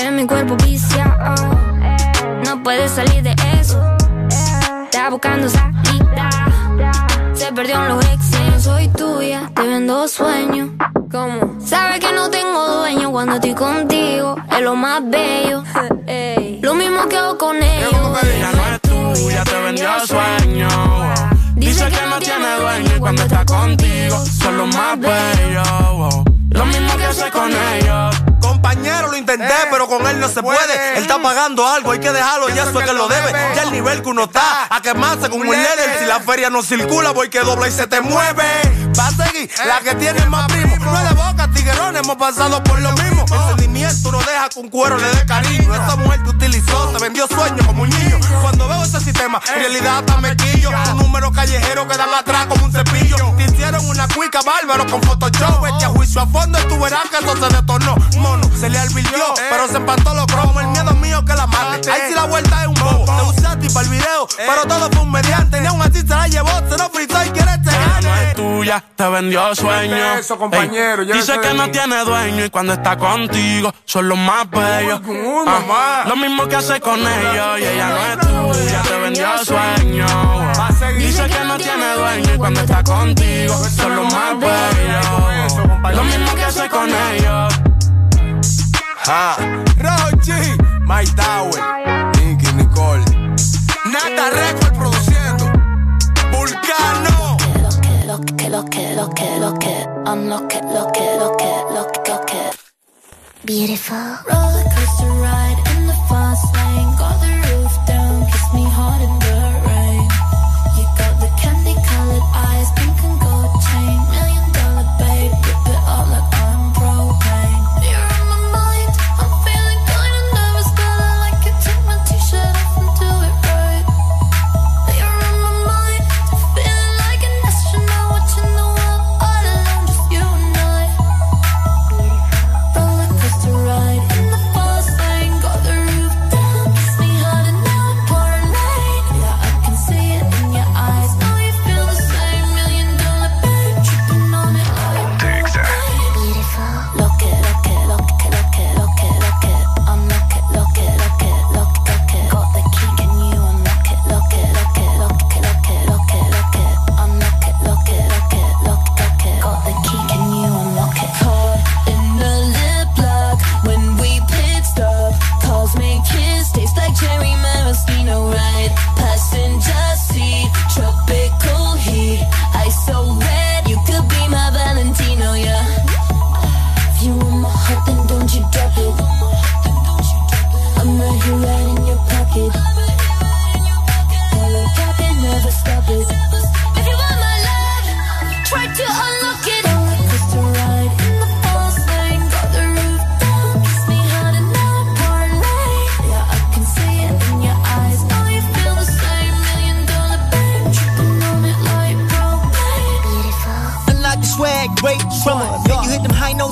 En mi cuerpo viciado. No puedes salir de eso. Está buscando salida. Se perdió en los exes. No soy tuya, te vendo sueños. ¿Cómo? Sabes que no tengo dueño cuando estoy contigo. Es lo más bello. Lo mismo que hago con ellos. Ella no es tuya, te vendió sueño. Dice que no tiene dueño y cuando está contigo son los más bellos. wow. Lo mismo que hace con ellos. Compañero, lo intenté, pero con él no se puede. Él está pagando algo, hay que dejarlo, y eso es que lo debe. Ya el nivel que uno está, a quemarse con un líder. Si la feria no circula, voy que dobla y se te mueve. Va a seguir la que tiene más primo. No es de boca, tiguerón, hemos pasado por lo mismo. El sentimiento no deja un cuero le dé cariño. Esa mujer te utilizó, te vendió sueños como un niño. Sistema, en realidad hasta me quillo. Un número callejero que dan atrás como un cepillo. Te hicieron una cuica bárbaro con Photoshop. Vete a juicio a fondo y tú verás que eso se detonó. Mono, se le alvirtió, pero se empató los cromos. El miedo mío que la mate. Ahí sí la vuelta es un bobo. Te usaste para el video, pero todo fue un mediante. Ni aún así se la llevó, se lo frizó y quiere este no es tuya, te vendió sueño. Eso, compañero, dice que no tiene dueño y cuando está contigo son los más bellos. Ah, lo mismo que hace con ellos y ella no es tuya, vendió sueño. Dice que no tiene dueño y cuando está contigo son los más bellos. Lo mismo que hace con ellos. Ah, Rochi, Mike Tower, Nicky Nicole, Nata Record produciendo, Vulcano. Lo que, lo que, lo que, lo que, I'm lo que, lo que, lo que, lo que, lo que. Beautiful. Roller coaster ride in the fast lane.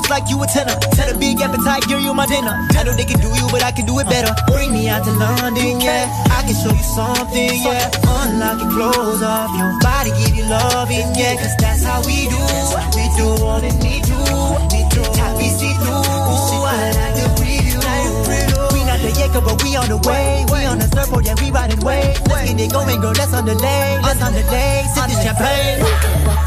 Notes like you a tenor. Set a big appetite, girl, you my dinner. I know they can do you, but I can do it better. Bring me out to London, yeah. I can show you something, yeah. Unlock your clothes off, your body give you loving, yeah. Cause that's how we do. We do all that we do. We do top see through. I like the preview. We not the Jacob, but we on the way. We on the surfboard, yeah, we riding waves. Let's get it going, girl. Let's on the lane. Let's on the lane. Sip this champagne.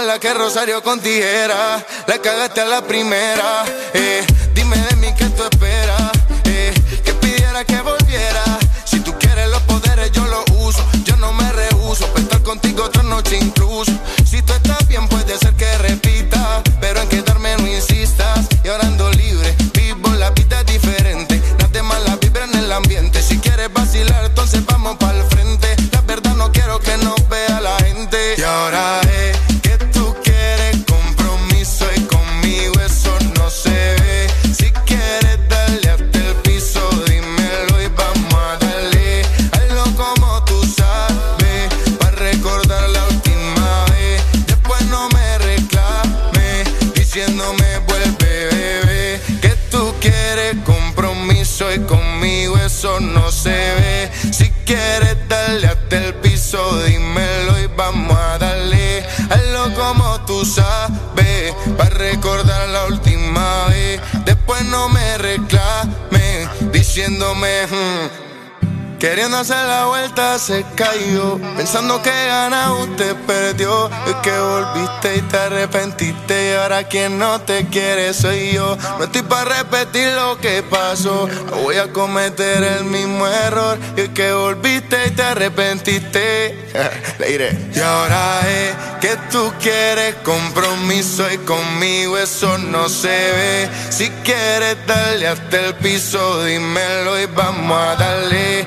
mala que Rosario con tijera. La cagaste a la primera. Eh, dime de mí qué tú esperas. Eh, que pidiera que volviera. Si tú quieres los poderes, yo los uso. Yo no me rehuso. Para estar contigo otra noche incluso. Diciéndome. "Hmm". Queriendo hacer la vuelta se cayó Pensando que gana usted perdió. Es que volviste y te arrepentiste Y ahora quien no te quiere soy yo. No estoy para repetir lo que pasó No voy a cometer el mismo error. Es que volviste y te arrepentiste. Le diré. Y ahora es que tú quieres compromiso Y conmigo eso no se ve. Si quieres darle hasta el piso Dímelo y vamos a darle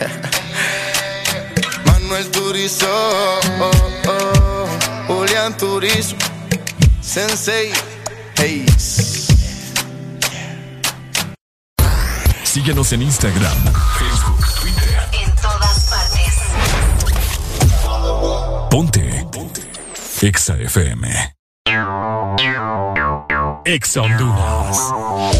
Manuel Turizo, oh, oh, Julián Turizo, Sensei, hey. Síguenos en Instagram, Facebook, Twitter. En todas partes. Ponte. Ponte. Exa FM. Exa Honduras.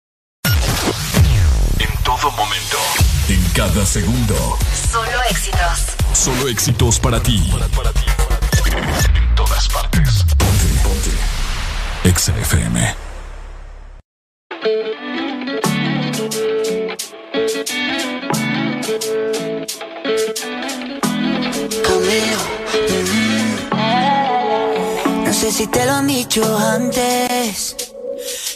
Todo momento. En cada segundo. Solo éxitos. Solo éxitos para ti. En todas partes. Ponte. Ponte. Exa FM. Mm. No sé si te lo han dicho antes,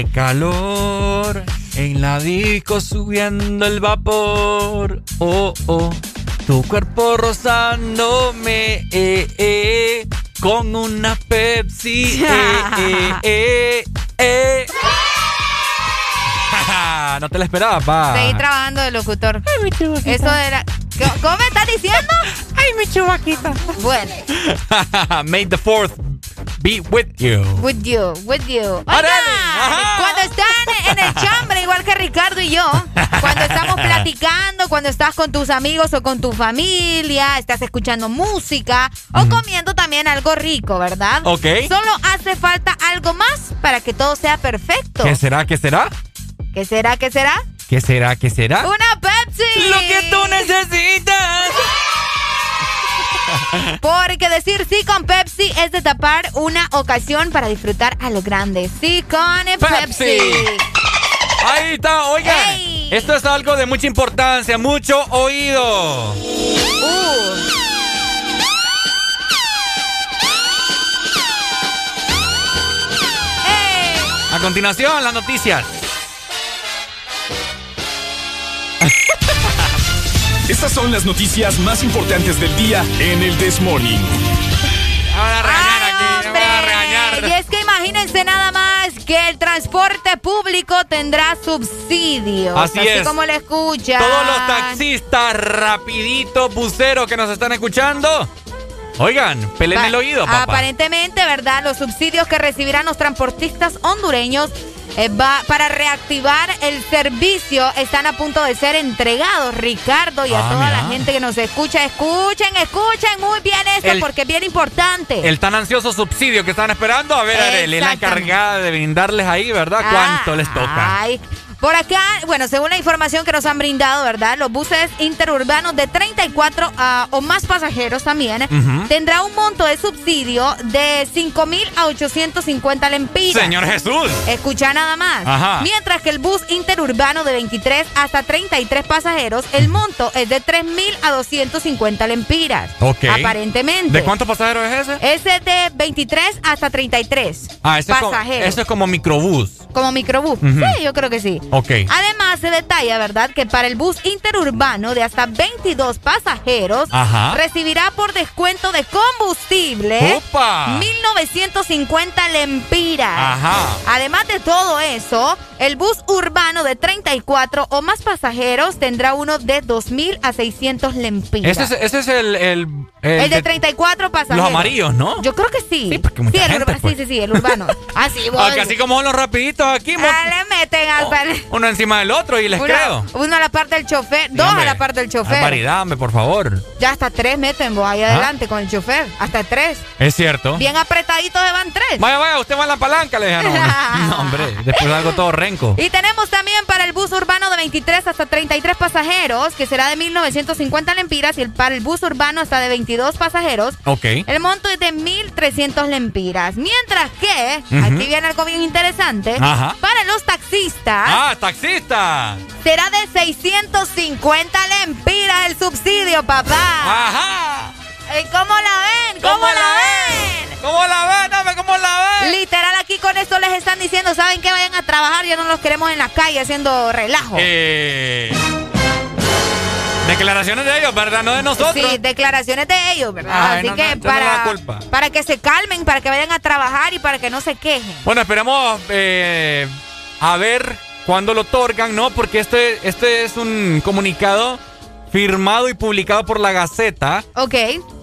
Hace calor en la disco subiendo el vapor. Oh, oh. Tu cuerpo rozándome eh, eh, con una Pepsi. Eh, eh, eh, eh. no te la esperaba, pa. Seguí trabajando de locutor. Eso era. ¿Cómo- ¿Cómo me estás diciendo? Ay, mi chubaquita. Bueno, May the fourth be with you. with you, with you. Oigan. Cuando están en el chambre, igual que Ricardo y yo, cuando estamos platicando, cuando estás con tus amigos o con tu familia, estás escuchando música o comiendo también algo rico, ¿verdad? Ok. Solo hace falta algo más para que todo sea perfecto. ¿Qué será? ¿Qué será? ¿Qué será? ¿Qué será? ¿Qué será? ¿Qué será? ¡Una Pepsi! Lo que tú necesitas. Porque decir sí con Pepsi es de tapar una ocasión para disfrutar a lo grande. Sí con Pepsi. Pepsi. Ahí está, oigan. Esto es algo de mucha importancia, mucho oído. Uh. A continuación, las noticias. Estas son las noticias más importantes del día en el This Morning. Van a regañar aquí, me Hombre, van a regañar. Y es que imagínense nada más que el transporte público tendrá subsidios. Así es. como le escuchan. Todos los taxistas, rapiditos, buceros que nos están escuchando. Oigan, pelen Pa- el oído, papá. Aparentemente, ¿verdad? Los subsidios que recibirán los transportistas hondureños eh, va, para reactivar el servicio están a punto de ser entregados, Ricardo, y a Ah, toda mira. la gente que nos escucha. Escuchen, escuchen muy bien esto El- porque es bien importante. El tan ansioso subsidio que están esperando. A ver, Arely, la encargada de brindarles ahí, ¿verdad? ¿Cuánto les toca? Ay, por acá, bueno, según la información que nos han brindado, ¿verdad? Los buses interurbanos de 34 ah, o más pasajeros también Ujú. tendrá un monto de subsidio de 5 mil a 850 lempiras. Señor Jesús. Escucha nada más. Ajá. Mientras que el bus interurbano de 23 hasta 33 pasajeros, el monto es de 3 mil a 250 lempiras. Ok. Aparentemente. ¿De cuántos pasajeros es ese? Ese es de 23 hasta 33 Ah, ese es, como, pasajeros. eso es como microbús. Como microbús. Sí, yo creo que sí. Ok. Además, se detalla, ¿verdad?, que para el bus interurbano de hasta 22 pasajeros Ajá. recibirá por descuento de combustible ¡Opa! 1950 lempiras. Ajá. Además de todo eso, el bus urbano de 34 o más pasajeros tendrá uno de 2000 a 600 lempiras. Ese es, ese es el, el, el, de 34 pasajeros. Los amarillos, ¿no? Yo creo que sí. Sí, porque mucha sí, el gente, pues. sí, sí, sí, el urbano. Así. Aunque así como los rapiditos aquí, mo- Ah, le meten al pal- uno encima del otro y les creo. uno a la parte del chofer, Sí, dos hombre. a la parte del chofer. Hombre, por favor. Ya hasta tres meten vos ahí ¿Ah? adelante con el chofer. Hasta tres. Es cierto. Bien apretaditos se van tres. Vaya, vaya, usted va en la palanca, le dije. No, hombre. Después algo todo renco. Y tenemos también para el bus urbano de 23 hasta 33 pasajeros, que será de 1950 lempiras, y el, para el bus urbano hasta de 22 pasajeros. Ok. El monto es de 1.300 lempiras. Mientras que, aquí viene algo bien interesante, Ajá. para los taxistas ¡Ah, taxista! será de 650 lempiras el subsidio, papá. ¡Ajá! ¿Y ¿Cómo la ven? ¿Cómo, la ven? ¿Cómo la ven? Dame, ¿cómo la ven? Literal, aquí con esto les están diciendo, ¿saben que Vayan a trabajar, ya no los queremos en la calle haciendo relajo. Eh, declaraciones de ellos, ¿verdad? No de nosotros. Sí, declaraciones de ellos, ¿verdad? Ay, Así no, que no, para, culpa. para que se calmen, para que vayan a trabajar y para que no se quejen. Bueno, esperemos eh, a ver cuándo lo otorgan, ¿no? Porque este, este es un comunicado firmado y publicado por la Gaceta Ok,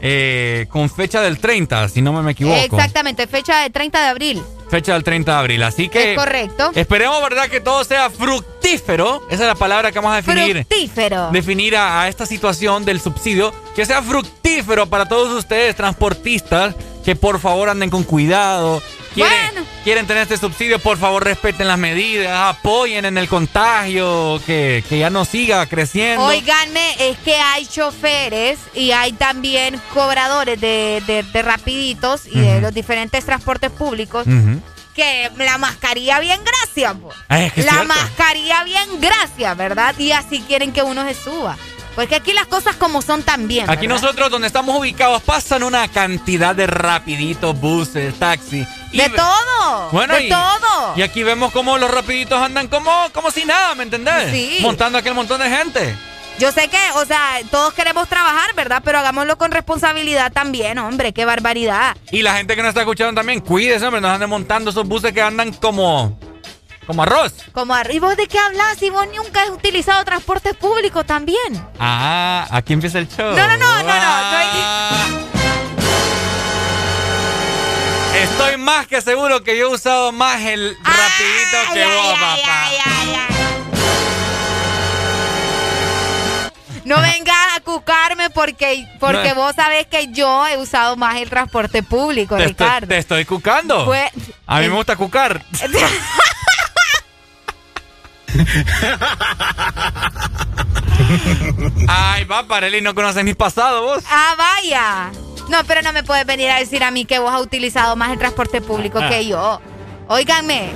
eh, con fecha del 30, si no me equivoco. exactamente, fecha de 30 de abril. Fecha del 30 de abril. Así que. Es correcto. Esperemos, ¿verdad? Que todo sea fructífero. Esa es la palabra que vamos a definir. Fructífero. Definir a, a esta situación del subsidio. Que sea fructífero para todos ustedes, transportistas. Que por favor anden con cuidado. Quieren, Bueno. quieren tener este subsidio, por favor respeten las medidas, apoyen en el contagio, que, que ya no siga creciendo. Óiganme, es que hay choferes y hay también cobradores de, de- de rapiditos y de los diferentes transportes públicos que la mascarilla bien gracias. Ah, es que es la cierto. mascarilla bien gracias, ¿verdad? Y así quieren que uno se suba. Porque aquí las cosas como son también. Aquí ¿verdad? nosotros donde estamos ubicados pasan una cantidad de rapiditos, buses, taxis. De todo. Bueno, de y, todo. Y aquí vemos cómo los rapiditos andan como, como si nada, ¿me entendés? Sí. Montando aquel montón de gente. Yo sé que, o sea, todos queremos trabajar, ¿verdad? Pero hagámoslo con responsabilidad también, hombre. Qué barbaridad. Y la gente que nos está escuchando también, cuídese, hombre, nos anden montando esos buses que andan como, como arroz. Como arriba, ¿de qué hablas? Si vos nunca has utilizado transporte público también. Ah, aquí empieza el show. No, no, no, no, no. Estoy más que seguro que yo he usado más el rapidito que vos, papá. No vengas a cucarme porque, porque vos sabés que yo he usado más el transporte público, Te estoy, Ricardo. te estoy cucando. A mí me gusta cucar. Ay, papá, Arely, no conoces mi pasado vos. Ah, vaya. No, pero no me puedes venir a decir a mí que vos has utilizado más el transporte público Ah. que yo. Óiganme.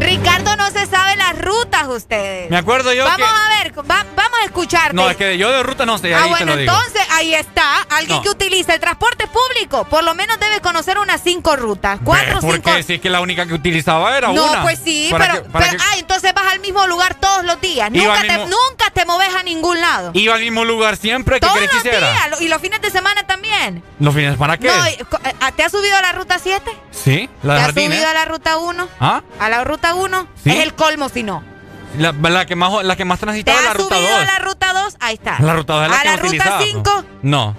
Ricardo no se sabe las rutas ustedes. Me acuerdo yo vamos que... a ver, va- vamos a escucharte. No, es que yo de ruta no sé, ahí ah, te bueno, lo digo. entonces ahí está. Alguien No. que utiliza el transporte público. Por lo menos debe conocer unas cinco rutas. Cuatro o cinco. Porque si es que la única que utilizaba era No, una. pues sí, ¿Para pero, pero qué- ah, entonces vas al mismo lugar todos los días. Iba Nunca te, nunca te moves a ningún lado. Iba al mismo lugar siempre que todos que los días. Y los fines de semana también. ¿Los fines para qué? No, eh, ¿Te has subido a la ruta 7? Sí, la ¿Te de has subido a la ruta 1? ¿Ah? A la ruta 1 Sí. es el colmo si no. La, la que más, la que más ¿Te transitaba la ruta subido 2. a la ruta 2? Ahí está. La ruta 2 es la a que la ruta utilizaba, pues. 5, No,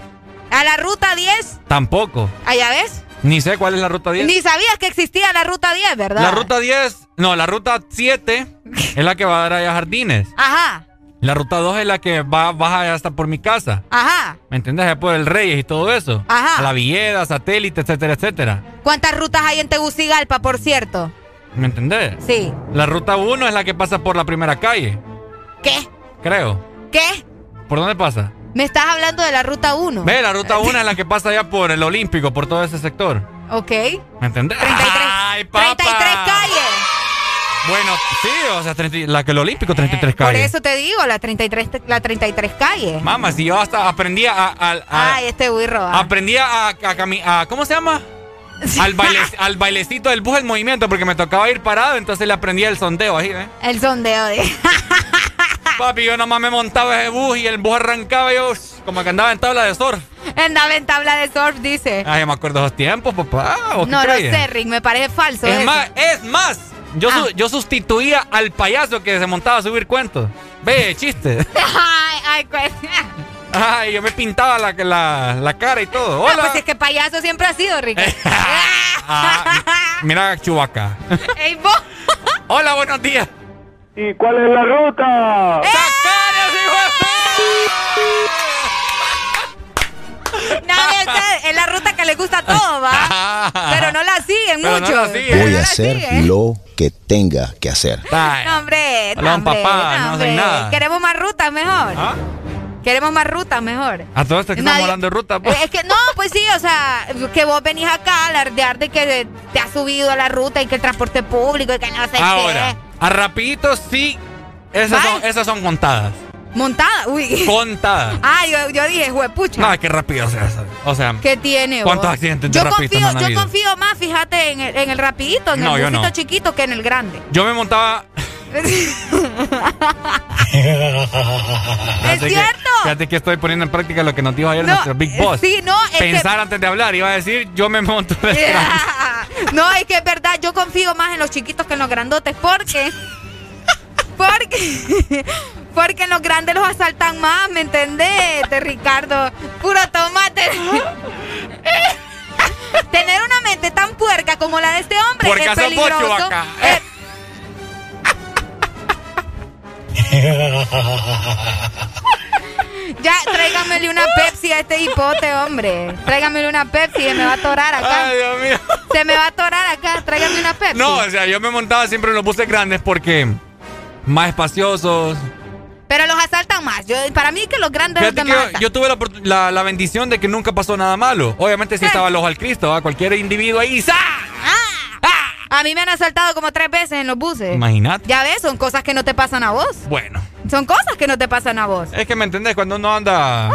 a la ruta 10, tampoco. allá ves. Ni sé cuál es la ruta 10. Ni sabías que existía la ruta 10, ¿verdad? La ruta 10, no, la ruta 7 es la que va a dar allá a jardines. Ajá, La ruta 2 es la que va baja hasta por mi casa. ajá. ¿Me entendés? Allá Por el Reyes y todo eso. Ajá. La Villeda, satélite, etcétera, etcétera. ¿Cuántas rutas hay en Tegucigalpa, por cierto? ¿Me entendés? Sí. La ruta 1 es la que pasa por la primera calle, ¿Qué? creo. ¿Qué? ¿Por dónde pasa? Me estás hablando de la ruta 1. Ve, la ruta 1 es la que pasa allá por el Olímpico, por todo ese sector. Ok. ¿Me entendés? 33, Ay, papá. 33 calles. Bueno, sí, o sea, 30 la que el olímpico, 33 Eh, Por calles. eso te digo, la 33, la 33 calles. Mamá, si yo hasta aprendí a... a- a- Ay, este burro. ah. aprendí a, a, cami- a- ¿Cómo se llama? Al, baile, al bailecito del bus el movimiento, porque me tocaba ir parado, entonces le aprendí el sondeo ahí, ¿eh? El sondeo de... Papi, yo nomás me montaba ese bus y el bus arrancaba y yo como que andaba en tabla de surf. Andaba en tabla de surf, dice. Ay, yo me acuerdo de esos tiempos, papá. ¿o qué No creías? sé, Rick, me parece falso. Es eso. más, es más. Yo, su- Ah. yo sustituía al payaso que se montaba a subir cuentos. Ve, chiste. Ay, ay, pues. Ay, yo me pintaba la, la, la cara y todo. No, Hola. pues es que payaso siempre ha sido, Rick. Ah, mira, Chubaca. Hola, buenos días. ¿Y cuál es la ruta? Es la ruta que le gusta a todos, ¿va? Pero no la siguen Pero no mucho. la siguen. Pero Voy no a hacer lo que tenga que hacer. No, hombre, no, hombre, papá, no hombre. hacen nada. Queremos más rutas mejor. ¿Ah? Queremos más rutas mejor. A todo esto que estamos hablando de ruta, pues. Es que no, pues sí, o sea, que vos venís acá a alardear de que te has subido a la ruta y que el transporte público y que no sé Ahora, a rapidito sí, esas son, esas son contadas. qué. Montada, uy. Contadas. Ah, yo, yo dije, juepucha. No, qué rápido se hace. O sea, ¿Qué tiene? ¿Cuántos vos? accidentes de yo confío, no han Yo habido? confío más, fíjate, en el, en el rapidito, en No, el busito no. chiquito que en el grande. yo me montaba. ¿Es Fíjate que- cierto? fíjate que estoy poniendo en práctica lo que nos dijo ayer No, nuestro Big Boss. sí, no, es que- Pensar antes de hablar, iba a decir, yo me monto. No, es que es verdad, yo confío más en los chiquitos que en los grandotes, porque. Porque. Porque en los grandes los asaltan más, ¿me entendés, Te, Ricardo? Puro tomate. Tener una mente tan puerca como la de este hombre Porque es peligroso. acá. Eh, ya, tráigamele una Pepsi a este hipote, hombre. Tráigamele una Pepsi, se me va a atorar acá. Ay, Dios mío. Se me va a atorar acá, tráigame una Pepsi. No, o sea, yo me montaba siempre en los buses grandes porque más espaciosos. Pero los asaltan más. Yo, para mí que los grandes los que más yo, tuve la, la- la bendición de que nunca pasó nada malo. Obviamente sí estaba el ojo al Cristo, ¿va? cualquier individuo ahí. ¡za! A mí me han asaltado como tres veces en los buses. Imagínate. Ya ves, son cosas que no te pasan a vos. Bueno, Son cosas que no te pasan a vos. es que me entendés cuando uno anda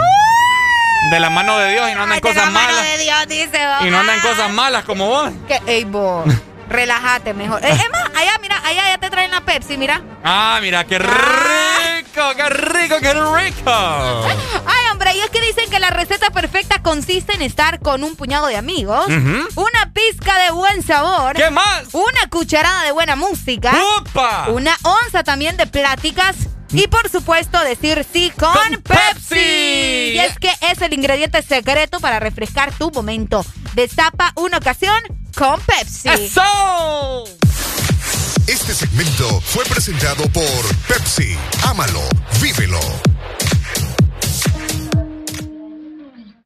de la mano de Dios y no anda en Ay, de la cosas mano malas. de Dios, dice vos. Y no anda en Ah, cosas malas como vos. que- ey, vos. Relájate mejor. Eh, es más, allá, mira, allá ya te traen la Pepsi, mira. Ah, mira, qué rico, qué rico, qué rico. Ay, hombre, y es que dicen que la receta perfecta consiste en estar con un puñado de amigos, una pizca de buen sabor. ¿Qué más? Una cucharada de buena música. ¡Upa! Una onza también de pláticas. Y por supuesto decir sí con, ¡Con Pepsi. Pepsi! Y es que es el ingrediente secreto para refrescar tu momento. Destapa una ocasión con Pepsi. ¡Eso! Este segmento fue presentado por Pepsi. Ámalo, vívelo.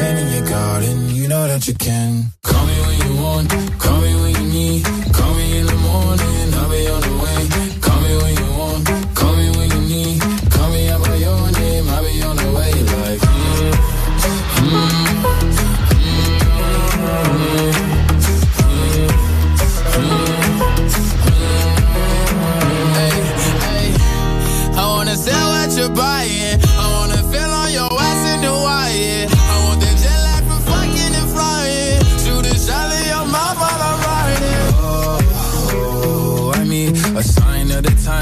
If in your garden, you know that you can. Call me when you want, call me when you need. Call me in the morning,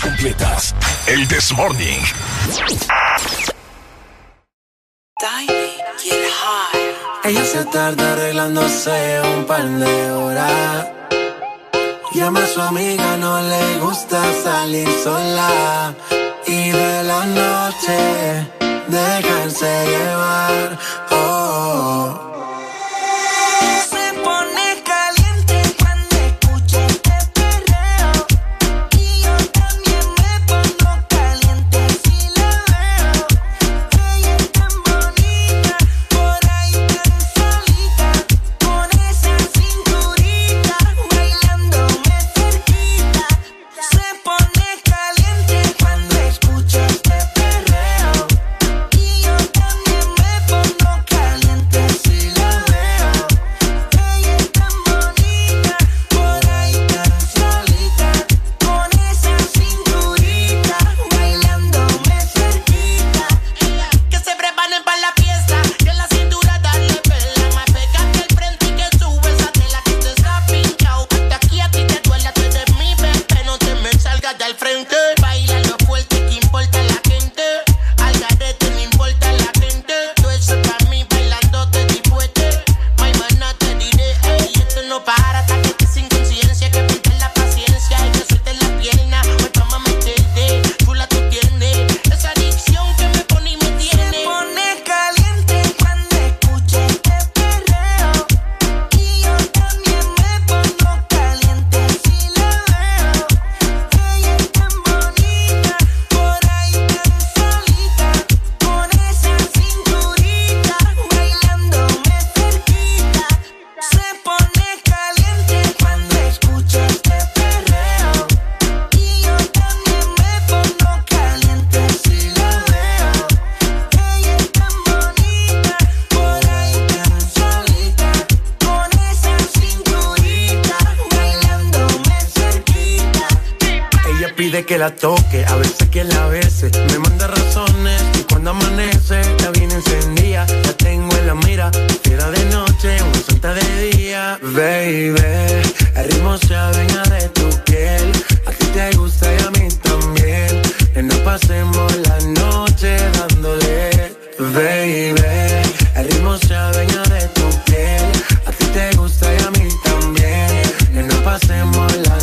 completas. El This Morning. Ella se tarda arreglándose un par de horas. Llama a su amiga, no le gusta salir sola. Y de la noche dejarse llevar. oh. oh, oh. baby. El ritmo se adueña de tu piel. A ti te gusta y a mí también. Que no pasemos la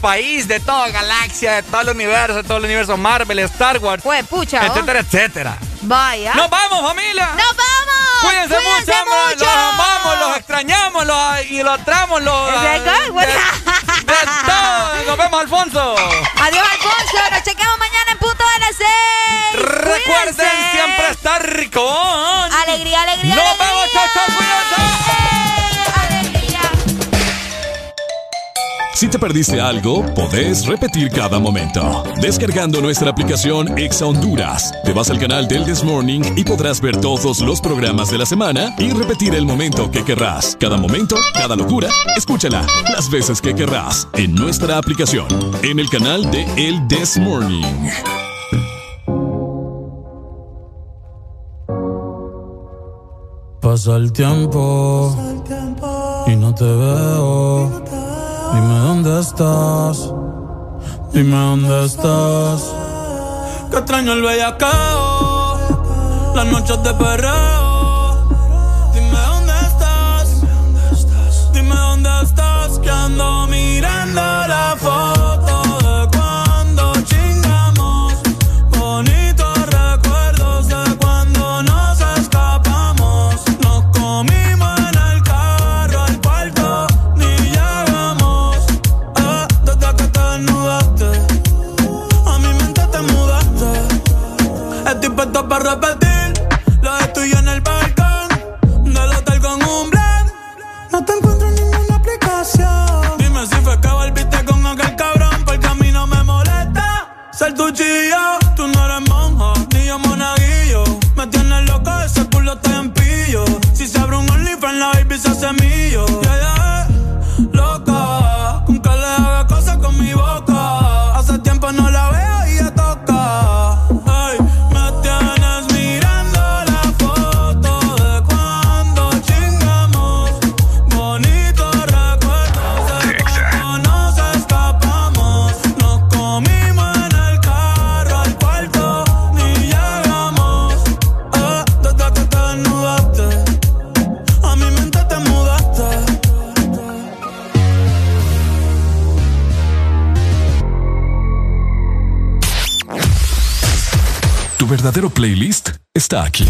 país, de toda galaxia, de todo el universo, de todo el universo Marvel, Star Wars, Pues, pucha. etcétera, etcétera. Vaya. ¡Nos vamos, familia! ¡Nos vamos! Cuídense, mucho. Los amamos, los extrañamos los, y los los. ¿Es de de todo. Nos vemos, Alfonso. Adiós, Alfonso. Nos chequeamos mañana en punto de las seis. Recuerden Cuídense. siempre estar con. Alegría, alegría. Nos alegría. vemos, chao, chao, cuídense. Si te perdiste algo, podés repetir cada momento. Descargando nuestra aplicación Exa Honduras. Te vas al canal del This Morning y podrás ver todos los programas de la semana y repetir el momento que querrás. Cada momento, cada locura, escúchala las veces que querrás en nuestra aplicación. En el canal de El This Morning. Pasa el tiempo y no te veo. Dime dónde estás. Dime dónde estás. Que extraño el bellacao. Las noches de perreo. Playlist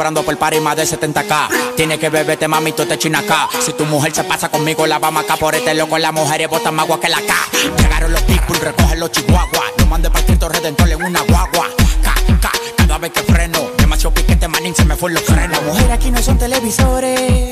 cobrando por par y más de 70k. Tiene que beberte, mami, tú te chinas acá. Si tu mujer se pasa conmigo, la vamos acá por este loco. Las mujeres botan más agua que la K. Llegaron los people, recogen los chihuahuas. No mande para Cristo Redentor en una guagua. K, cada vez que freno. Demasiado piquete, manín, se me fue los frenos. Las mujeres aquí no son televisores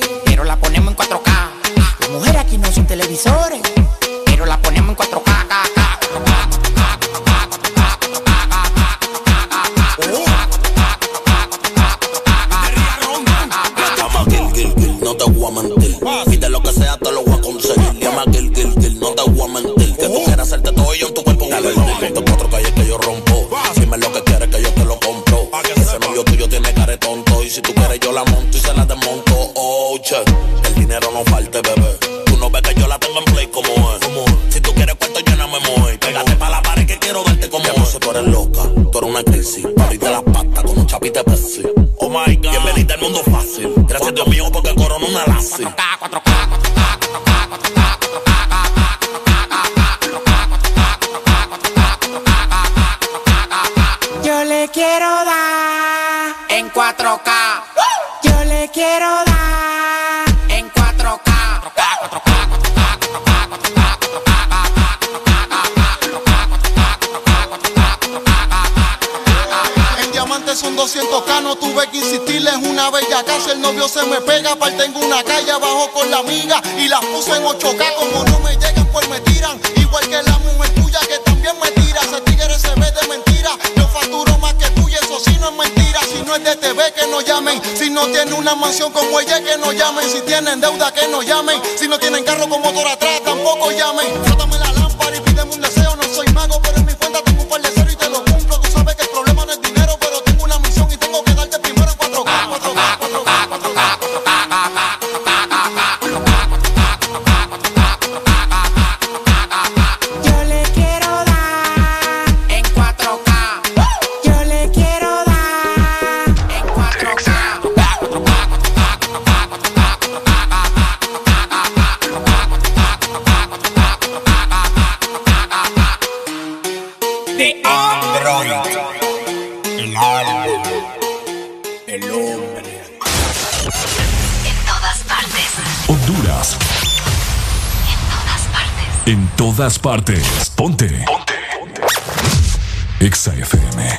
todas partes. Ponte. Ponte. Ponte. Exa FM.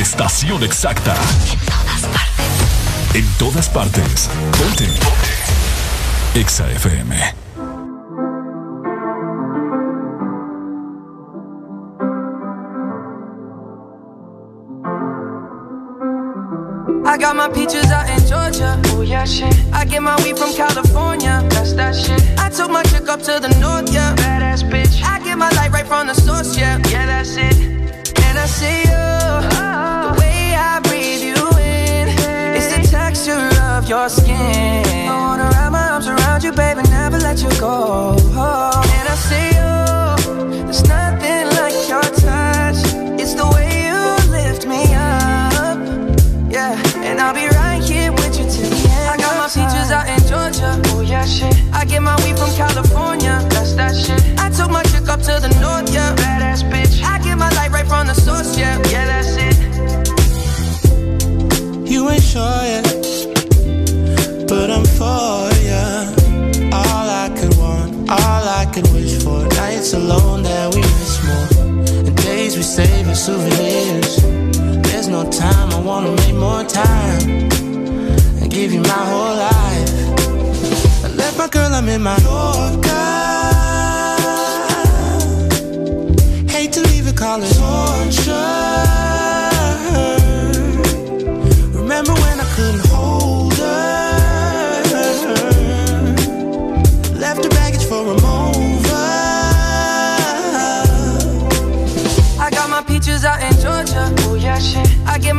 Estación exacta. En todas partes. En todas partes. Ponte. Ponte. Exa FM. I got my peaches out in Georgia. Oh yeah, shit. I get my weed from California. That's that shit. I took my chick up to the north, yeah. Badass bitch. I get my light right from the source, yeah. Yeah, that's it. Let you go. Oh. And I see you. There's nothing like your touch. It's the way you lift me up. Yeah. And I'll be right here with you till the end. I got my peaches out in Georgia. Oh yeah, shit. I get my weed from California. That's that shit. I took my chick up to the north, yeah. Badass bitch. I get my light right from the source, yeah. Yeah, that's it. You ain't sure yet, but could wish for. Nights alone that we miss more, and days we save as souvenirs. There's no time, I wanna make more time and give you my whole life. I left my girl, I'm in my Yorker. Hate to leave it, call it torture.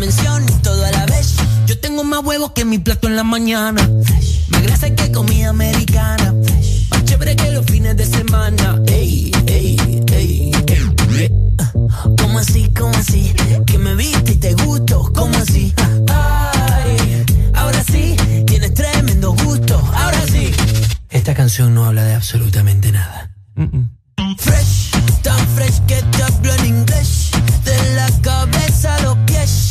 dimensión, todo a la vez. Yo tengo más huevos que mi plato en la mañana. Fresh. Más grasa que comida americana. Fresh. Más chévere que los fines de semana. Ey, ey, ey. ey. ¿Cómo así, cómo así? Que me viste y te gusto, ¿cómo así? Ay, ahora sí, tienes tremendo gusto, ahora sí. Esta canción no habla de absolutamente nada. Mm -mm. Fresh, tan fresh que te hablo en inglés. De la cabeza a los pies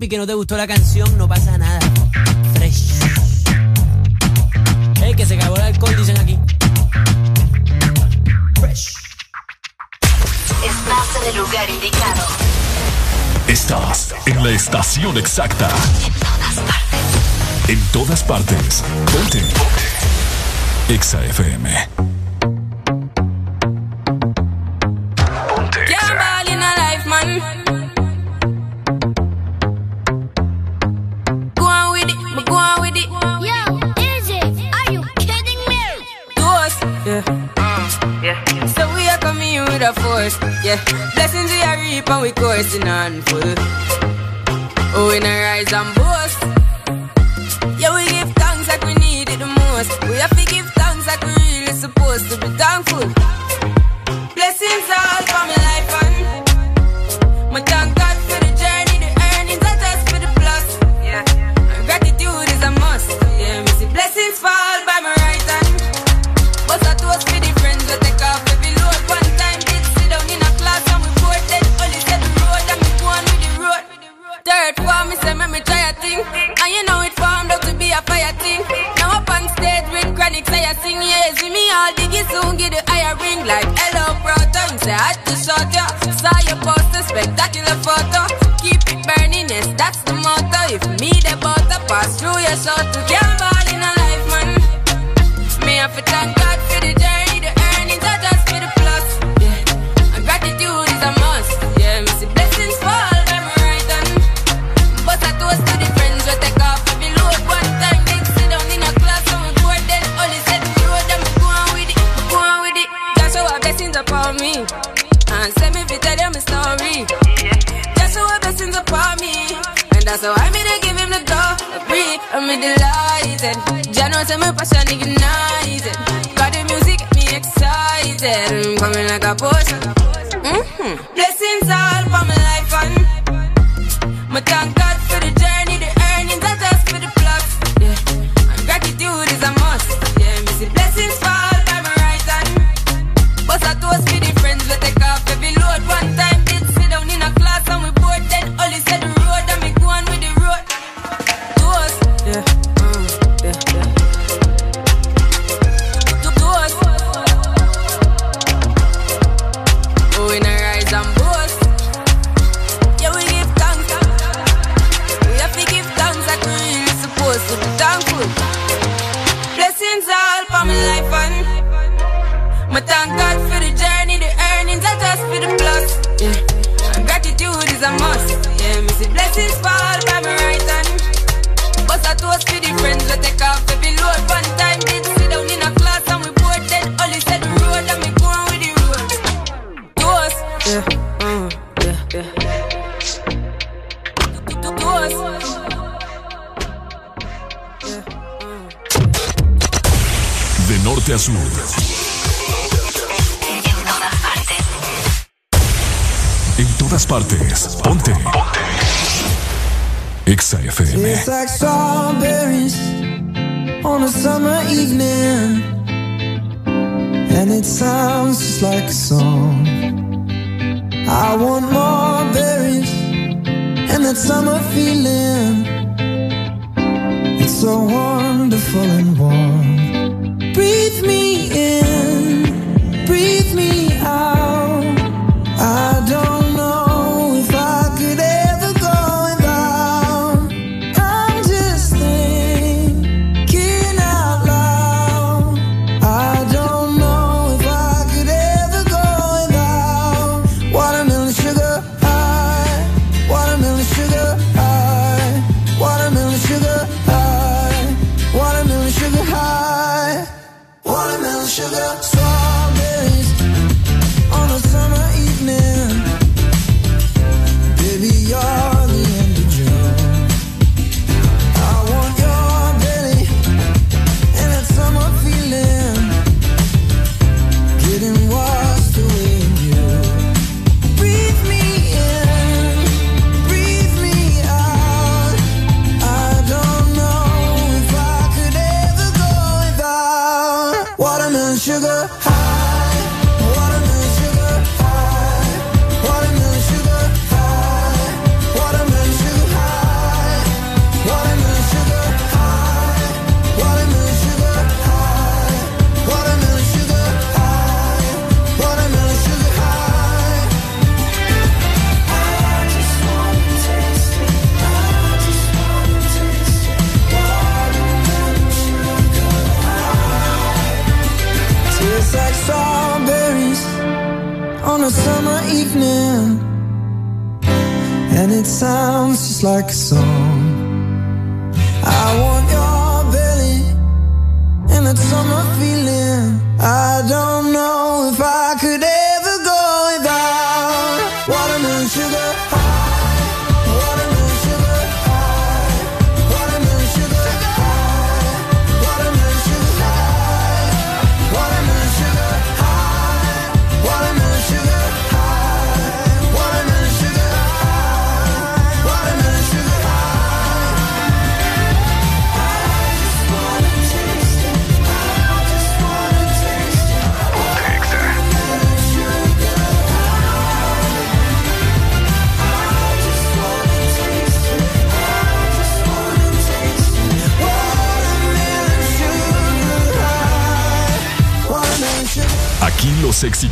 y que no te gustó la canción, no pasa nada. Fresh. Hey, que se acabó el alcohol, dicen aquí. Fresh. Estás en el lugar indicado. Estás en la estación exacta. En todas partes. En todas partes. Ponte. Ponte. Exa FM. yeah. Blessings we are reap and we coursing on full. Oh, we not rise and boast. Yeah, we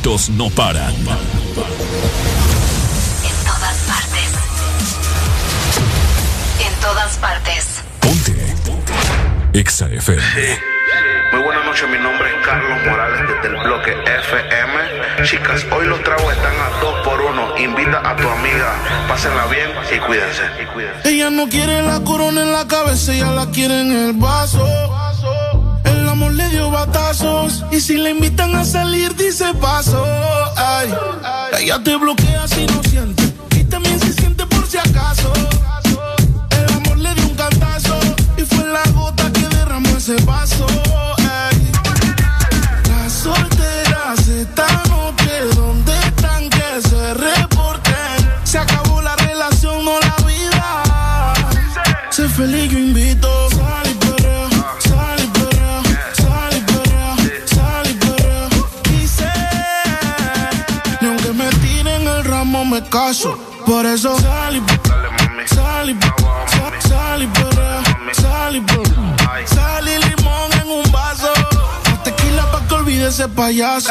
no paran. En todas partes. En todas partes. Ponte. Exa FM. Sí. Muy buenas noches, mi nombre es Carlos Morales desde el bloque FM. Chicas, hoy los tragos están a dos por uno. Invita a tu amiga, pásenla bien y cuídense. Ella no quiere la corona en la cabeza, ella la quiere en el vaso. Y si la invitan a salir, dice paso. Ay, ella te bloquea si no siente eso, por eso. Sal y sal y sal y perrea, sal y limón en un vaso, tequila pa que olvide ese payaso.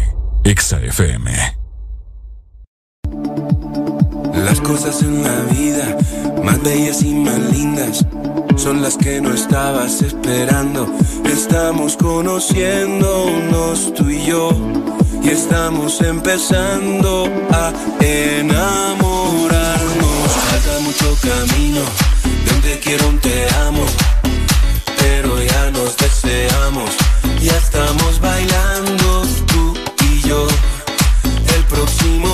Exa FM. Las cosas en la vida, más bellas y más lindas, son las que no estabas esperando. Estamos conociéndonos tú y yo, y estamos empezando a enamorarnos. Falta mucho camino, donde quiero un te amo, pero ya nos deseamos, ya estamos bailando little team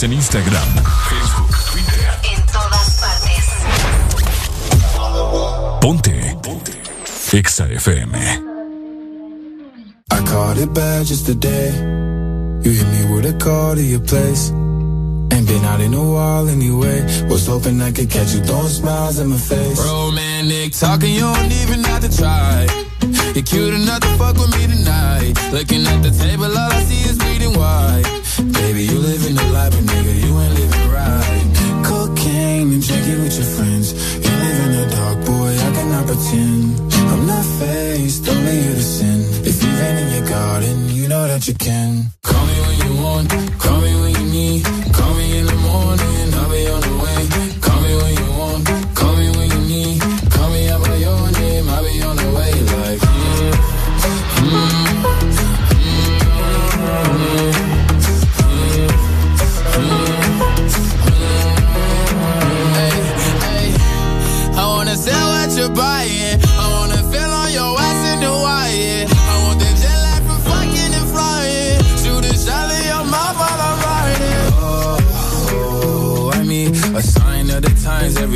Síguenos en Instagram, Facebook, Twitter. En todas partes. Ponte. Ponte. Exa FM. I caught it bad just today. You hit me with a call to your place. Ain't been out in a while anyway. Was hoping I could catch you throwing smiles in my face. Romantic talking, you don't even have to try. You're cute enough to fuck with me tonight. Looking at the table, all I see is bleeding white. Baby, you living the life, but nigga, you ain't living right. Cocaine and drinking with your friends. You live in the dark, boy, I cannot pretend. I'm not faced, only you to sin. If you've in your garden, you know that you can. Call me when you want, call me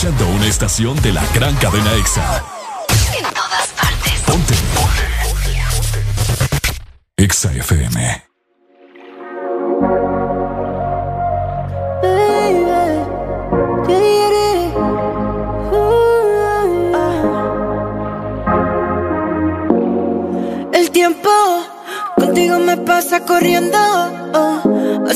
Escuchando una estación de la gran cadena EXA. En todas partes. Ponte. EXA FM. El tiempo contigo me pasa corriendo.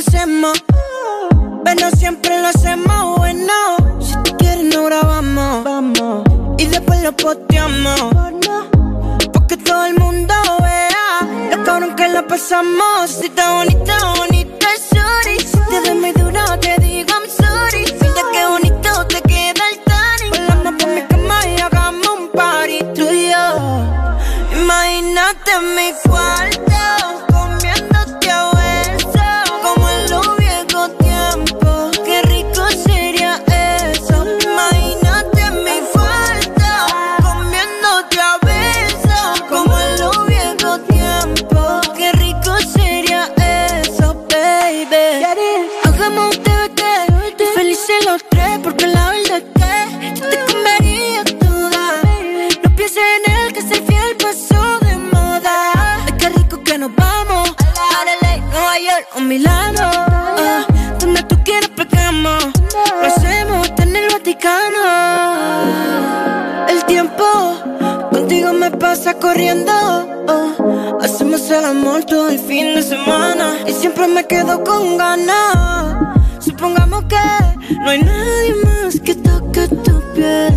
conocemos. Pero siempre lo hacemos bueno. Si tú quieres, no grabamos. Y después lo posteamos. Porque todo el mundo vea lo cabrón que la pasamos. Si está bonita, bonita, sorry. Si te doy muy duro, te digo I'm sorry. Mira qué bonito te queda el tanning. Volamos por mi cama y hagamos un party tú y yo. Imagínate mi cuarto corriendo. oh. Hacemos el amor todo el fin de semana. Y siempre me quedo con ganas. Supongamos que no hay nadie más que toque tu piel.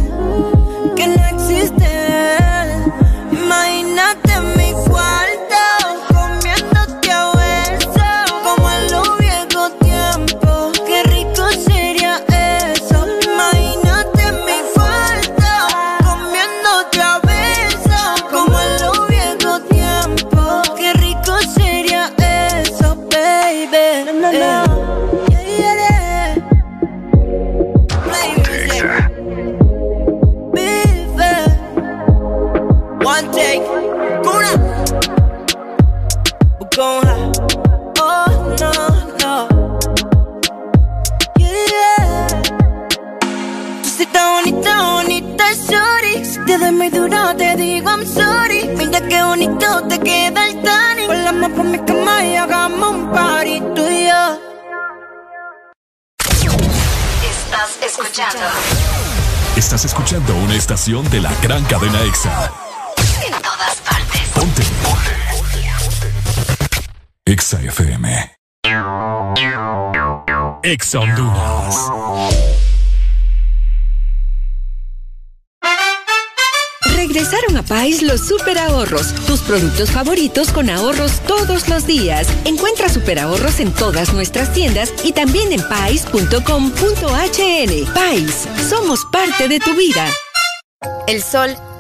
Qué bonito te queda el tanning. Volamos por mi cama y hagamos un party tú y yo. Estás escuchando. Estás escuchando una estación de la gran cadena EXA. En todas partes. Ponte. EXA FM. EXA Honduras. Regresaron a Pais los super ahorros, tus productos favoritos con ahorros todos los días. Encuentra super ahorros en todas nuestras tiendas y también en pais.com.hn. Pais, somos parte de tu vida. El sol,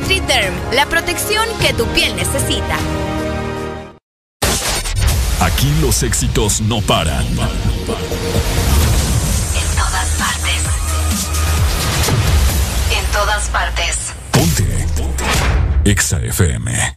NutriDerm, la protección que tu piel necesita. Aquí los éxitos no paran. En todas partes. En todas partes. Ponte. EXA FM.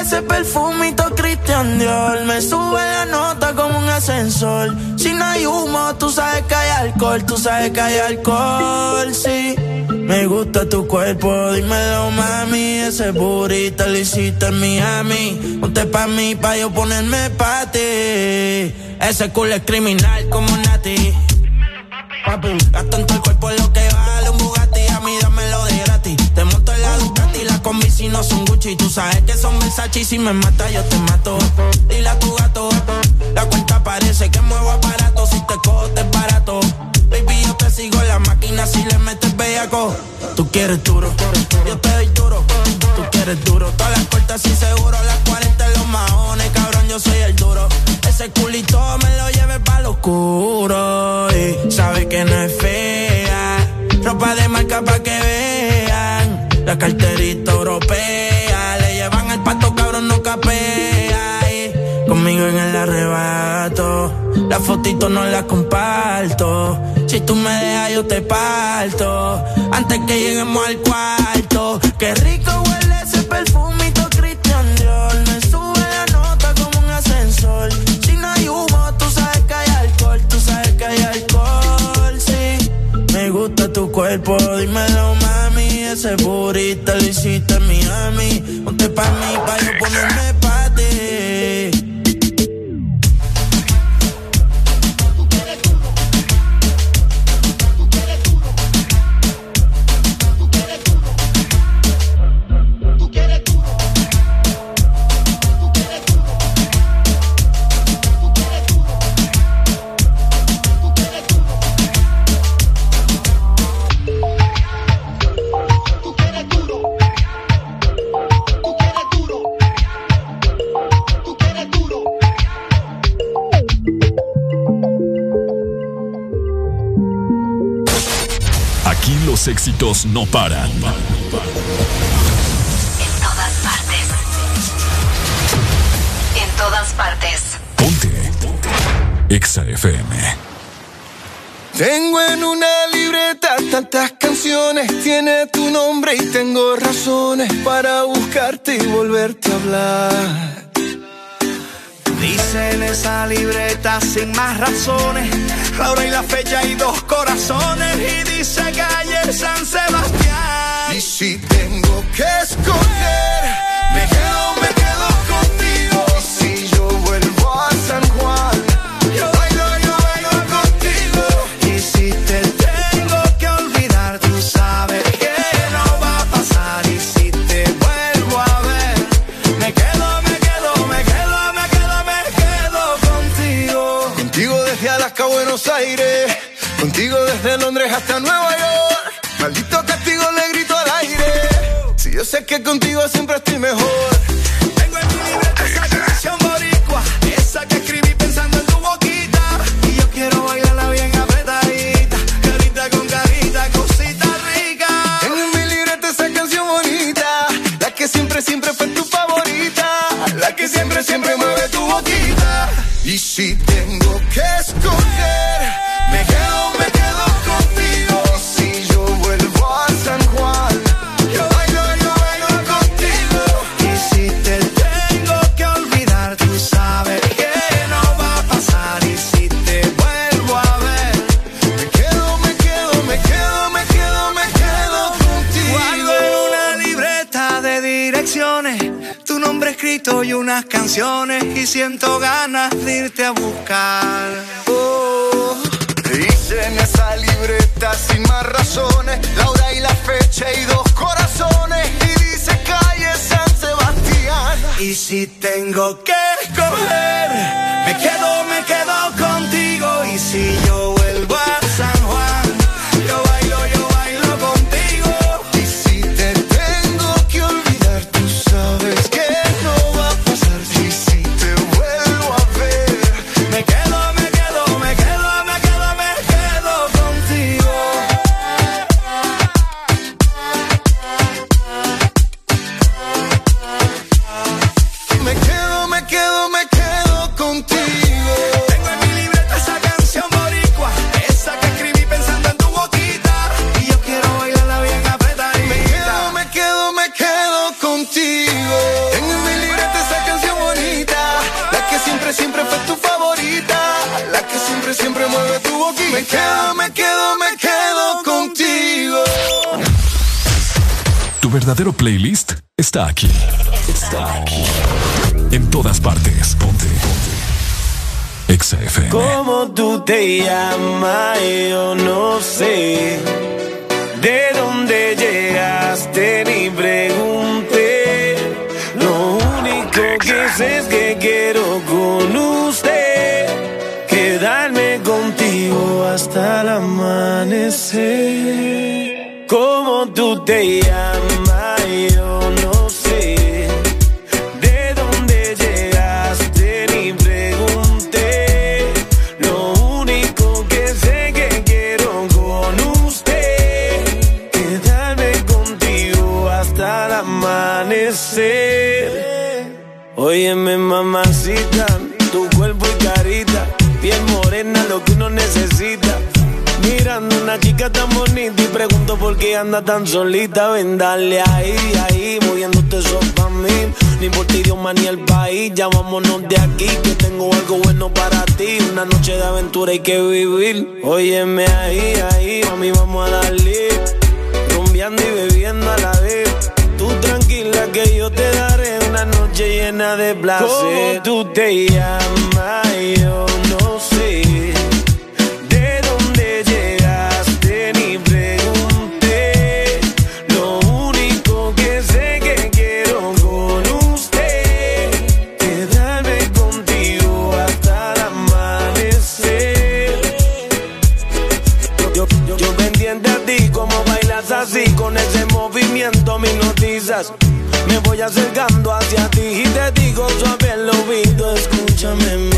Ese perfumito Christian Dior me sube la nota como un ascensor. Si no hay humo, tú sabes que hay alcohol, tú sabes que hay alcohol, sí. Me gusta tu cuerpo, dímelo mami, ese burrito lo hiciste en Miami. Ponte pa' mí, pa' yo ponerme pa' ti. Ese culo es criminal como Nati. Gasto en todo el cuerpo lo que vale La combi si no son Gucci. Tú sabes que son Versace y si me mata yo te mato. Dile a tu gato, la cuenta parece que muevo aparato. Si te cojo te barato. Baby, yo te sigo la máquina si le metes bellaco. Tú quieres duro, yo te doy duro. Tú quieres duro, todas las cortas y seguro. Las 40 en los maones, cabrón, yo soy el duro. Ese culito me lo lleve pa' lo oscuro. Y sabe que no es fea. Ropa de marca pa' que vean. La carterita europea. Le llevan al pato, cabrón, no capea. Y conmigo en el arrebato. La fotito no la comparto. Si tú me dejas, yo te parto. Antes que lleguemos al cuarto. Qué rico huele ese perfumito Christian Dior. Me sube la nota como un ascensor. Si no hay humo, tú sabes que hay alcohol. Tú sabes que hay alcohol, sí. Me gusta tu cuerpo, dímelo Ese burrito lo hiciste en Miami. Ponte pa' mí, pa' yo ponerme pa' no paran. En todas partes. En todas partes. Exa FM. Tengo en una libreta tantas canciones, tiene tu nombre y tengo razones para buscarte y volverte a hablar. Dice en esa libreta sin más razones, la hora y la fecha y dos corazones. Y dice calle San Sebastián. Y si que contigo siempre estoy mejor. Siento está aquí. Está aquí. En todas partes. Ponte. Ponte. Exa FM. ¿Cómo tú te llamas? Yo no sé. ¿De dónde llegaste? Ni pregunté. Lo único que sé es que quiero con usted quedarme contigo hasta el amanecer. ¿Cómo tú te llamas? Qué anda tan solita. Ven, dale ahí, ahí, moviéndote eso pa' mí. Ni por ti, idioma ni el país, ya vámonos de aquí. Que tengo algo bueno para ti. Una noche de aventura hay que vivir. Óyeme ahí, ahí, mami, vamos a darle. Rumbeando y bebiendo a la vez. Tú tranquila que yo te daré una noche llena de placer. ¿Cómo tú te llamas? Yo voy acercando hacia ti y te digo suave al oído, escúchame